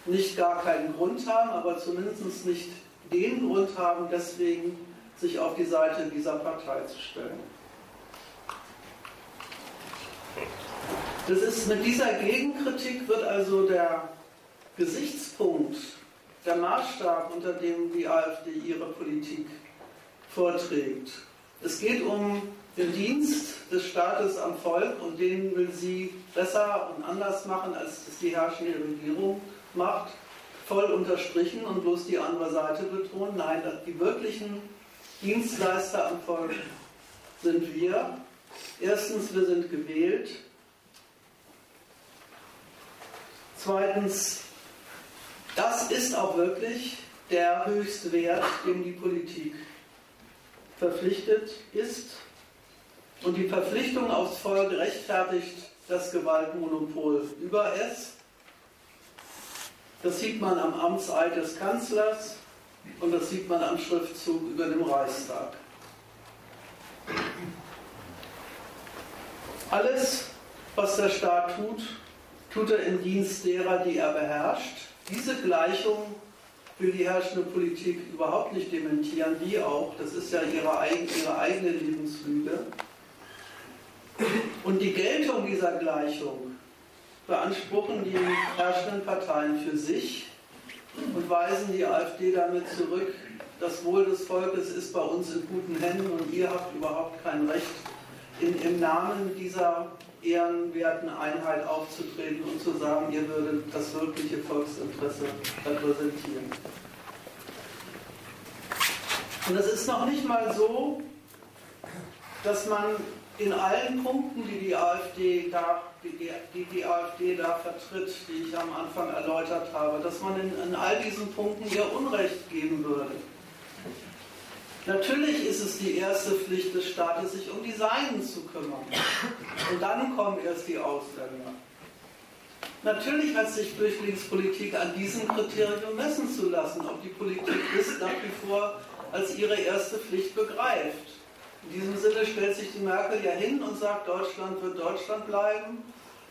nicht gar keinen Grund haben, aber zumindest nicht den Grund haben, deswegen sich auf die Seite dieser Partei zu stellen. Das ist mit dieser Gegenkritik wird also der Gesichtspunkt, der Maßstab, unter dem die AfD ihre Politik vorträgt. Es geht um den Dienst des Staates am Volk und den will sie besser und anders machen, als es die herrschende Regierung macht, voll unterstrichen und bloß die andere Seite betonen. Nein, die wirklichen Dienstleister am Volk sind wir. Erstens, wir sind gewählt. Zweitens, das ist auch wirklich der höchste Wert, dem die Politik verpflichtet ist. Und die Verpflichtung aufs Volk rechtfertigt das Gewaltmonopol über es. Das sieht man am Amtseid des Kanzlers und das sieht man am Schriftzug über dem Reichstag. Alles, was der Staat tut, tut er im Dienst derer, die er beherrscht. Diese Gleichung will die herrschende Politik überhaupt nicht dementieren, wie auch, das ist ja ihre, ihre eigene Lebenslüge. Und die Geltung dieser Gleichung beanspruchen die herrschenden Parteien für sich und weisen die AfD damit zurück, das Wohl des Volkes ist bei uns in guten Händen und ihr habt überhaupt kein Recht, in, im Namen dieser ehrenwerten Einheit aufzutreten und zu sagen, ihr würdet das wirkliche Volksinteresse repräsentieren. Und es ist noch nicht mal so, dass man in allen Punkten, die die AfD da, die, die, die AfD da vertritt, die ich am Anfang erläutert habe, dass man in, in all diesen Punkten ihr Unrecht geben würde. Natürlich ist es die erste Pflicht des Staates, sich um die Seinen zu kümmern. Und dann kommen erst die Ausländer. Natürlich hat sich Flüchtlingspolitik an diesem Kriterium messen zu lassen, ob die Politik es nach wie vor als ihre erste Pflicht begreift. In diesem Sinne stellt sich die Merkel ja hin und sagt, Deutschland wird Deutschland bleiben.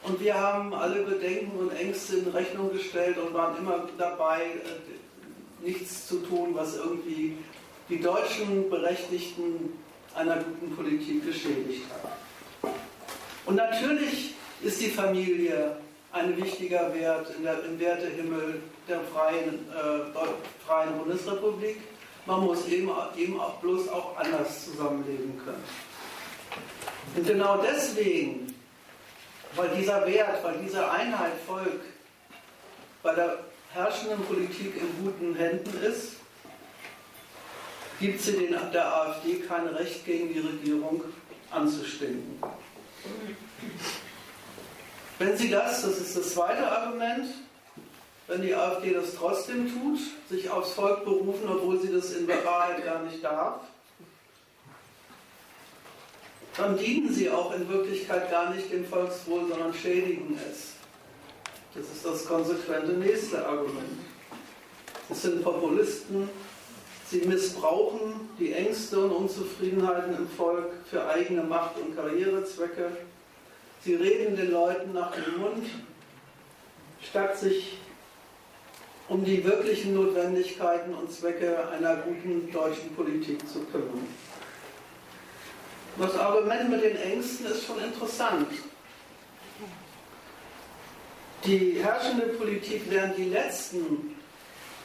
Und wir haben alle Bedenken und Ängste in Rechnung gestellt und waren immer dabei, äh, nichts zu tun, was irgendwie die deutschen Berechtigten einer guten Politik geschädigt hat. Und natürlich ist die Familie ein wichtiger Wert der, im Wertehimmel der freien, äh, freien Bundesrepublik. Man muss eben, eben auch bloß auch anders zusammenleben können. Und genau deswegen, weil dieser Wert, weil diese Einheit Volk bei der herrschenden Politik in guten Händen ist, gibt sie den, der AfD kein Recht gegen die Regierung anzustinken. Wenn sie das, das ist das zweite Argument, wenn die AfD das trotzdem tut, sich aufs Volk berufen, obwohl sie das in Wahrheit gar nicht darf, dann dienen sie auch in Wirklichkeit gar nicht dem Volkswohl, sondern schädigen es. Das ist das konsequente nächste Argument. Es sind Populisten, sie missbrauchen die Ängste und Unzufriedenheiten im Volk für eigene Macht- und Karrierezwecke. Sie reden den Leuten nach dem Mund, statt sich um die wirklichen Notwendigkeiten und Zwecke einer guten deutschen Politik zu kümmern. Das Argument mit den Ängsten ist schon interessant. Die herrschende Politik wären die Letzten,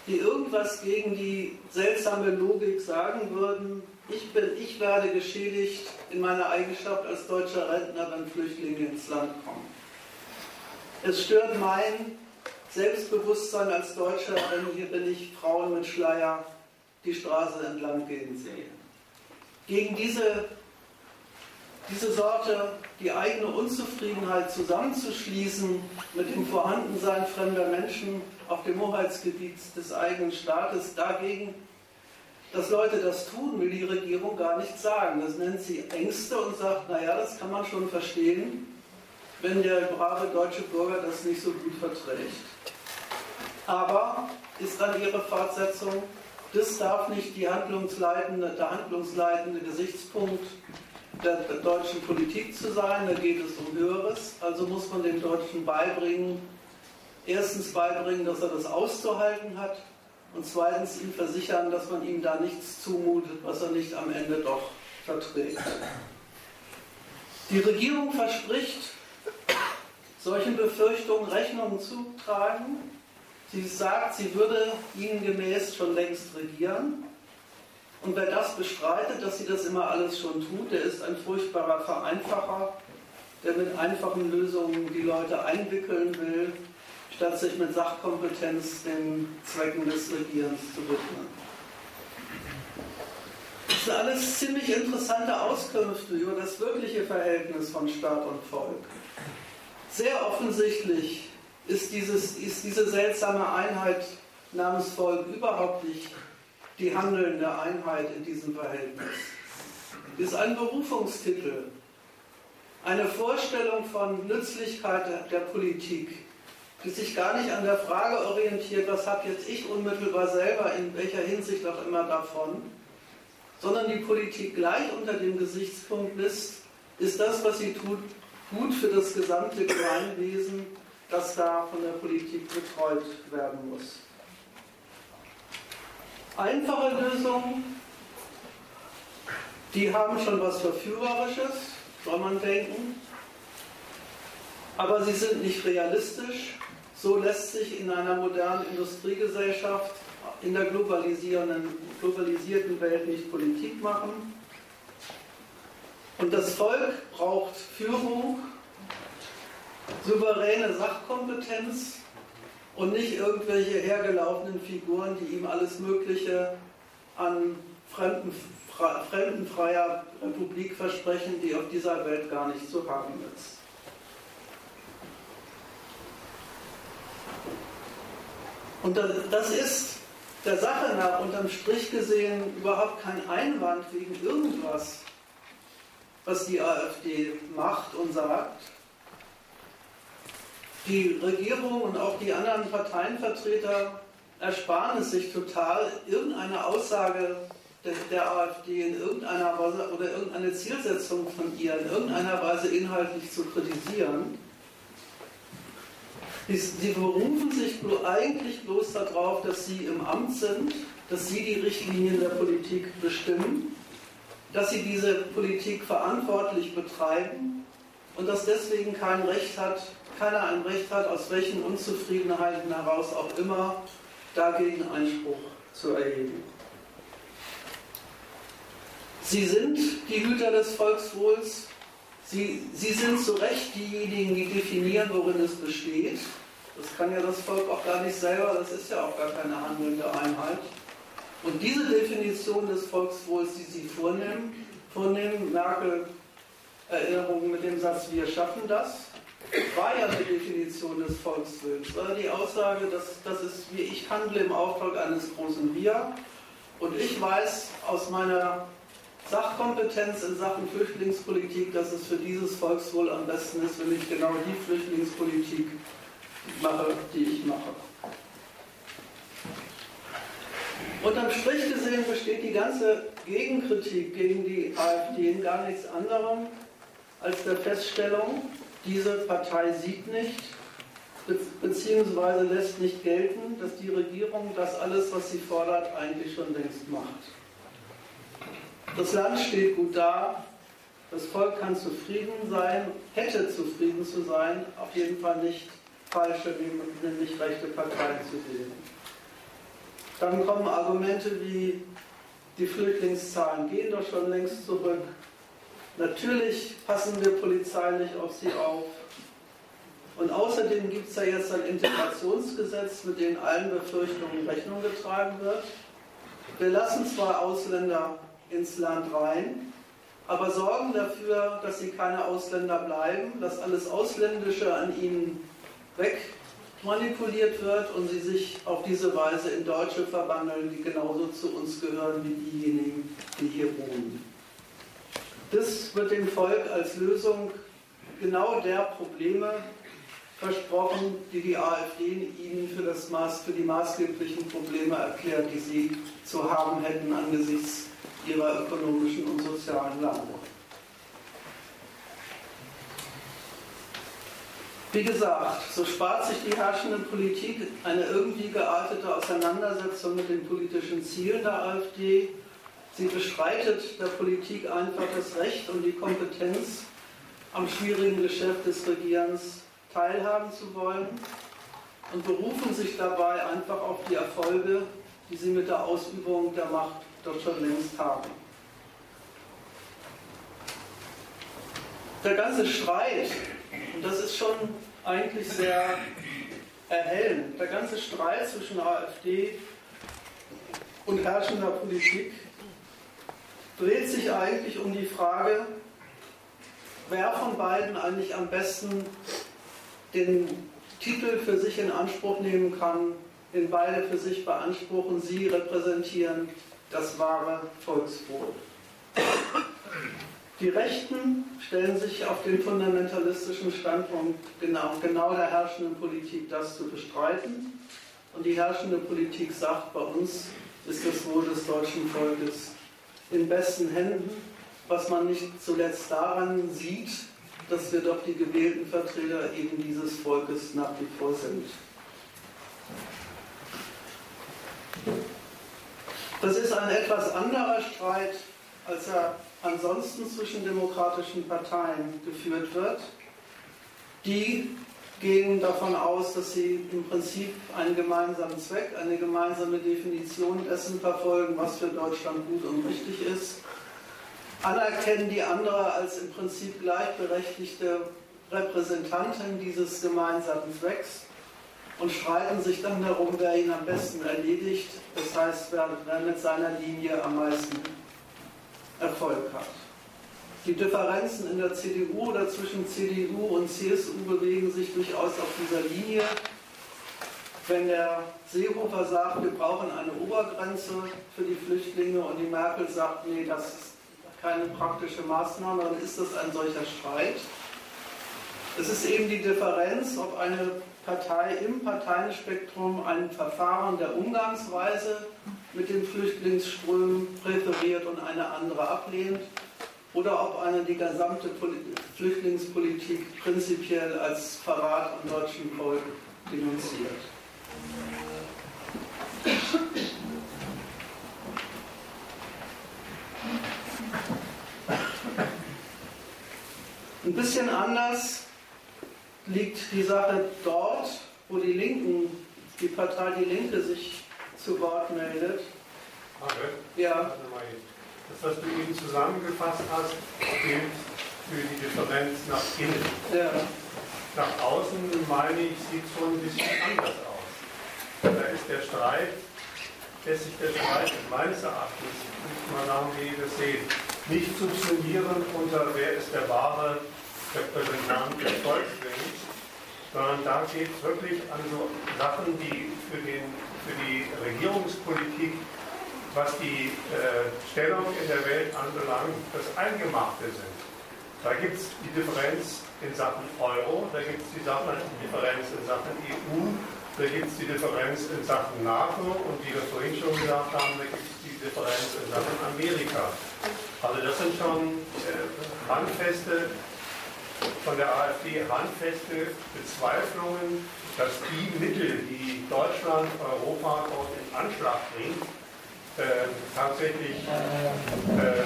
die irgendwas gegen die seltsame Logik sagen würden, ich, bin, ich werde geschädigt in meiner Eigenschaft als deutscher Rentner, wenn Flüchtlinge ins Land kommen. Es stört mein Selbstbewusstsein als Deutscher, wenn hier bin ich Frauen mit Schleier die Straße entlang gehen sehe. Gegen diese, diese Sorte, die eigene Unzufriedenheit zusammenzuschließen mit dem Vorhandensein fremder Menschen auf dem Hoheitsgebiet des eigenen Staates, dagegen, dass Leute das tun, will die Regierung gar nicht sagen. Das nennt sie Ängste und sagt, naja, das kann man schon verstehen wenn der brave deutsche Bürger das nicht so gut verträgt. Aber ist dann Ihre Fortsetzung, das darf nicht handlungsleitende, der handlungsleitende Gesichtspunkt der, der deutschen Politik zu sein, da geht es um Höheres, also muss man dem Deutschen beibringen, erstens beibringen, dass er das auszuhalten hat und zweitens ihm versichern, dass man ihm da nichts zumutet, was er nicht am Ende doch verträgt. Die Regierung verspricht, solchen Befürchtungen Rechnung zu tragen. Sie sagt, sie würde ihnen gemäß schon längst regieren. Und wer das bestreitet, dass sie das immer alles schon tut, der ist ein furchtbarer Vereinfacher, der mit einfachen Lösungen die Leute einwickeln will, statt sich mit Sachkompetenz den Zwecken des Regierens zu widmen. Das sind alles ziemlich interessante Auskünfte über das wirkliche Verhältnis von Staat und Volk. Sehr offensichtlich ist, dieses, ist diese seltsame Einheit namens Volk überhaupt nicht die handelnde Einheit in diesem Verhältnis. Es ist ein Berufungstitel, eine Vorstellung von Nützlichkeit der Politik, die sich gar nicht an der Frage orientiert, was habe jetzt ich unmittelbar selber in welcher Hinsicht auch immer davon, sondern die Politik gleich unter dem Gesichtspunkt ist, ist das, was sie tut, gut für das gesamte Gemeinwesen, das da von der Politik betreut werden muss. Einfache Lösungen, die haben schon was Verführerisches. soll man denken. Aber sie sind nicht realistisch. So lässt sich in einer modernen Industriegesellschaft in der globalisierten Welt nicht Politik machen. Und das Volk braucht Führung, souveräne Sachkompetenz und nicht irgendwelche hergelaufenen Figuren, die ihm alles Mögliche an fremdenfreier Republik versprechen, die auf dieser Welt gar nicht zu haben ist. Und das ist der Sache nach unterm Strich gesehen überhaupt kein Einwand wegen irgendwas, was die AfD macht und sagt. Die Regierung und auch die anderen Parteienvertreter ersparen es sich total, irgendeine Aussage der, der AfD in irgendeiner Weise oder irgendeine Zielsetzung von ihr in irgendeiner Weise inhaltlich zu kritisieren Sie berufen sich eigentlich bloß darauf, dass Sie im Amt sind, dass Sie die Richtlinien der Politik bestimmen, dass Sie diese Politik verantwortlich betreiben und dass deswegen kein Recht hat, keiner ein Recht hat, aus welchen Unzufriedenheiten heraus auch immer, dagegen Einspruch zu erheben. Sie sind die Hüter des Volkswohls Sie, Sie sind zu Recht diejenigen, die definieren, worin es besteht. Das kann ja das Volk auch gar nicht selber, das ist ja auch gar keine handelnde Einheit. Und diese Definition des Volkswohls, die Sie vornehmen, vornehmen Merkel Erinnerungen mit dem Satz, wir schaffen das, war ja die Definition des Volkswillens. War die Aussage, dass das ist, wie ich handle im Auftrag eines großen Wir. Und ich weiß aus meiner Sachkompetenz in Sachen Flüchtlingspolitik, dass es für dieses Volkswohl am besten ist, wenn ich genau die Flüchtlingspolitik mache, die ich mache. Unterm Strich gesehen besteht die ganze Gegenkritik gegen die AfD in gar nichts anderem als der Feststellung, diese Partei sieht nicht, beziehungsweise lässt nicht gelten, dass die Regierung das alles, was sie fordert, eigentlich schon längst macht. Das Land steht gut da, das Volk kann zufrieden sein, hätte zufrieden zu sein, auf jeden Fall nicht falsche, nämlich rechte Parteien zu wählen. Dann kommen Argumente wie, die Flüchtlingszahlen gehen doch schon längst zurück. Natürlich passen wir polizeilich auf sie auf. Und außerdem gibt es ja jetzt ein Integrationsgesetz, mit dem allen Befürchtungen Rechnung getragen wird. Wir lassen zwar Ausländer ins Land rein, aber sorgen dafür, dass sie keine Ausländer bleiben, dass alles Ausländische an ihnen wegmanipuliert wird und sie sich auf diese Weise in Deutsche verwandeln, die genauso zu uns gehören wie diejenigen, die hier wohnen. Das wird dem Volk als Lösung genau der Probleme versprochen, die die AfD ihnen für, das Maß, für die maßgeblichen Probleme erklärt, die sie zu haben hätten angesichts ihrer ökonomischen und sozialen Lage. Wie gesagt, so spart sich die herrschende Politik eine irgendwie geartete Auseinandersetzung mit den politischen Zielen der AfD. Sie bestreitet der Politik einfach das Recht und die Kompetenz, am schwierigen Geschäft des Regierens teilhaben zu wollen und berufen sich dabei einfach auf die Erfolge, die sie mit der Ausübung der Macht dort schon längst haben. Der ganze Streit, und das ist schon eigentlich sehr erhellend, der ganze Streit zwischen AfD und herrschender Politik dreht sich eigentlich um die Frage, wer von beiden eigentlich am besten den Titel für sich in Anspruch nehmen kann, den beide für sich beanspruchen, sie repräsentieren das wahre Volkswohl. Die Rechten stellen sich auf den fundamentalistischen Standpunkt genau, genau der herrschenden Politik, das zu bestreiten. Und die herrschende Politik sagt, bei uns ist das Wohl des deutschen Volkes in besten Händen, was man nicht zuletzt daran sieht, dass wir doch die gewählten Vertreter eben dieses Volkes nach wie vor sind. Das ist ein etwas anderer Streit, als er ansonsten zwischen demokratischen Parteien geführt wird, die gehen davon aus, dass sie im Prinzip einen gemeinsamen Zweck, eine gemeinsame Definition dessen verfolgen, was für Deutschland gut und richtig ist, anerkennen die andere als im Prinzip gleichberechtigte Repräsentanten dieses gemeinsamen Zwecks und streiten sich dann darum, wer ihn am besten erledigt, das heißt, wer, wer mit seiner Linie am meisten Erfolg hat. Die Differenzen in der CDU oder zwischen CDU und CSU bewegen sich durchaus auf dieser Linie. Wenn der Seehofer sagt, wir brauchen eine Obergrenze für die Flüchtlinge und die Merkel sagt, nee, das ist keine praktische Maßnahme, dann ist das ein solcher Streit. Es ist eben die Differenz, ob eine Partei im Parteienspektrum ein Verfahren der Umgangsweise mit den Flüchtlingsströmen präferiert und eine andere ablehnt oder ob eine die gesamte Flüchtlingspolitik prinzipiell als Verrat am deutschen Volk denunziert. Ein bisschen anders liegt die Sache dort, wo die Linken, die Partei Die Linke sich zu Wort meldet.
Okay.
Ja.
Das, was du eben zusammengefasst hast, gilt für die Differenz nach innen.
Ja.
Nach außen, meine ich, sieht es schon ein bisschen anders aus. Da ist der Streit, lässt sich der Streit meines Erachtens, nicht mal wie ihr das seht, nicht subsumieren unter wer ist der wahre Repräsentant des Volkswillens, sondern da geht es wirklich an so Sachen, die für, den, für die Regierungspolitik was die äh, Stellung in der Welt anbelangt, das Eingemachte sind. Da gibt es die Differenz in Sachen Euro, da gibt es die, die Differenz in Sachen EU, da gibt es die Differenz in Sachen NATO und wie wir vorhin schon gesagt haben, da gibt es die Differenz in Sachen Amerika. Also das sind schon äh, handfeste, von der AfD handfeste Bezweiflungen, dass die Mittel, die Deutschland, Europa dort in Anschlag bringt, äh, tatsächlich äh,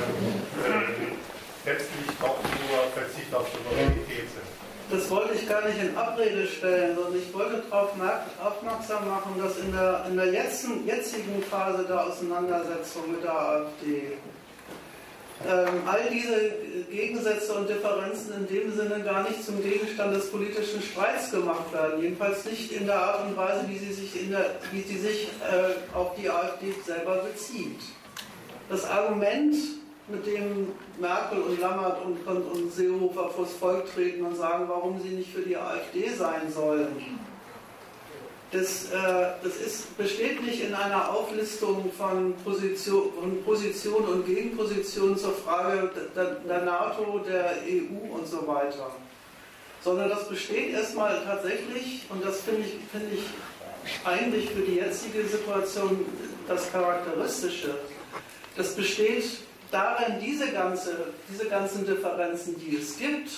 letztlich doch nur Verzicht auf Souveränität sind.
Das wollte ich gar nicht in Abrede stellen, sondern ich wollte darauf aufmerksam machen, dass in der, in der jetzigen, jetzigen Phase der Auseinandersetzung mit der AfD all diese Gegensätze und Differenzen in dem Sinne gar nicht zum Gegenstand des politischen Streits gemacht werden. Jedenfalls nicht in der Art und Weise, wie sie sich, in der, wie sie sich äh, auf die AfD selber bezieht. Das Argument, mit dem Merkel und Lammert und, und, und Seehofer vors Volk treten und sagen, warum sie nicht für die AfD sein sollen, das, äh, das ist, besteht nicht in einer Auflistung von Position, Position und Gegenposition zur Frage der, der, NATO, der EU und so weiter, sondern das besteht erstmal tatsächlich, und das finde ich, find ich eigentlich für die jetzige Situation das Charakteristische, das besteht darin, diese, ganze, diese ganzen Differenzen, die es gibt,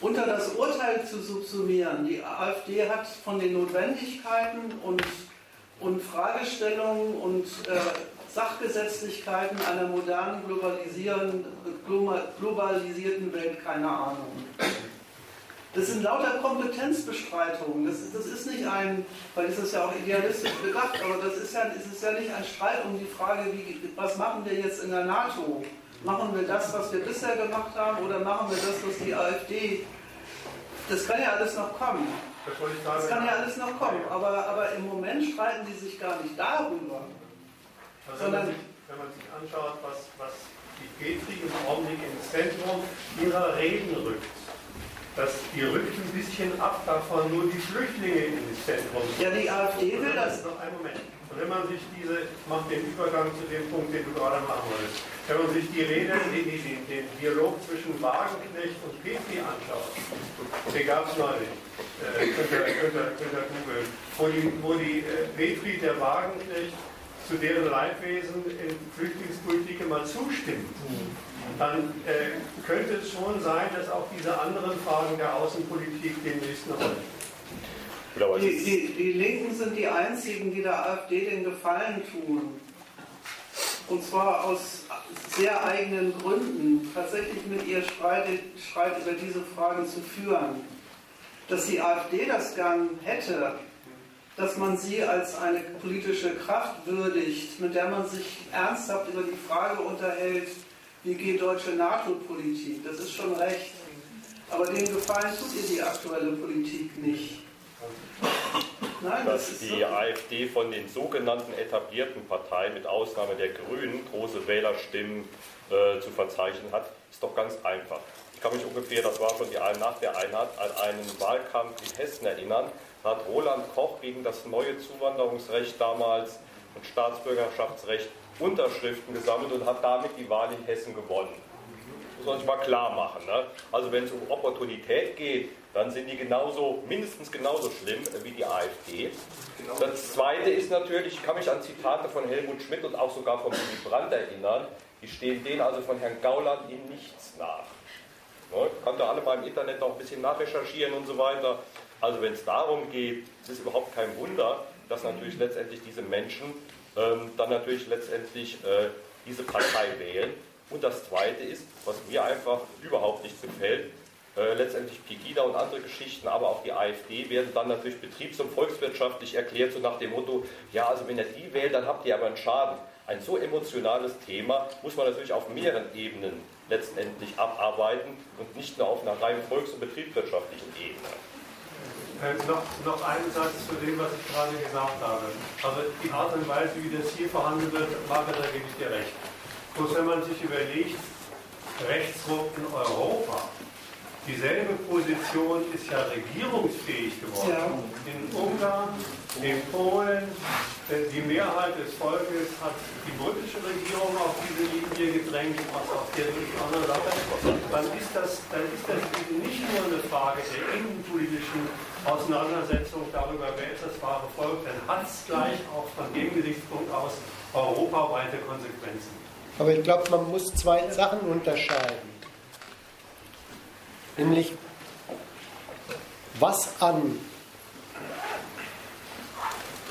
unter das Urteil zu subsumieren. Die AfD hat von den Notwendigkeiten und, und Fragestellungen und äh, Sachgesetzlichkeiten einer modernen, globalisierten Welt keine Ahnung. Das sind lauter Kompetenzbestreitungen. Das, das ist nicht ein, weil das ist ja auch idealistisch gedacht, aber das ist ja, es ja nicht ein Streit um die Frage, wie, was machen wir jetzt in der NATO? Machen wir das, was wir bisher gemacht haben, oder machen wir das, was die AfD. Das kann ja alles noch kommen. Das kann ja alles noch kommen. Aber, aber im Moment streiten die sich gar nicht darüber.
Also wenn, man sich, wenn man sich anschaut, was, was die Petri im Augenblick ins Zentrum ihrer Reden rückt, dass die rückt ein bisschen ab davon, nur die Flüchtlinge ins Zentrum.
Ja, die AfD will das.
Noch einen Moment. Und wenn man sich diese, ich mache den Übergang zu dem Punkt, den du gerade machen wolltest, wenn man sich die Rede, den, den, den Dialog zwischen Wagenknecht und Petri anschaut, den gab es neulich, äh, könnt, ihr, ihr, ihr googeln, wo die, wo die äh, Petri der Wagenknecht zu deren Leidwesen in Flüchtlingspolitik immer zustimmt. Dann äh, könnte es schon sein, dass auch diese anderen Fragen der Außenpolitik demnächst eine Rolle
spielen. Die, die, die, Linken sind die einzigen, die der AfD den Gefallen tun. Und zwar aus sehr eigenen Gründen, tatsächlich mit ihr Streit, Streit über diese Fragen zu führen. Dass die AfD das gern hätte, dass man sie als eine politische Kraft würdigt, mit der man sich ernsthaft über die Frage unterhält, wie geht deutsche NATO-Politik, das ist schon recht. Aber den Gefallen tut ihr die aktuelle Politik nicht.
Nein, dass das die AfD von den sogenannten etablierten Parteien, mit Ausnahme der Grünen, große Wählerstimmen äh, zu verzeichnen hat, ist doch ganz einfach. Ich kann mich ungefähr, das war schon die nach der Einheit, an einen Wahlkampf in Hessen erinnern. Da hat Roland Koch gegen das neue Zuwanderungsrecht damals und Staatsbürgerschaftsrecht Unterschriften gesammelt und hat damit die Wahl in Hessen gewonnen muss man sich mal klar machen. Ne? Also wenn es um Opportunität geht, dann sind die genauso, mindestens genauso schlimm wie die AfD. Das Zweite ist natürlich, ich kann mich an Zitate von Helmut Schmidt und auch sogar von Willy Brandt erinnern, die stehen denen also von Herrn Gauland in nichts nach. Ne? Kann da alle mal im Internet noch ein bisschen nachrecherchieren und so weiter. Also wenn es darum geht, es ist überhaupt kein Wunder, dass natürlich letztendlich diese Menschen ähm, dann natürlich letztendlich äh, diese Partei wählen. Und das Zweite ist, was mir einfach überhaupt nicht gefällt, äh, letztendlich Pegida und andere Geschichten, aber auch die AfD werden dann natürlich betriebs- und volkswirtschaftlich erklärt, so nach dem Motto, ja, also wenn ihr die wählt, dann habt ihr aber einen Schaden. Ein so emotionales Thema muss man natürlich auf mehreren Ebenen letztendlich abarbeiten und nicht nur auf einer rein volks- und betriebswirtschaftlichen Ebene.
Äh, noch, noch einen Satz zu dem, was ich gerade gesagt habe. Also die Art und Weise, wie das hier verhandelt wird, Margaret, da gebe ich dir recht. Bloß wenn man sich überlegt, Rechtsruck in Europa, dieselbe Position ist ja regierungsfähig geworden. Ja. In Ungarn, in Polen, die Mehrheit des Volkes hat die britische Regierung auf diese Linie gedrängt, was auf der andere Sache. Dann ist, das, dann ist das nicht nur eine Frage der innenpolitischen Auseinandersetzung darüber, wer ist das wahre Volk, dann hat es gleich auch von dem Gesichtspunkt aus europaweite Konsequenzen.
Aber ich glaube, man muss zwei Sachen unterscheiden. Nämlich, was an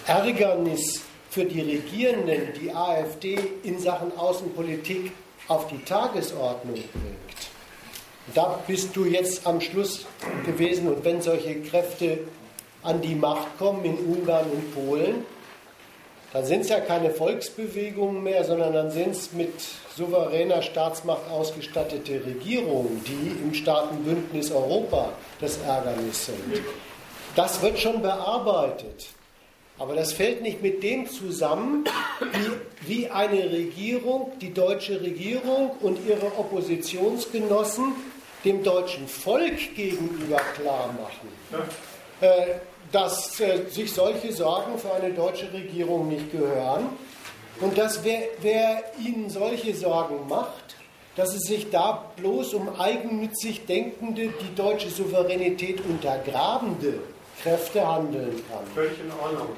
Ärgernis für die Regierenden die AfD in Sachen Außenpolitik auf die Tagesordnung bringt. Da bist du jetzt am Schluss gewesen und wenn solche Kräfte an die Macht kommen in Ungarn und Polen, dann sind es ja keine Volksbewegungen mehr, sondern dann sind es mit souveräner Staatsmacht ausgestattete Regierungen, die im Staatenbündnis Europa das Ärgernis sind. Das wird schon bearbeitet. Aber das fällt nicht mit dem zusammen, wie, wie eine Regierung, die deutsche Regierung und ihre Oppositionsgenossen dem deutschen Volk gegenüber klar machen. Äh, dass äh, sich solche Sorgen für eine deutsche Regierung nicht gehören und dass wer, wer ihnen solche Sorgen macht, dass es sich da bloß um eigennützig denkende, die deutsche Souveränität untergrabende Kräfte handeln kann.
Völlig in Ordnung.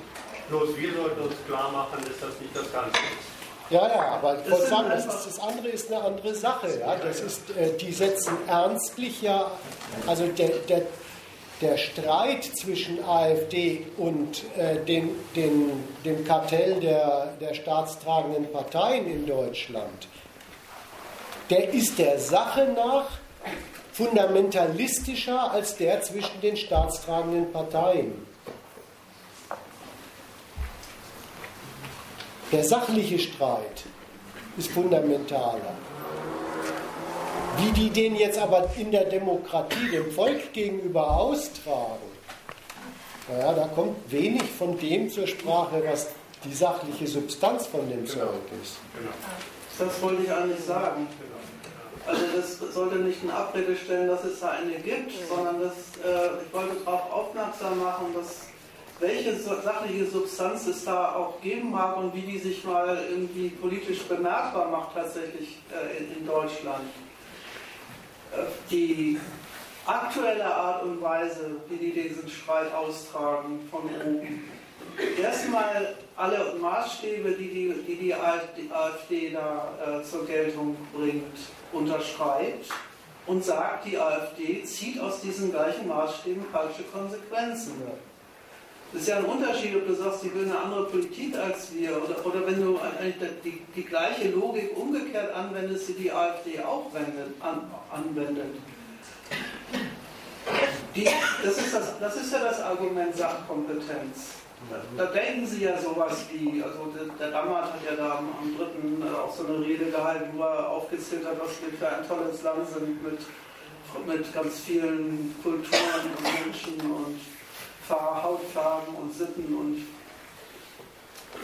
Bloß wir sollten uns klar machen, dass das nicht das Ganze ist.
Ja, ja, aber ich wollte sagen, das, ist, das, andere ist eine andere Sache. Ja? Das ist, äh, die setzen ernstlich ja, also der, der, der Streit zwischen AfD und äh, den, den, dem Kartell der, der staatstragenden Parteien in Deutschland, der ist der Sache nach fundamentalistischer als der zwischen den staatstragenden Parteien. Der sachliche Streit ist fundamentaler. Wie die den jetzt aber in der Demokratie dem Volk gegenüber austragen, naja, da kommt wenig von dem zur Sprache, was die sachliche Substanz von dem genau. Zeug ist.
Genau. Das wollte ich eigentlich sagen. Also das sollte nicht in Abrede stellen, dass es da eine gibt, sondern das, äh, ich wollte darauf aufmerksam machen, dass welche sachliche Substanz es da auch geben mag und wie die sich mal irgendwie politisch bemerkbar macht tatsächlich äh, in, in Deutschland die aktuelle Art und Weise, wie die diesen Streit austragen von oben. Erstmal alle Maßstäbe, die die, die, die AfD da äh, zur Geltung bringt, unterschreibt und sagt, die AfD zieht aus diesen gleichen Maßstäben falsche Konsequenzen. Das ist ja ein Unterschied, ob du sagst, sie will eine andere Politik als wir oder, oder wenn du die, die gleiche Logik umgekehrt anwendest, die die AfD auch wendet, an, anwendet. Die, das, ist das, das ist ja das Argument Sachkompetenz. Da denken Sie ja sowas wie, also der, Dammert hat ja da am, am 3. Äh, auch so eine Rede gehalten, wo er aufgezählt hat, was wir für ein tolles Land sind mit, mit ganz vielen Kulturen und Menschen und Hautfarben und Sitten und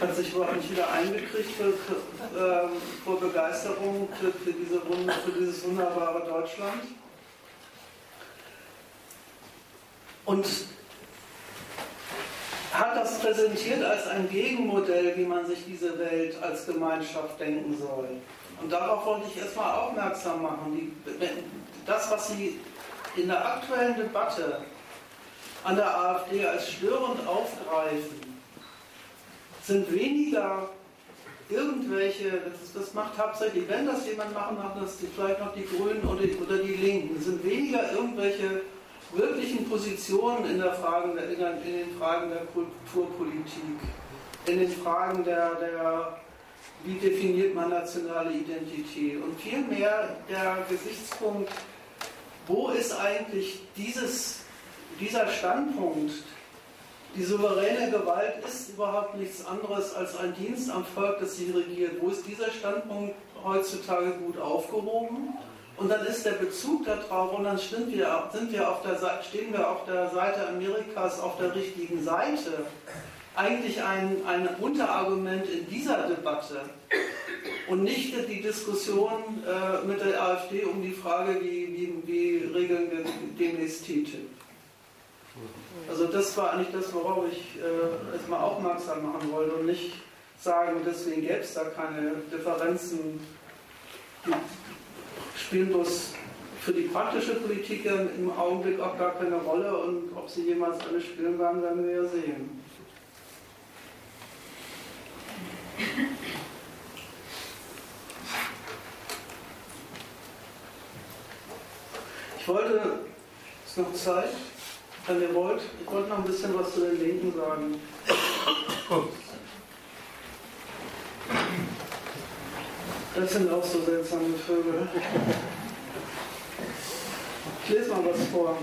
hat sich überhaupt nicht wieder eingekriegt für, äh, vor Begeisterung für, für, diese, für dieses wunderbare Deutschland. Und hat das präsentiert als ein Gegenmodell, wie man sich diese Welt als Gemeinschaft denken soll. Und darauf wollte ich erstmal aufmerksam machen. Die, das, was Sie in der aktuellen Debatte an der AfD als störend aufgreifen, sind weniger irgendwelche, das, das, macht hauptsächlich, wenn das jemand machen macht, das vielleicht noch die Grünen oder, oder die Linken, sind weniger irgendwelche wirklichen Positionen in, der Fragen der, in, den Fragen der Kulturpolitik, in den Fragen der, der, wie definiert man nationale Identität? Und vielmehr der Gesichtspunkt, wo ist eigentlich dieses, dieser Standpunkt, die souveräne Gewalt ist überhaupt nichts anderes als ein Dienst am Volk, das sie regiert. Wo ist dieser Standpunkt heutzutage gut aufgehoben? Und dann ist der Bezug darauf und dann sind wir, sind wir auf der, stehen wir auf der Seite Amerikas auf der richtigen Seite. Eigentlich ein, ein Unterargument in dieser Debatte und nicht die Diskussion äh, mit der AfD um die Frage, wie, wie, wie regeln wir demnächst TTIP. Also das war eigentlich das, worauf ich äh, erstmal aufmerksam machen wollte und nicht sagen, deswegen gäbe es da keine Differenzen spielen bloß für die praktische Politik im Augenblick auch gar keine Rolle und ob sie jemals alle spielen werden, werden wir ja sehen. Ich wollte, ist noch Zeit, wenn ihr wollt, ich wollte noch ein bisschen was zu den Linken sagen. Das sind auch so seltsame Vögel. Ich lese mal was vor.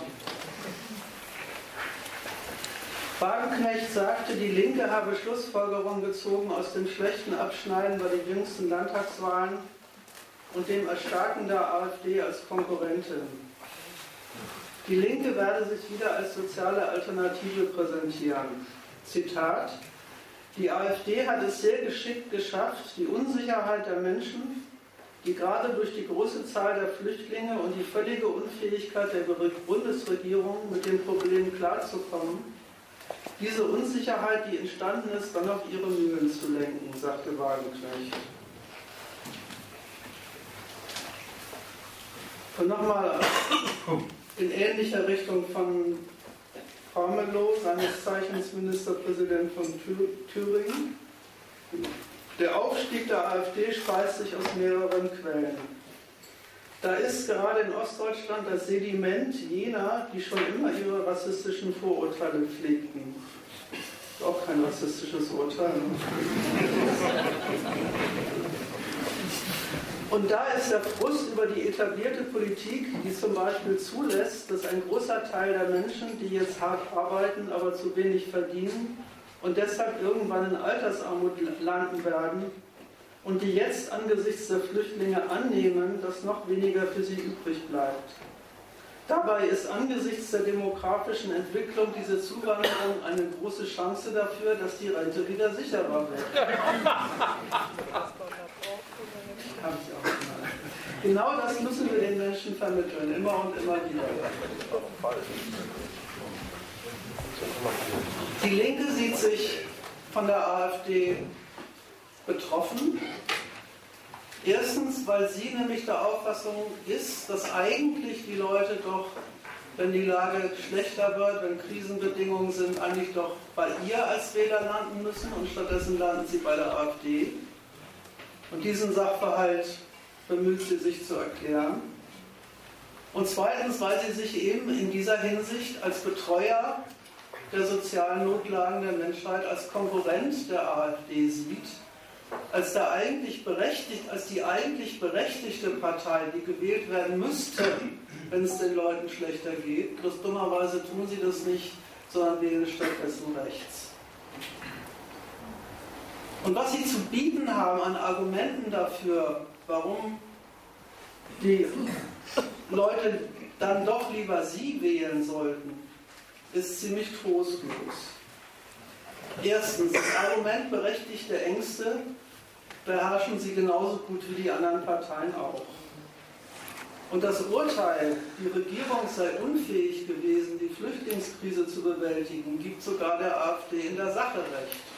Wagenknecht sagte, die Linke habe Schlussfolgerungen gezogen aus dem schlechten Abschneiden bei den jüngsten Landtagswahlen und dem Erstarken der AfD als Konkurrentin. Die Linke werde sich wieder als soziale Alternative präsentieren. Zitat, die AfD hat es sehr geschickt geschafft, die Unsicherheit der Menschen, die gerade durch die große Zahl der Flüchtlinge und die völlige Unfähigkeit der Bundesregierung mit dem Problem klarzukommen, diese Unsicherheit, die entstanden ist, dann auf ihre Mühlen zu lenken, sagte Wagenknecht. Und nochmal in ähnlicher Richtung von Ramelow, seines Zeichens Ministerpräsident von Thüringen. Der Aufstieg der AfD speist sich aus mehreren Quellen. Da ist gerade in Ostdeutschland das Sediment jener, die schon immer ihre rassistischen Vorurteile pflegten. Auch kein rassistisches Urteil. Ne? (laughs) Und da ist der Frust über die etablierte Politik, die zum Beispiel zulässt, dass ein großer Teil der Menschen, die jetzt hart arbeiten, aber zu wenig verdienen und deshalb irgendwann in Altersarmut landen werden und die jetzt angesichts der Flüchtlinge annehmen, dass noch weniger für sie übrig bleibt. Dabei ist angesichts der demografischen Entwicklung diese Zuwanderung eine große Chance dafür, dass die Rente wieder sicherer wird. (laughs) Genau das müssen wir den Menschen vermitteln, immer und immer wieder. Die Linke sieht sich von der AfD betroffen. Erstens, weil sie nämlich der Auffassung ist, dass eigentlich die Leute doch, wenn die Lage schlechter wird, wenn Krisenbedingungen sind, eigentlich doch bei ihr als Wähler landen müssen und stattdessen landen sie bei der AfD. Und diesen Sachverhalt bemüht sie sich zu erklären. Und zweitens, weil sie sich eben in dieser Hinsicht als Betreuer der sozialen Notlagen der Menschheit als Konkurrent der AfD sieht, als, der eigentlich berechtigt, als die eigentlich berechtigte Partei, die gewählt werden müsste, wenn es den Leuten schlechter geht. Bloß dummerweise tun sie das nicht, sondern wählen stattdessen rechts. Und was sie zu bieten haben an Argumenten dafür, warum die Leute dann doch lieber sie wählen sollten, ist ziemlich trostlos. Erstens, das Argument berechtigte Ängste beherrschen sie genauso gut wie die anderen Parteien auch. Und das Urteil, die Regierung sei unfähig gewesen, die Flüchtlingskrise zu bewältigen, gibt sogar der AfD in der Sache recht.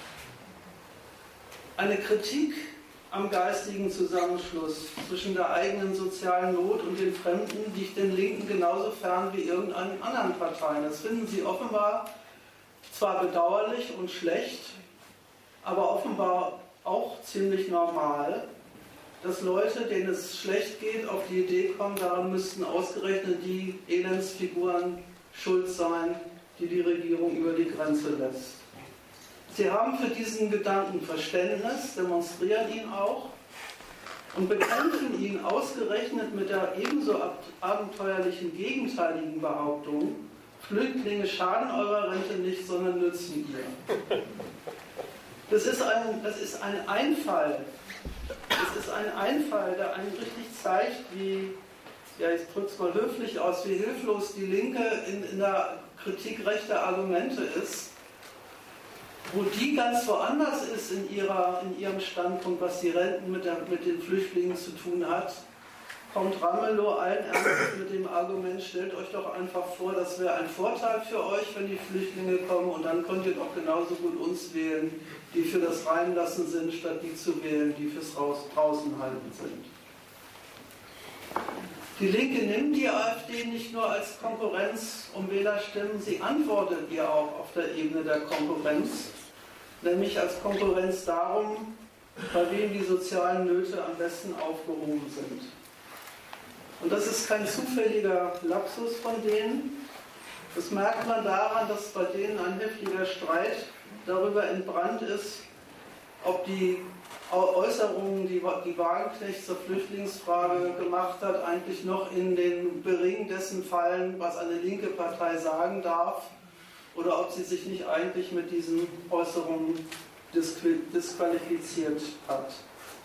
Eine Kritik am geistigen Zusammenschluss zwischen der eigenen sozialen Not und den Fremden liegt den Linken genauso fern wie irgendeinen anderen Parteien. Das finden sie offenbar zwar bedauerlich und schlecht, aber offenbar auch ziemlich normal, dass Leute, denen es schlecht geht, auf die Idee kommen, daran müssten ausgerechnet die Elendsfiguren schuld sein, die die Regierung über die Grenze lässt. Sie haben für diesen Gedanken Verständnis, demonstrieren ihn auch und bekämpfen ihn ausgerechnet mit der ebenso abenteuerlichen gegenteiligen Behauptung, Flüchtlinge schaden eurer Rente nicht, sondern nützen ihr. Das ist ein, das ist ein Einfall. Das ist ein Einfall, der einem richtig zeigt, wie, ja, ich drücke es mal höflich aus, wie hilflos die Linke in, in der Kritik rechter Argumente ist. Wo die ganz woanders ist in, ihrer, in ihrem Standpunkt, was die Renten mit, der, mit den Flüchtlingen zu tun hat, kommt Ramelow allen Ernstes mit dem Argument, stellt euch doch einfach vor, das wäre ein Vorteil für euch, wenn die Flüchtlinge kommen und dann könnt ihr doch genauso gut uns wählen, die für das Reinlassen sind, statt die zu wählen, die fürs Raus Draußenhalten sind. Die Linke nimmt die AfD nicht nur als Konkurrenz um Wählerstimmen, sie antwortet ihr auch auf der Ebene der Konkurrenz, nämlich als Konkurrenz darum, bei wem die sozialen Nöte am besten aufgehoben sind. Und das ist kein zufälliger Lapsus von denen. Das merkt man daran, dass bei denen ein heftiger Streit darüber entbrannt ist, ob die Äußerungen, die die Wagenknecht zur Flüchtlingsfrage gemacht hat, eigentlich noch in den Bering dessen fallen, was eine linke Partei sagen darf, oder ob sie sich nicht eigentlich mit diesen Äußerungen disqualifiziert hat.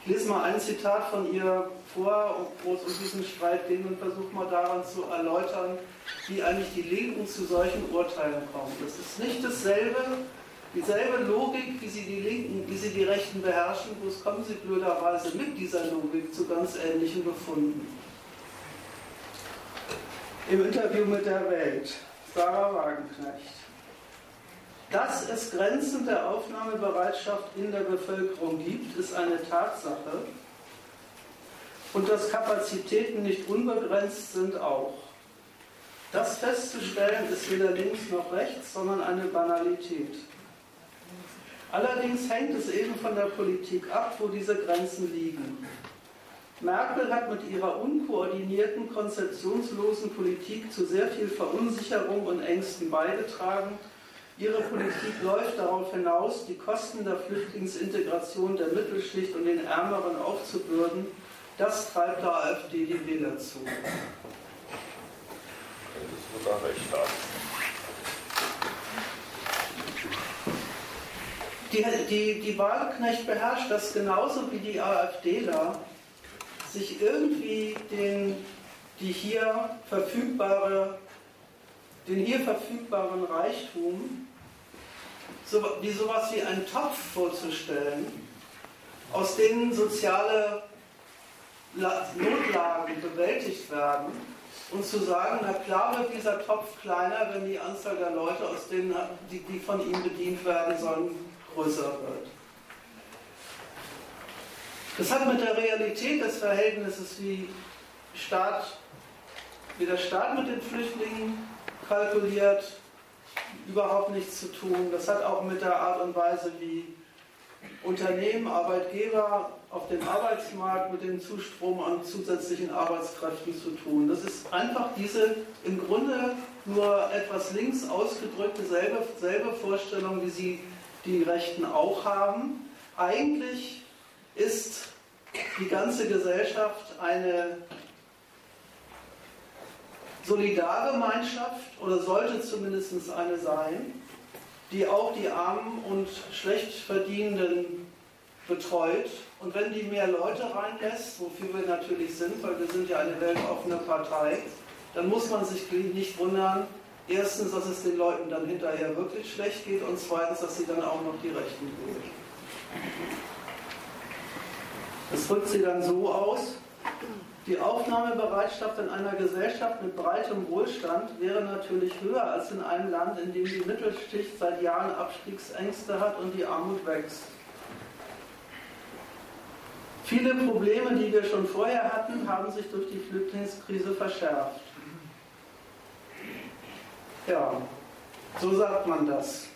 Ich lese mal ein Zitat von ihr vor, wo es um diesen Streit ging und versuche mal daran zu erläutern, wie eigentlich die Linken zu solchen Urteilen kommen. Das ist nicht dasselbe, dieselbe Logik, wie sie die Linken, wie sie die Rechten beherrschen, bloß kommen sie blöderweise mit dieser Logik zu ganz ähnlichen Befunden. Im Interview mit der Welt, Sarah Wagenknecht. Dass es Grenzen der Aufnahmebereitschaft in der Bevölkerung gibt, ist eine Tatsache. Und dass Kapazitäten nicht unbegrenzt sind auch. Das festzustellen ist weder links noch rechts, sondern eine Banalität. Allerdings hängt es eben von der Politik ab, wo diese Grenzen liegen. Merkel hat mit ihrer unkoordinierten, konzeptionslosen Politik zu sehr viel Verunsicherung und Ängsten beigetragen Ihre Politik läuft darauf hinaus, die Kosten der Flüchtlingsintegration der Mittelschicht und den Ärmeren aufzubürden. Das treibt der AfD die Wähler zu. Das ist recht Die, die, die Wahlknecht beherrscht das genauso wie die AfDler, sich irgendwie den, die hier verfügbare, den hier verfügbaren Reichtum so, wie sowas wie einen Topf vorzustellen, aus denen soziale Notlagen bewältigt werden und zu sagen, na klar wird dieser Topf kleiner, wenn die Anzahl der Leute, aus denen, die, die von ihm bedient werden sollen, größer wird. Das hat mit der Realität des Verhältnisses, wie, Staat, wie der Staat mit den Flüchtlingen kalkuliert, überhaupt nichts zu tun. Das hat auch mit der Art und Weise, wie Unternehmen, Arbeitgeber auf dem Arbeitsmarkt mit dem Zustrom an zusätzlichen Arbeitskräften zu tun. Das ist einfach diese im Grunde nur etwas links ausgedrückte selbe, selbe Vorstellung, wie sie die Rechten auch haben. Eigentlich ist die ganze Gesellschaft eine Solidargemeinschaft oder sollte zumindest eine sein, die auch die Armen und Schlechtverdienenden betreut. Und wenn die mehr Leute reinlässt, wofür wir natürlich sind, weil wir sind ja eine weltoffene Partei, dann muss man sich nicht wundern, erstens, dass es den Leuten dann hinterher wirklich schlecht geht und zweitens, dass sie dann auch noch die Rechten tun. Das drückt sie dann so aus, die Aufnahmebereitschaft in einer Gesellschaft mit breitem Wohlstand wäre natürlich höher als in einem Land, in dem die Mittelschicht seit Jahren Abstiegsängste hat und die Armut wächst. Viele Probleme, die wir schon vorher hatten, haben sich durch die Flüchtlingskrise verschärft. Ja, so sagt man das.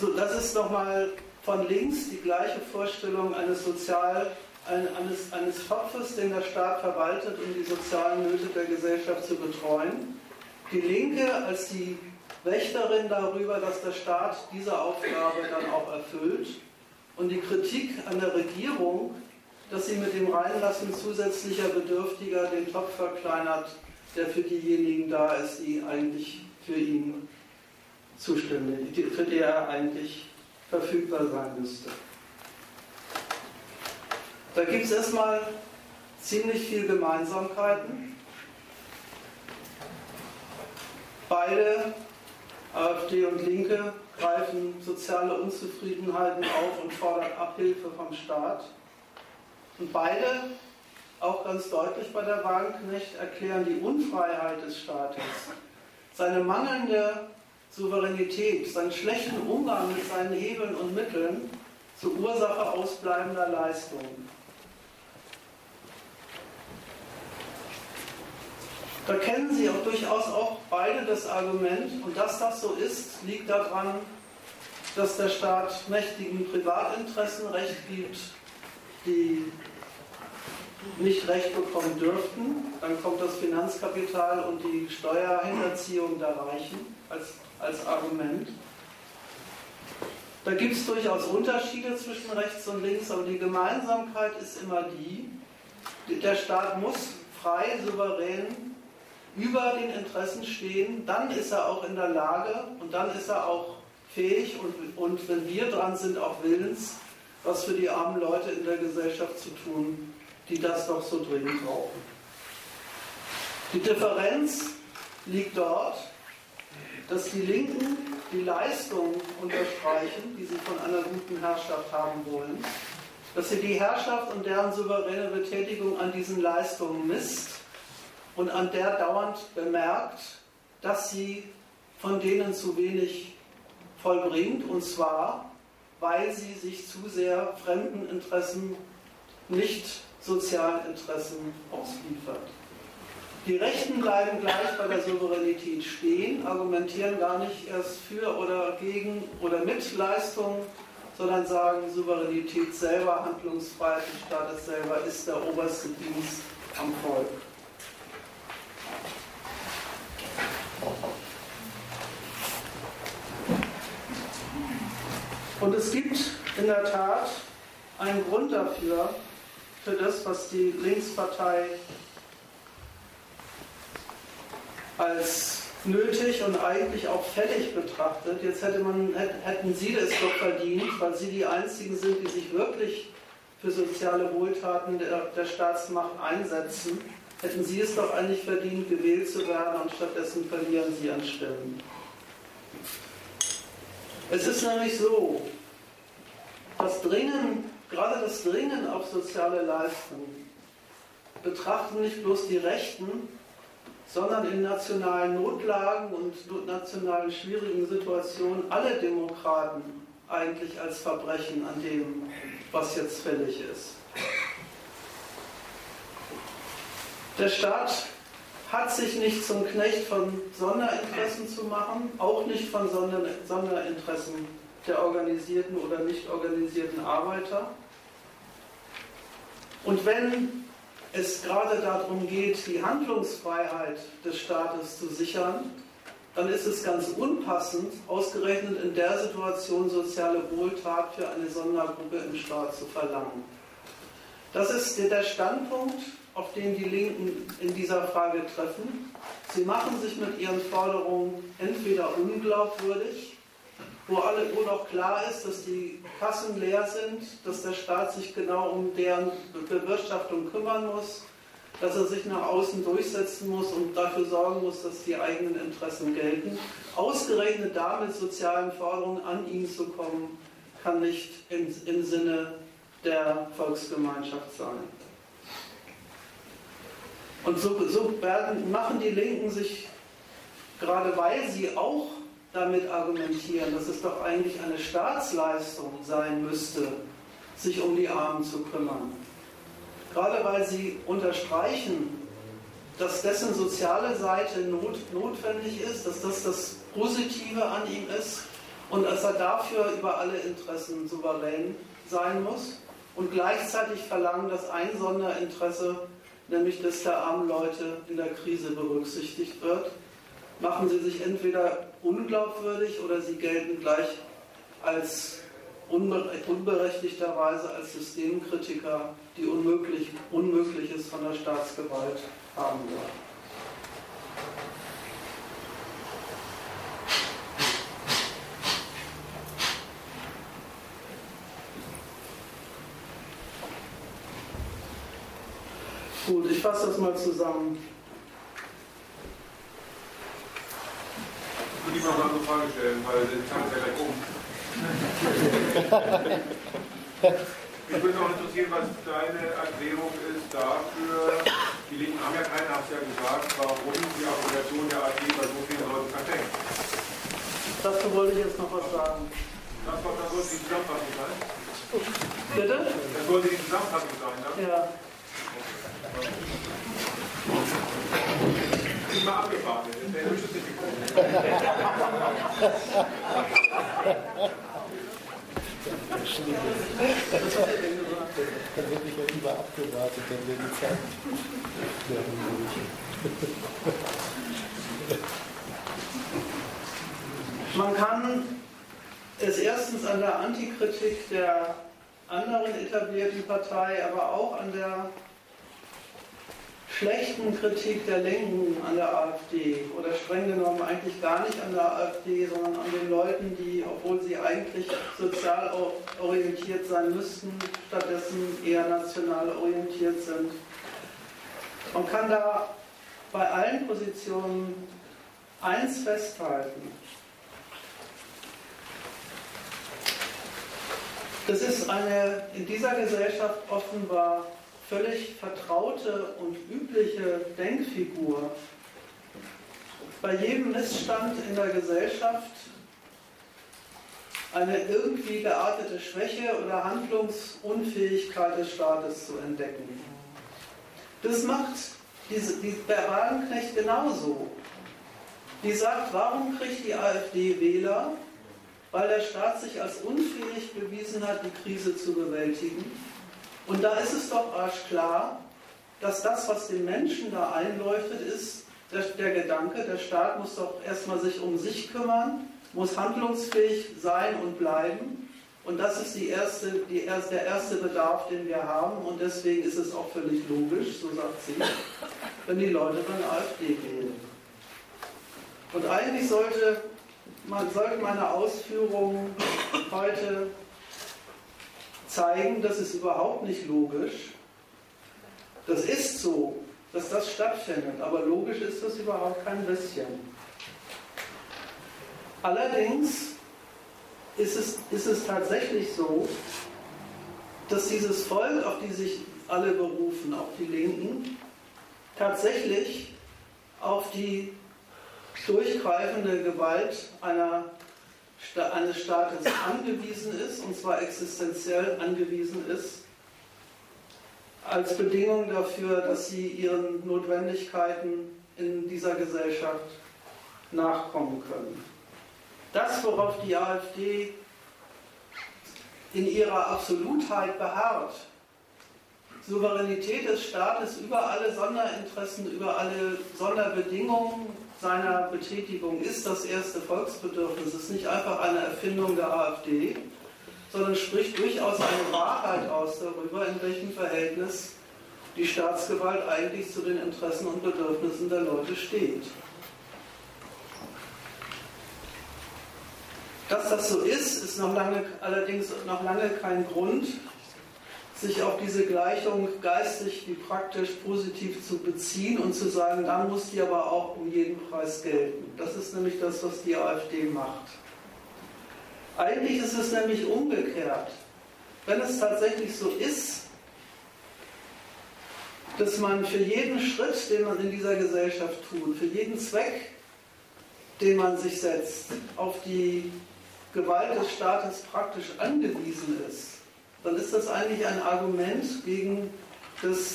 So, das ist nochmal von links die gleiche Vorstellung eines sozial eines, eines Topfes, den der Staat verwaltet, um die sozialen Nöte der Gesellschaft zu betreuen. Die Linke als die Wächterin darüber, dass der Staat diese Aufgabe dann auch erfüllt. Und die Kritik an der Regierung, dass sie mit dem Reinlassen zusätzlicher Bedürftiger den Topf verkleinert, der für diejenigen da ist, die eigentlich für ihn zuständig, für die er eigentlich verfügbar sein müsste. Da gibt es erstmal ziemlich viele Gemeinsamkeiten. Beide, AfD und Linke, greifen soziale Unzufriedenheiten auf und fordern Abhilfe vom Staat. Und beide, auch ganz deutlich bei der Wagenknecht, erklären die Unfreiheit des Staates, seine mangelnde Souveränität, seinen schlechten Umgang mit seinen Hebeln und Mitteln zur Ursache ausbleibender Leistungen. Da kennen Sie auch durchaus auch beide das Argument, und dass das so ist, liegt daran, dass der Staat mächtigen Privatinteressen Recht gibt, die nicht Recht bekommen dürften. Dann kommt das Finanzkapital und die Steuerhinterziehung der Reichen als, als Argument. Da gibt es durchaus Unterschiede zwischen rechts und links, aber die Gemeinsamkeit ist immer die, der Staat muss frei, souverän über den Interessen stehen, dann ist er auch in der Lage und dann ist er auch fähig und, und wenn wir dran sind, auch willens, was für die armen Leute in der Gesellschaft zu tun, die das doch so dringend brauchen. Die Differenz liegt dort, dass die Linken die Leistung unterstreichen, die sie von einer guten Herrschaft haben wollen, dass sie die Herrschaft und deren souveräne Betätigung an diesen Leistungen misst und an der dauernd bemerkt, dass sie von denen zu wenig vollbringt, und zwar, weil sie sich zu sehr fremden Interessen, nicht sozialen Interessen ausliefert. Die Rechten bleiben gleich bei der Souveränität stehen, argumentieren gar nicht erst für oder gegen oder mit Leistung, sondern sagen, Souveränität selber, Handlungsfreiheit des Staates selber ist der oberste Dienst am Volk. Und es gibt in der Tat einen Grund dafür, für das, was die Linkspartei als nötig und eigentlich auch fällig betrachtet. Jetzt hätte man, hätten Sie es doch verdient, weil Sie die Einzigen sind, die sich wirklich für soziale Wohltaten der, der Staatsmacht einsetzen. Hätten Sie es doch eigentlich verdient, gewählt zu werden und stattdessen verlieren Sie an Stimmen. Es ist nämlich so, das Dringen, gerade das Dringen auf soziale Leistungen, betrachten nicht bloß die Rechten, sondern in nationalen Notlagen und nationalen schwierigen Situationen alle Demokraten eigentlich als Verbrechen an dem, was jetzt fällig ist. Der Staat hat sich nicht zum Knecht von Sonderinteressen zu machen, auch nicht von Sonderinteressen der organisierten oder nicht organisierten Arbeiter. Und wenn es gerade darum geht, die Handlungsfreiheit des Staates zu sichern, dann ist es ganz unpassend, ausgerechnet in der Situation soziale Wohltat für eine Sondergruppe im Staat zu verlangen. Das ist der Standpunkt, auf den die Linken in dieser Frage treffen. Sie machen sich mit ihren Forderungen entweder unglaubwürdig, wo, alle, wo doch klar ist, dass die Kassen leer sind, dass der Staat sich genau um deren Bewirtschaftung kümmern muss, dass er sich nach außen durchsetzen muss und dafür sorgen muss, dass die eigenen Interessen gelten. Ausgerechnet damit sozialen Forderungen an ihn zu kommen, kann nicht im, im Sinne der Volksgemeinschaft sein. Und so, so werden, machen die Linken sich, gerade weil sie auch damit argumentieren, dass es doch eigentlich eine Staatsleistung sein müsste, sich um die Armen zu kümmern. Gerade weil sie unterstreichen, dass dessen soziale Seite not, notwendig ist, dass das das Positive an ihm ist und dass er dafür über alle Interessen souverän sein muss und gleichzeitig verlangen, dass ein Sonderinteresse, nämlich das der armen Leute in der Krise berücksichtigt wird, machen sie sich entweder unglaubwürdig oder sie gelten gleich als unberechtigterweise als Systemkritiker, die unmöglich, Unmögliches von der Staatsgewalt haben wollen. Gut, ich fasse das mal zusammen.
Ich würde die mal eine Frage stellen, weil die Zeit ist ja gleich um. Mich würde noch interessieren, was deine Erklärung ist dafür, die Linken haben ja keiner, hast ja gesagt, warum die Argumentation der AfD bei so vielen Leuten verfängt.
Dazu wollte ich jetzt noch was sagen.
Das, das sollte die Zusammenfassung sein.
Bitte?
Das sollte die Zusammenfassung sein, ne?
Ja.
Ich mal abgefahren, der nicht gekommen.
Dann hätte ich ja lieber abgewartet, dann wäre die Zeit
Man kann es erstens an der Antikritik der anderen etablierten Partei, aber auch an der schlechten Kritik der Linken an der AfD oder streng genommen eigentlich gar nicht an der AfD, sondern an den Leuten, die, obwohl sie eigentlich sozial orientiert sein müssten, stattdessen eher national orientiert sind. Man kann da bei allen Positionen eins festhalten. Das ist eine in dieser Gesellschaft offenbar völlig vertraute und übliche Denkfigur. Bei jedem Missstand in der Gesellschaft eine irgendwie geartete Schwäche oder Handlungsunfähigkeit des Staates zu entdecken. Das macht diese, die, der Wagenknecht genauso. Die sagt, warum kriegt die AfD Wähler? Weil der Staat sich als unfähig bewiesen hat, die Krise zu bewältigen und da ist es doch klar, dass das, was den Menschen da einleuchtet, ist der, der Gedanke, der Staat muss doch erstmal sich um sich kümmern, muss handlungsfähig sein und bleiben. Und das ist die erste, die der erste Bedarf, den wir haben. Und deswegen ist es auch völlig logisch, so sagt sie, wenn die Leute dann AfD wählen. Und eigentlich sollte, man, sollten meine Ausführungen heute zeigen, das ist überhaupt nicht logisch. Das ist so, dass das stattfindet, aber logisch ist das überhaupt kein bisschen. Allerdings ist es, ist es tatsächlich so, dass dieses Volk, auf die sich alle berufen, auch die Linken, tatsächlich auf die durchgreifende Gewalt einer eines Staates angewiesen ist, und zwar existenziell angewiesen ist, als Bedingung dafür, dass sie ihren Notwendigkeiten in dieser Gesellschaft nachkommen können. Das, worauf die AfD in ihrer Absolutheit beharrt. Souveränität des Staates über alle Sonderinteressen, über alle Sonderbedingungen seiner Betätigung ist das erste Volksbedürfnis. Ist nicht einfach eine Erfindung der AfD, sondern spricht durchaus eine Wahrheit aus darüber, in welchem Verhältnis die Staatsgewalt eigentlich zu den Interessen und Bedürfnissen der Leute steht. Dass das so ist, ist noch lange, allerdings noch lange kein Grund, sich auf diese Gleichung geistig wie praktisch positiv zu beziehen und zu sagen, dann muss die aber auch um jeden Preis gelten. Das ist nämlich das, was die AfD macht. Eigentlich ist es nämlich umgekehrt. Wenn es tatsächlich so ist, dass man für jeden Schritt, den man in dieser Gesellschaft tut, für jeden Zweck, den man sich setzt, auf die Gewalt des Staates praktisch angewiesen ist, dann ist das eigentlich ein Argument gegen, das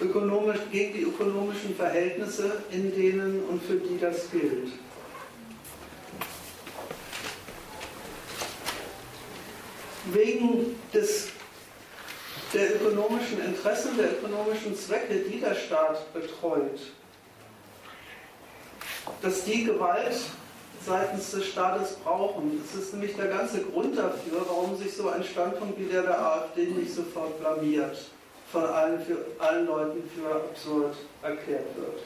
ökonomisch, gegen die ökonomischen Verhältnisse, in denen und für die das gilt. Wegen des, der ökonomischen Interessen, der ökonomischen Zwecke, die der Staat betreut, dass die Gewalt seitens des Staates brauchen. Das ist nämlich der ganze Grund dafür, warum sich so ein Standpunkt wie der der AfD nicht sofort blamiert, von allen, für, allen Leuten für absurd erklärt wird.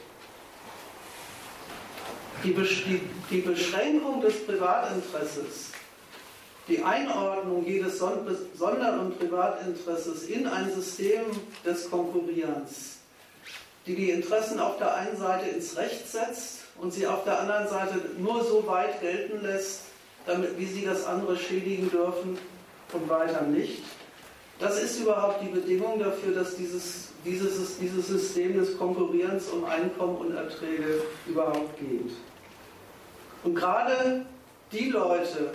Die, die, die Beschränkung des Privatinteresses, die Einordnung jedes Sonder- und Privatinteresses in ein System des Konkurrierens, die die Interessen auf der einen Seite ins Recht setzt und sie auf der anderen Seite nur so weit gelten lässt, damit, wie sie das andere schädigen dürfen und weiter nicht. Das ist überhaupt die Bedingung dafür, dass dieses, dieses, dieses System des Konkurrierens um Einkommen und Erträge überhaupt geht. Und gerade die Leute,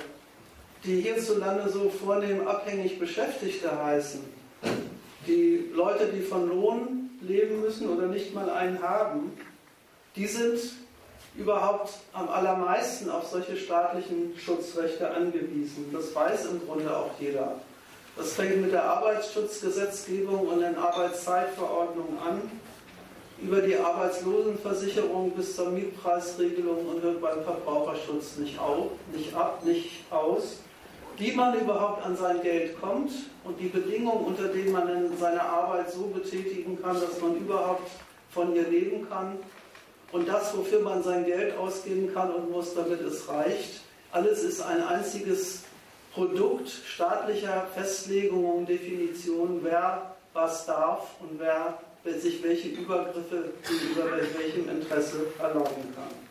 die hierzulande so vornehm abhängig Beschäftigte heißen, die Leute, die von Lohn leben müssen oder nicht mal einen haben, die sind überhaupt am allermeisten auf solche staatlichen Schutzrechte angewiesen. Das weiß im Grunde auch jeder. Das fängt mit der Arbeitsschutzgesetzgebung und den Arbeitszeitverordnungen an, über die Arbeitslosenversicherung bis zur Mietpreisregelung und hört beim Verbraucherschutz nicht, auf, nicht ab, nicht aus. Wie man überhaupt an sein Geld kommt und die Bedingungen, unter denen man seine Arbeit so betätigen kann, dass man überhaupt von ihr leben kann, und das, wofür man sein Geld ausgeben kann und muss, damit es reicht. Alles ist ein einziges Produkt staatlicher Festlegungen Definitionen, wer was darf und wer sich welche Übergriffe gegenüber welchem Interesse erlauben kann.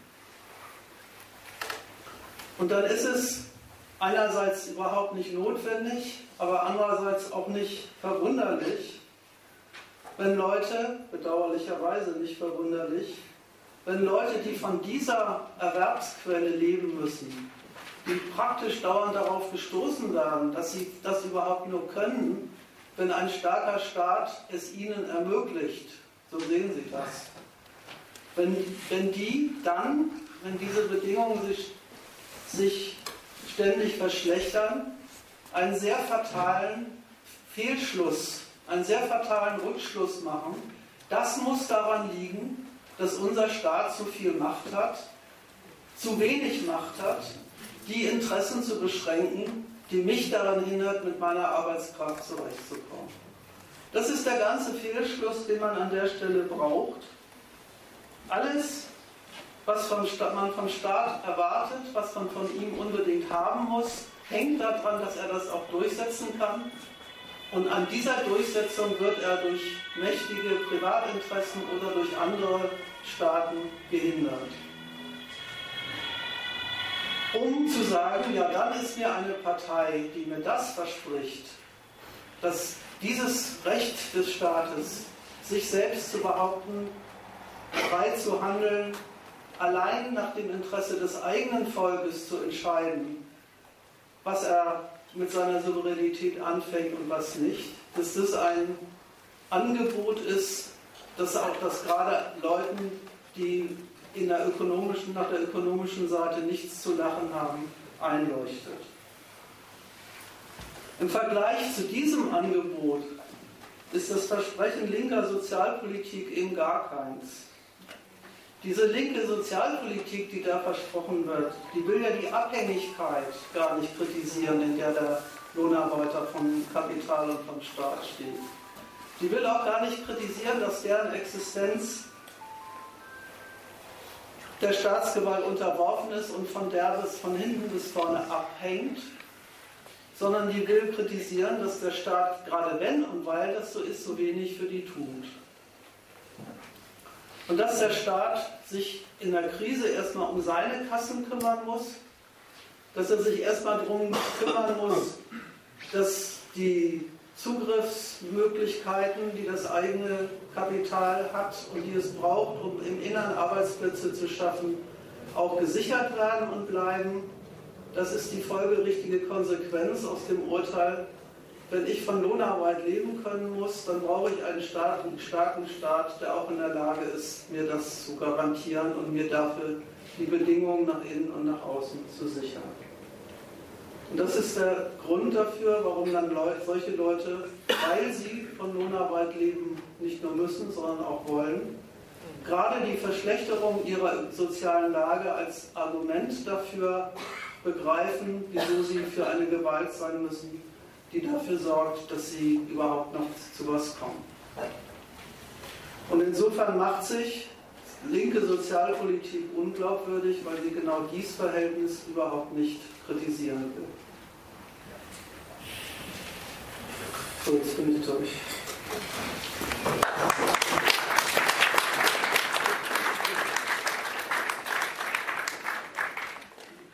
Und dann ist es einerseits überhaupt nicht notwendig, aber andererseits auch nicht verwunderlich, wenn Leute, bedauerlicherweise nicht verwunderlich, wenn Leute, die von dieser Erwerbsquelle leben müssen, die praktisch dauernd darauf gestoßen werden, dass sie das überhaupt nur können, wenn ein starker Staat es ihnen ermöglicht. So sehen sie das. Wenn, wenn die dann, wenn diese Bedingungen sich, sich ständig verschlechtern, einen sehr fatalen Fehlschluss, einen sehr fatalen Rückschluss machen, das muss daran liegen, dass unser Staat zu viel Macht hat, zu wenig Macht hat, die Interessen zu beschränken, die mich daran hindert, mit meiner Arbeitskraft zurechtzukommen. Das ist der ganze Fehlschluss, den man an der Stelle braucht. Alles, was man vom Staat erwartet, was man von ihm unbedingt haben muss, hängt daran, dass er das auch durchsetzen kann und an dieser Durchsetzung wird er durch mächtige Privatinteressen oder durch andere Staaten gehindert. Um zu sagen, ja, dann ist mir eine Partei, die mir das verspricht, dass dieses Recht des Staates, sich selbst zu behaupten, frei zu handeln, allein nach dem Interesse des eigenen Volkes zu entscheiden, was er mit seiner Souveränität anfängt und was nicht, dass das ein Angebot ist, dass auch das gerade Leuten, die in der ökonomischen, nach der ökonomischen Seite nichts zu lachen haben, einleuchtet. Im Vergleich zu diesem Angebot ist das Versprechen linker Sozialpolitik eben gar keins. Diese linke Sozialpolitik, die da versprochen wird, die will ja die Abhängigkeit gar nicht kritisieren, in der der Lohnarbeiter von Kapital und vom Staat steht. Die will auch gar nicht kritisieren, dass deren Existenz der Staatsgewalt unterworfen ist und von der bis von hinten bis vorne abhängt, sondern die will kritisieren, dass der Staat, gerade wenn und weil das so ist, so wenig für die tut. Und dass der Staat sich in der Krise erstmal um seine Kassen kümmern muss, dass er sich erstmal darum kümmern muss, dass die Zugriffsmöglichkeiten, die das eigene Kapital hat und die es braucht, um im Innern Arbeitsplätze zu schaffen, auch gesichert werden und bleiben. Das ist die folgerichtige Konsequenz aus dem Urteil. Wenn ich von Lohnarbeit leben können muss, dann brauche ich einen starken, starken Staat, der auch in der Lage ist, mir das zu garantieren und mir dafür die Bedingungen nach innen und nach außen zu sichern. Und das ist der Grund dafür, warum dann Leute, solche Leute, weil sie von Lohnarbeit leben, nicht nur müssen, sondern auch wollen, gerade die Verschlechterung ihrer sozialen Lage als Argument dafür begreifen, wieso sie für eine Gewalt sein müssen, die dafür sorgt, dass sie überhaupt noch zu was kommen. Und insofern macht sich linke Sozialpolitik unglaubwürdig, weil sie genau dieses Verhältnis überhaupt nicht kritisieren will. So, jetzt bin ich durch.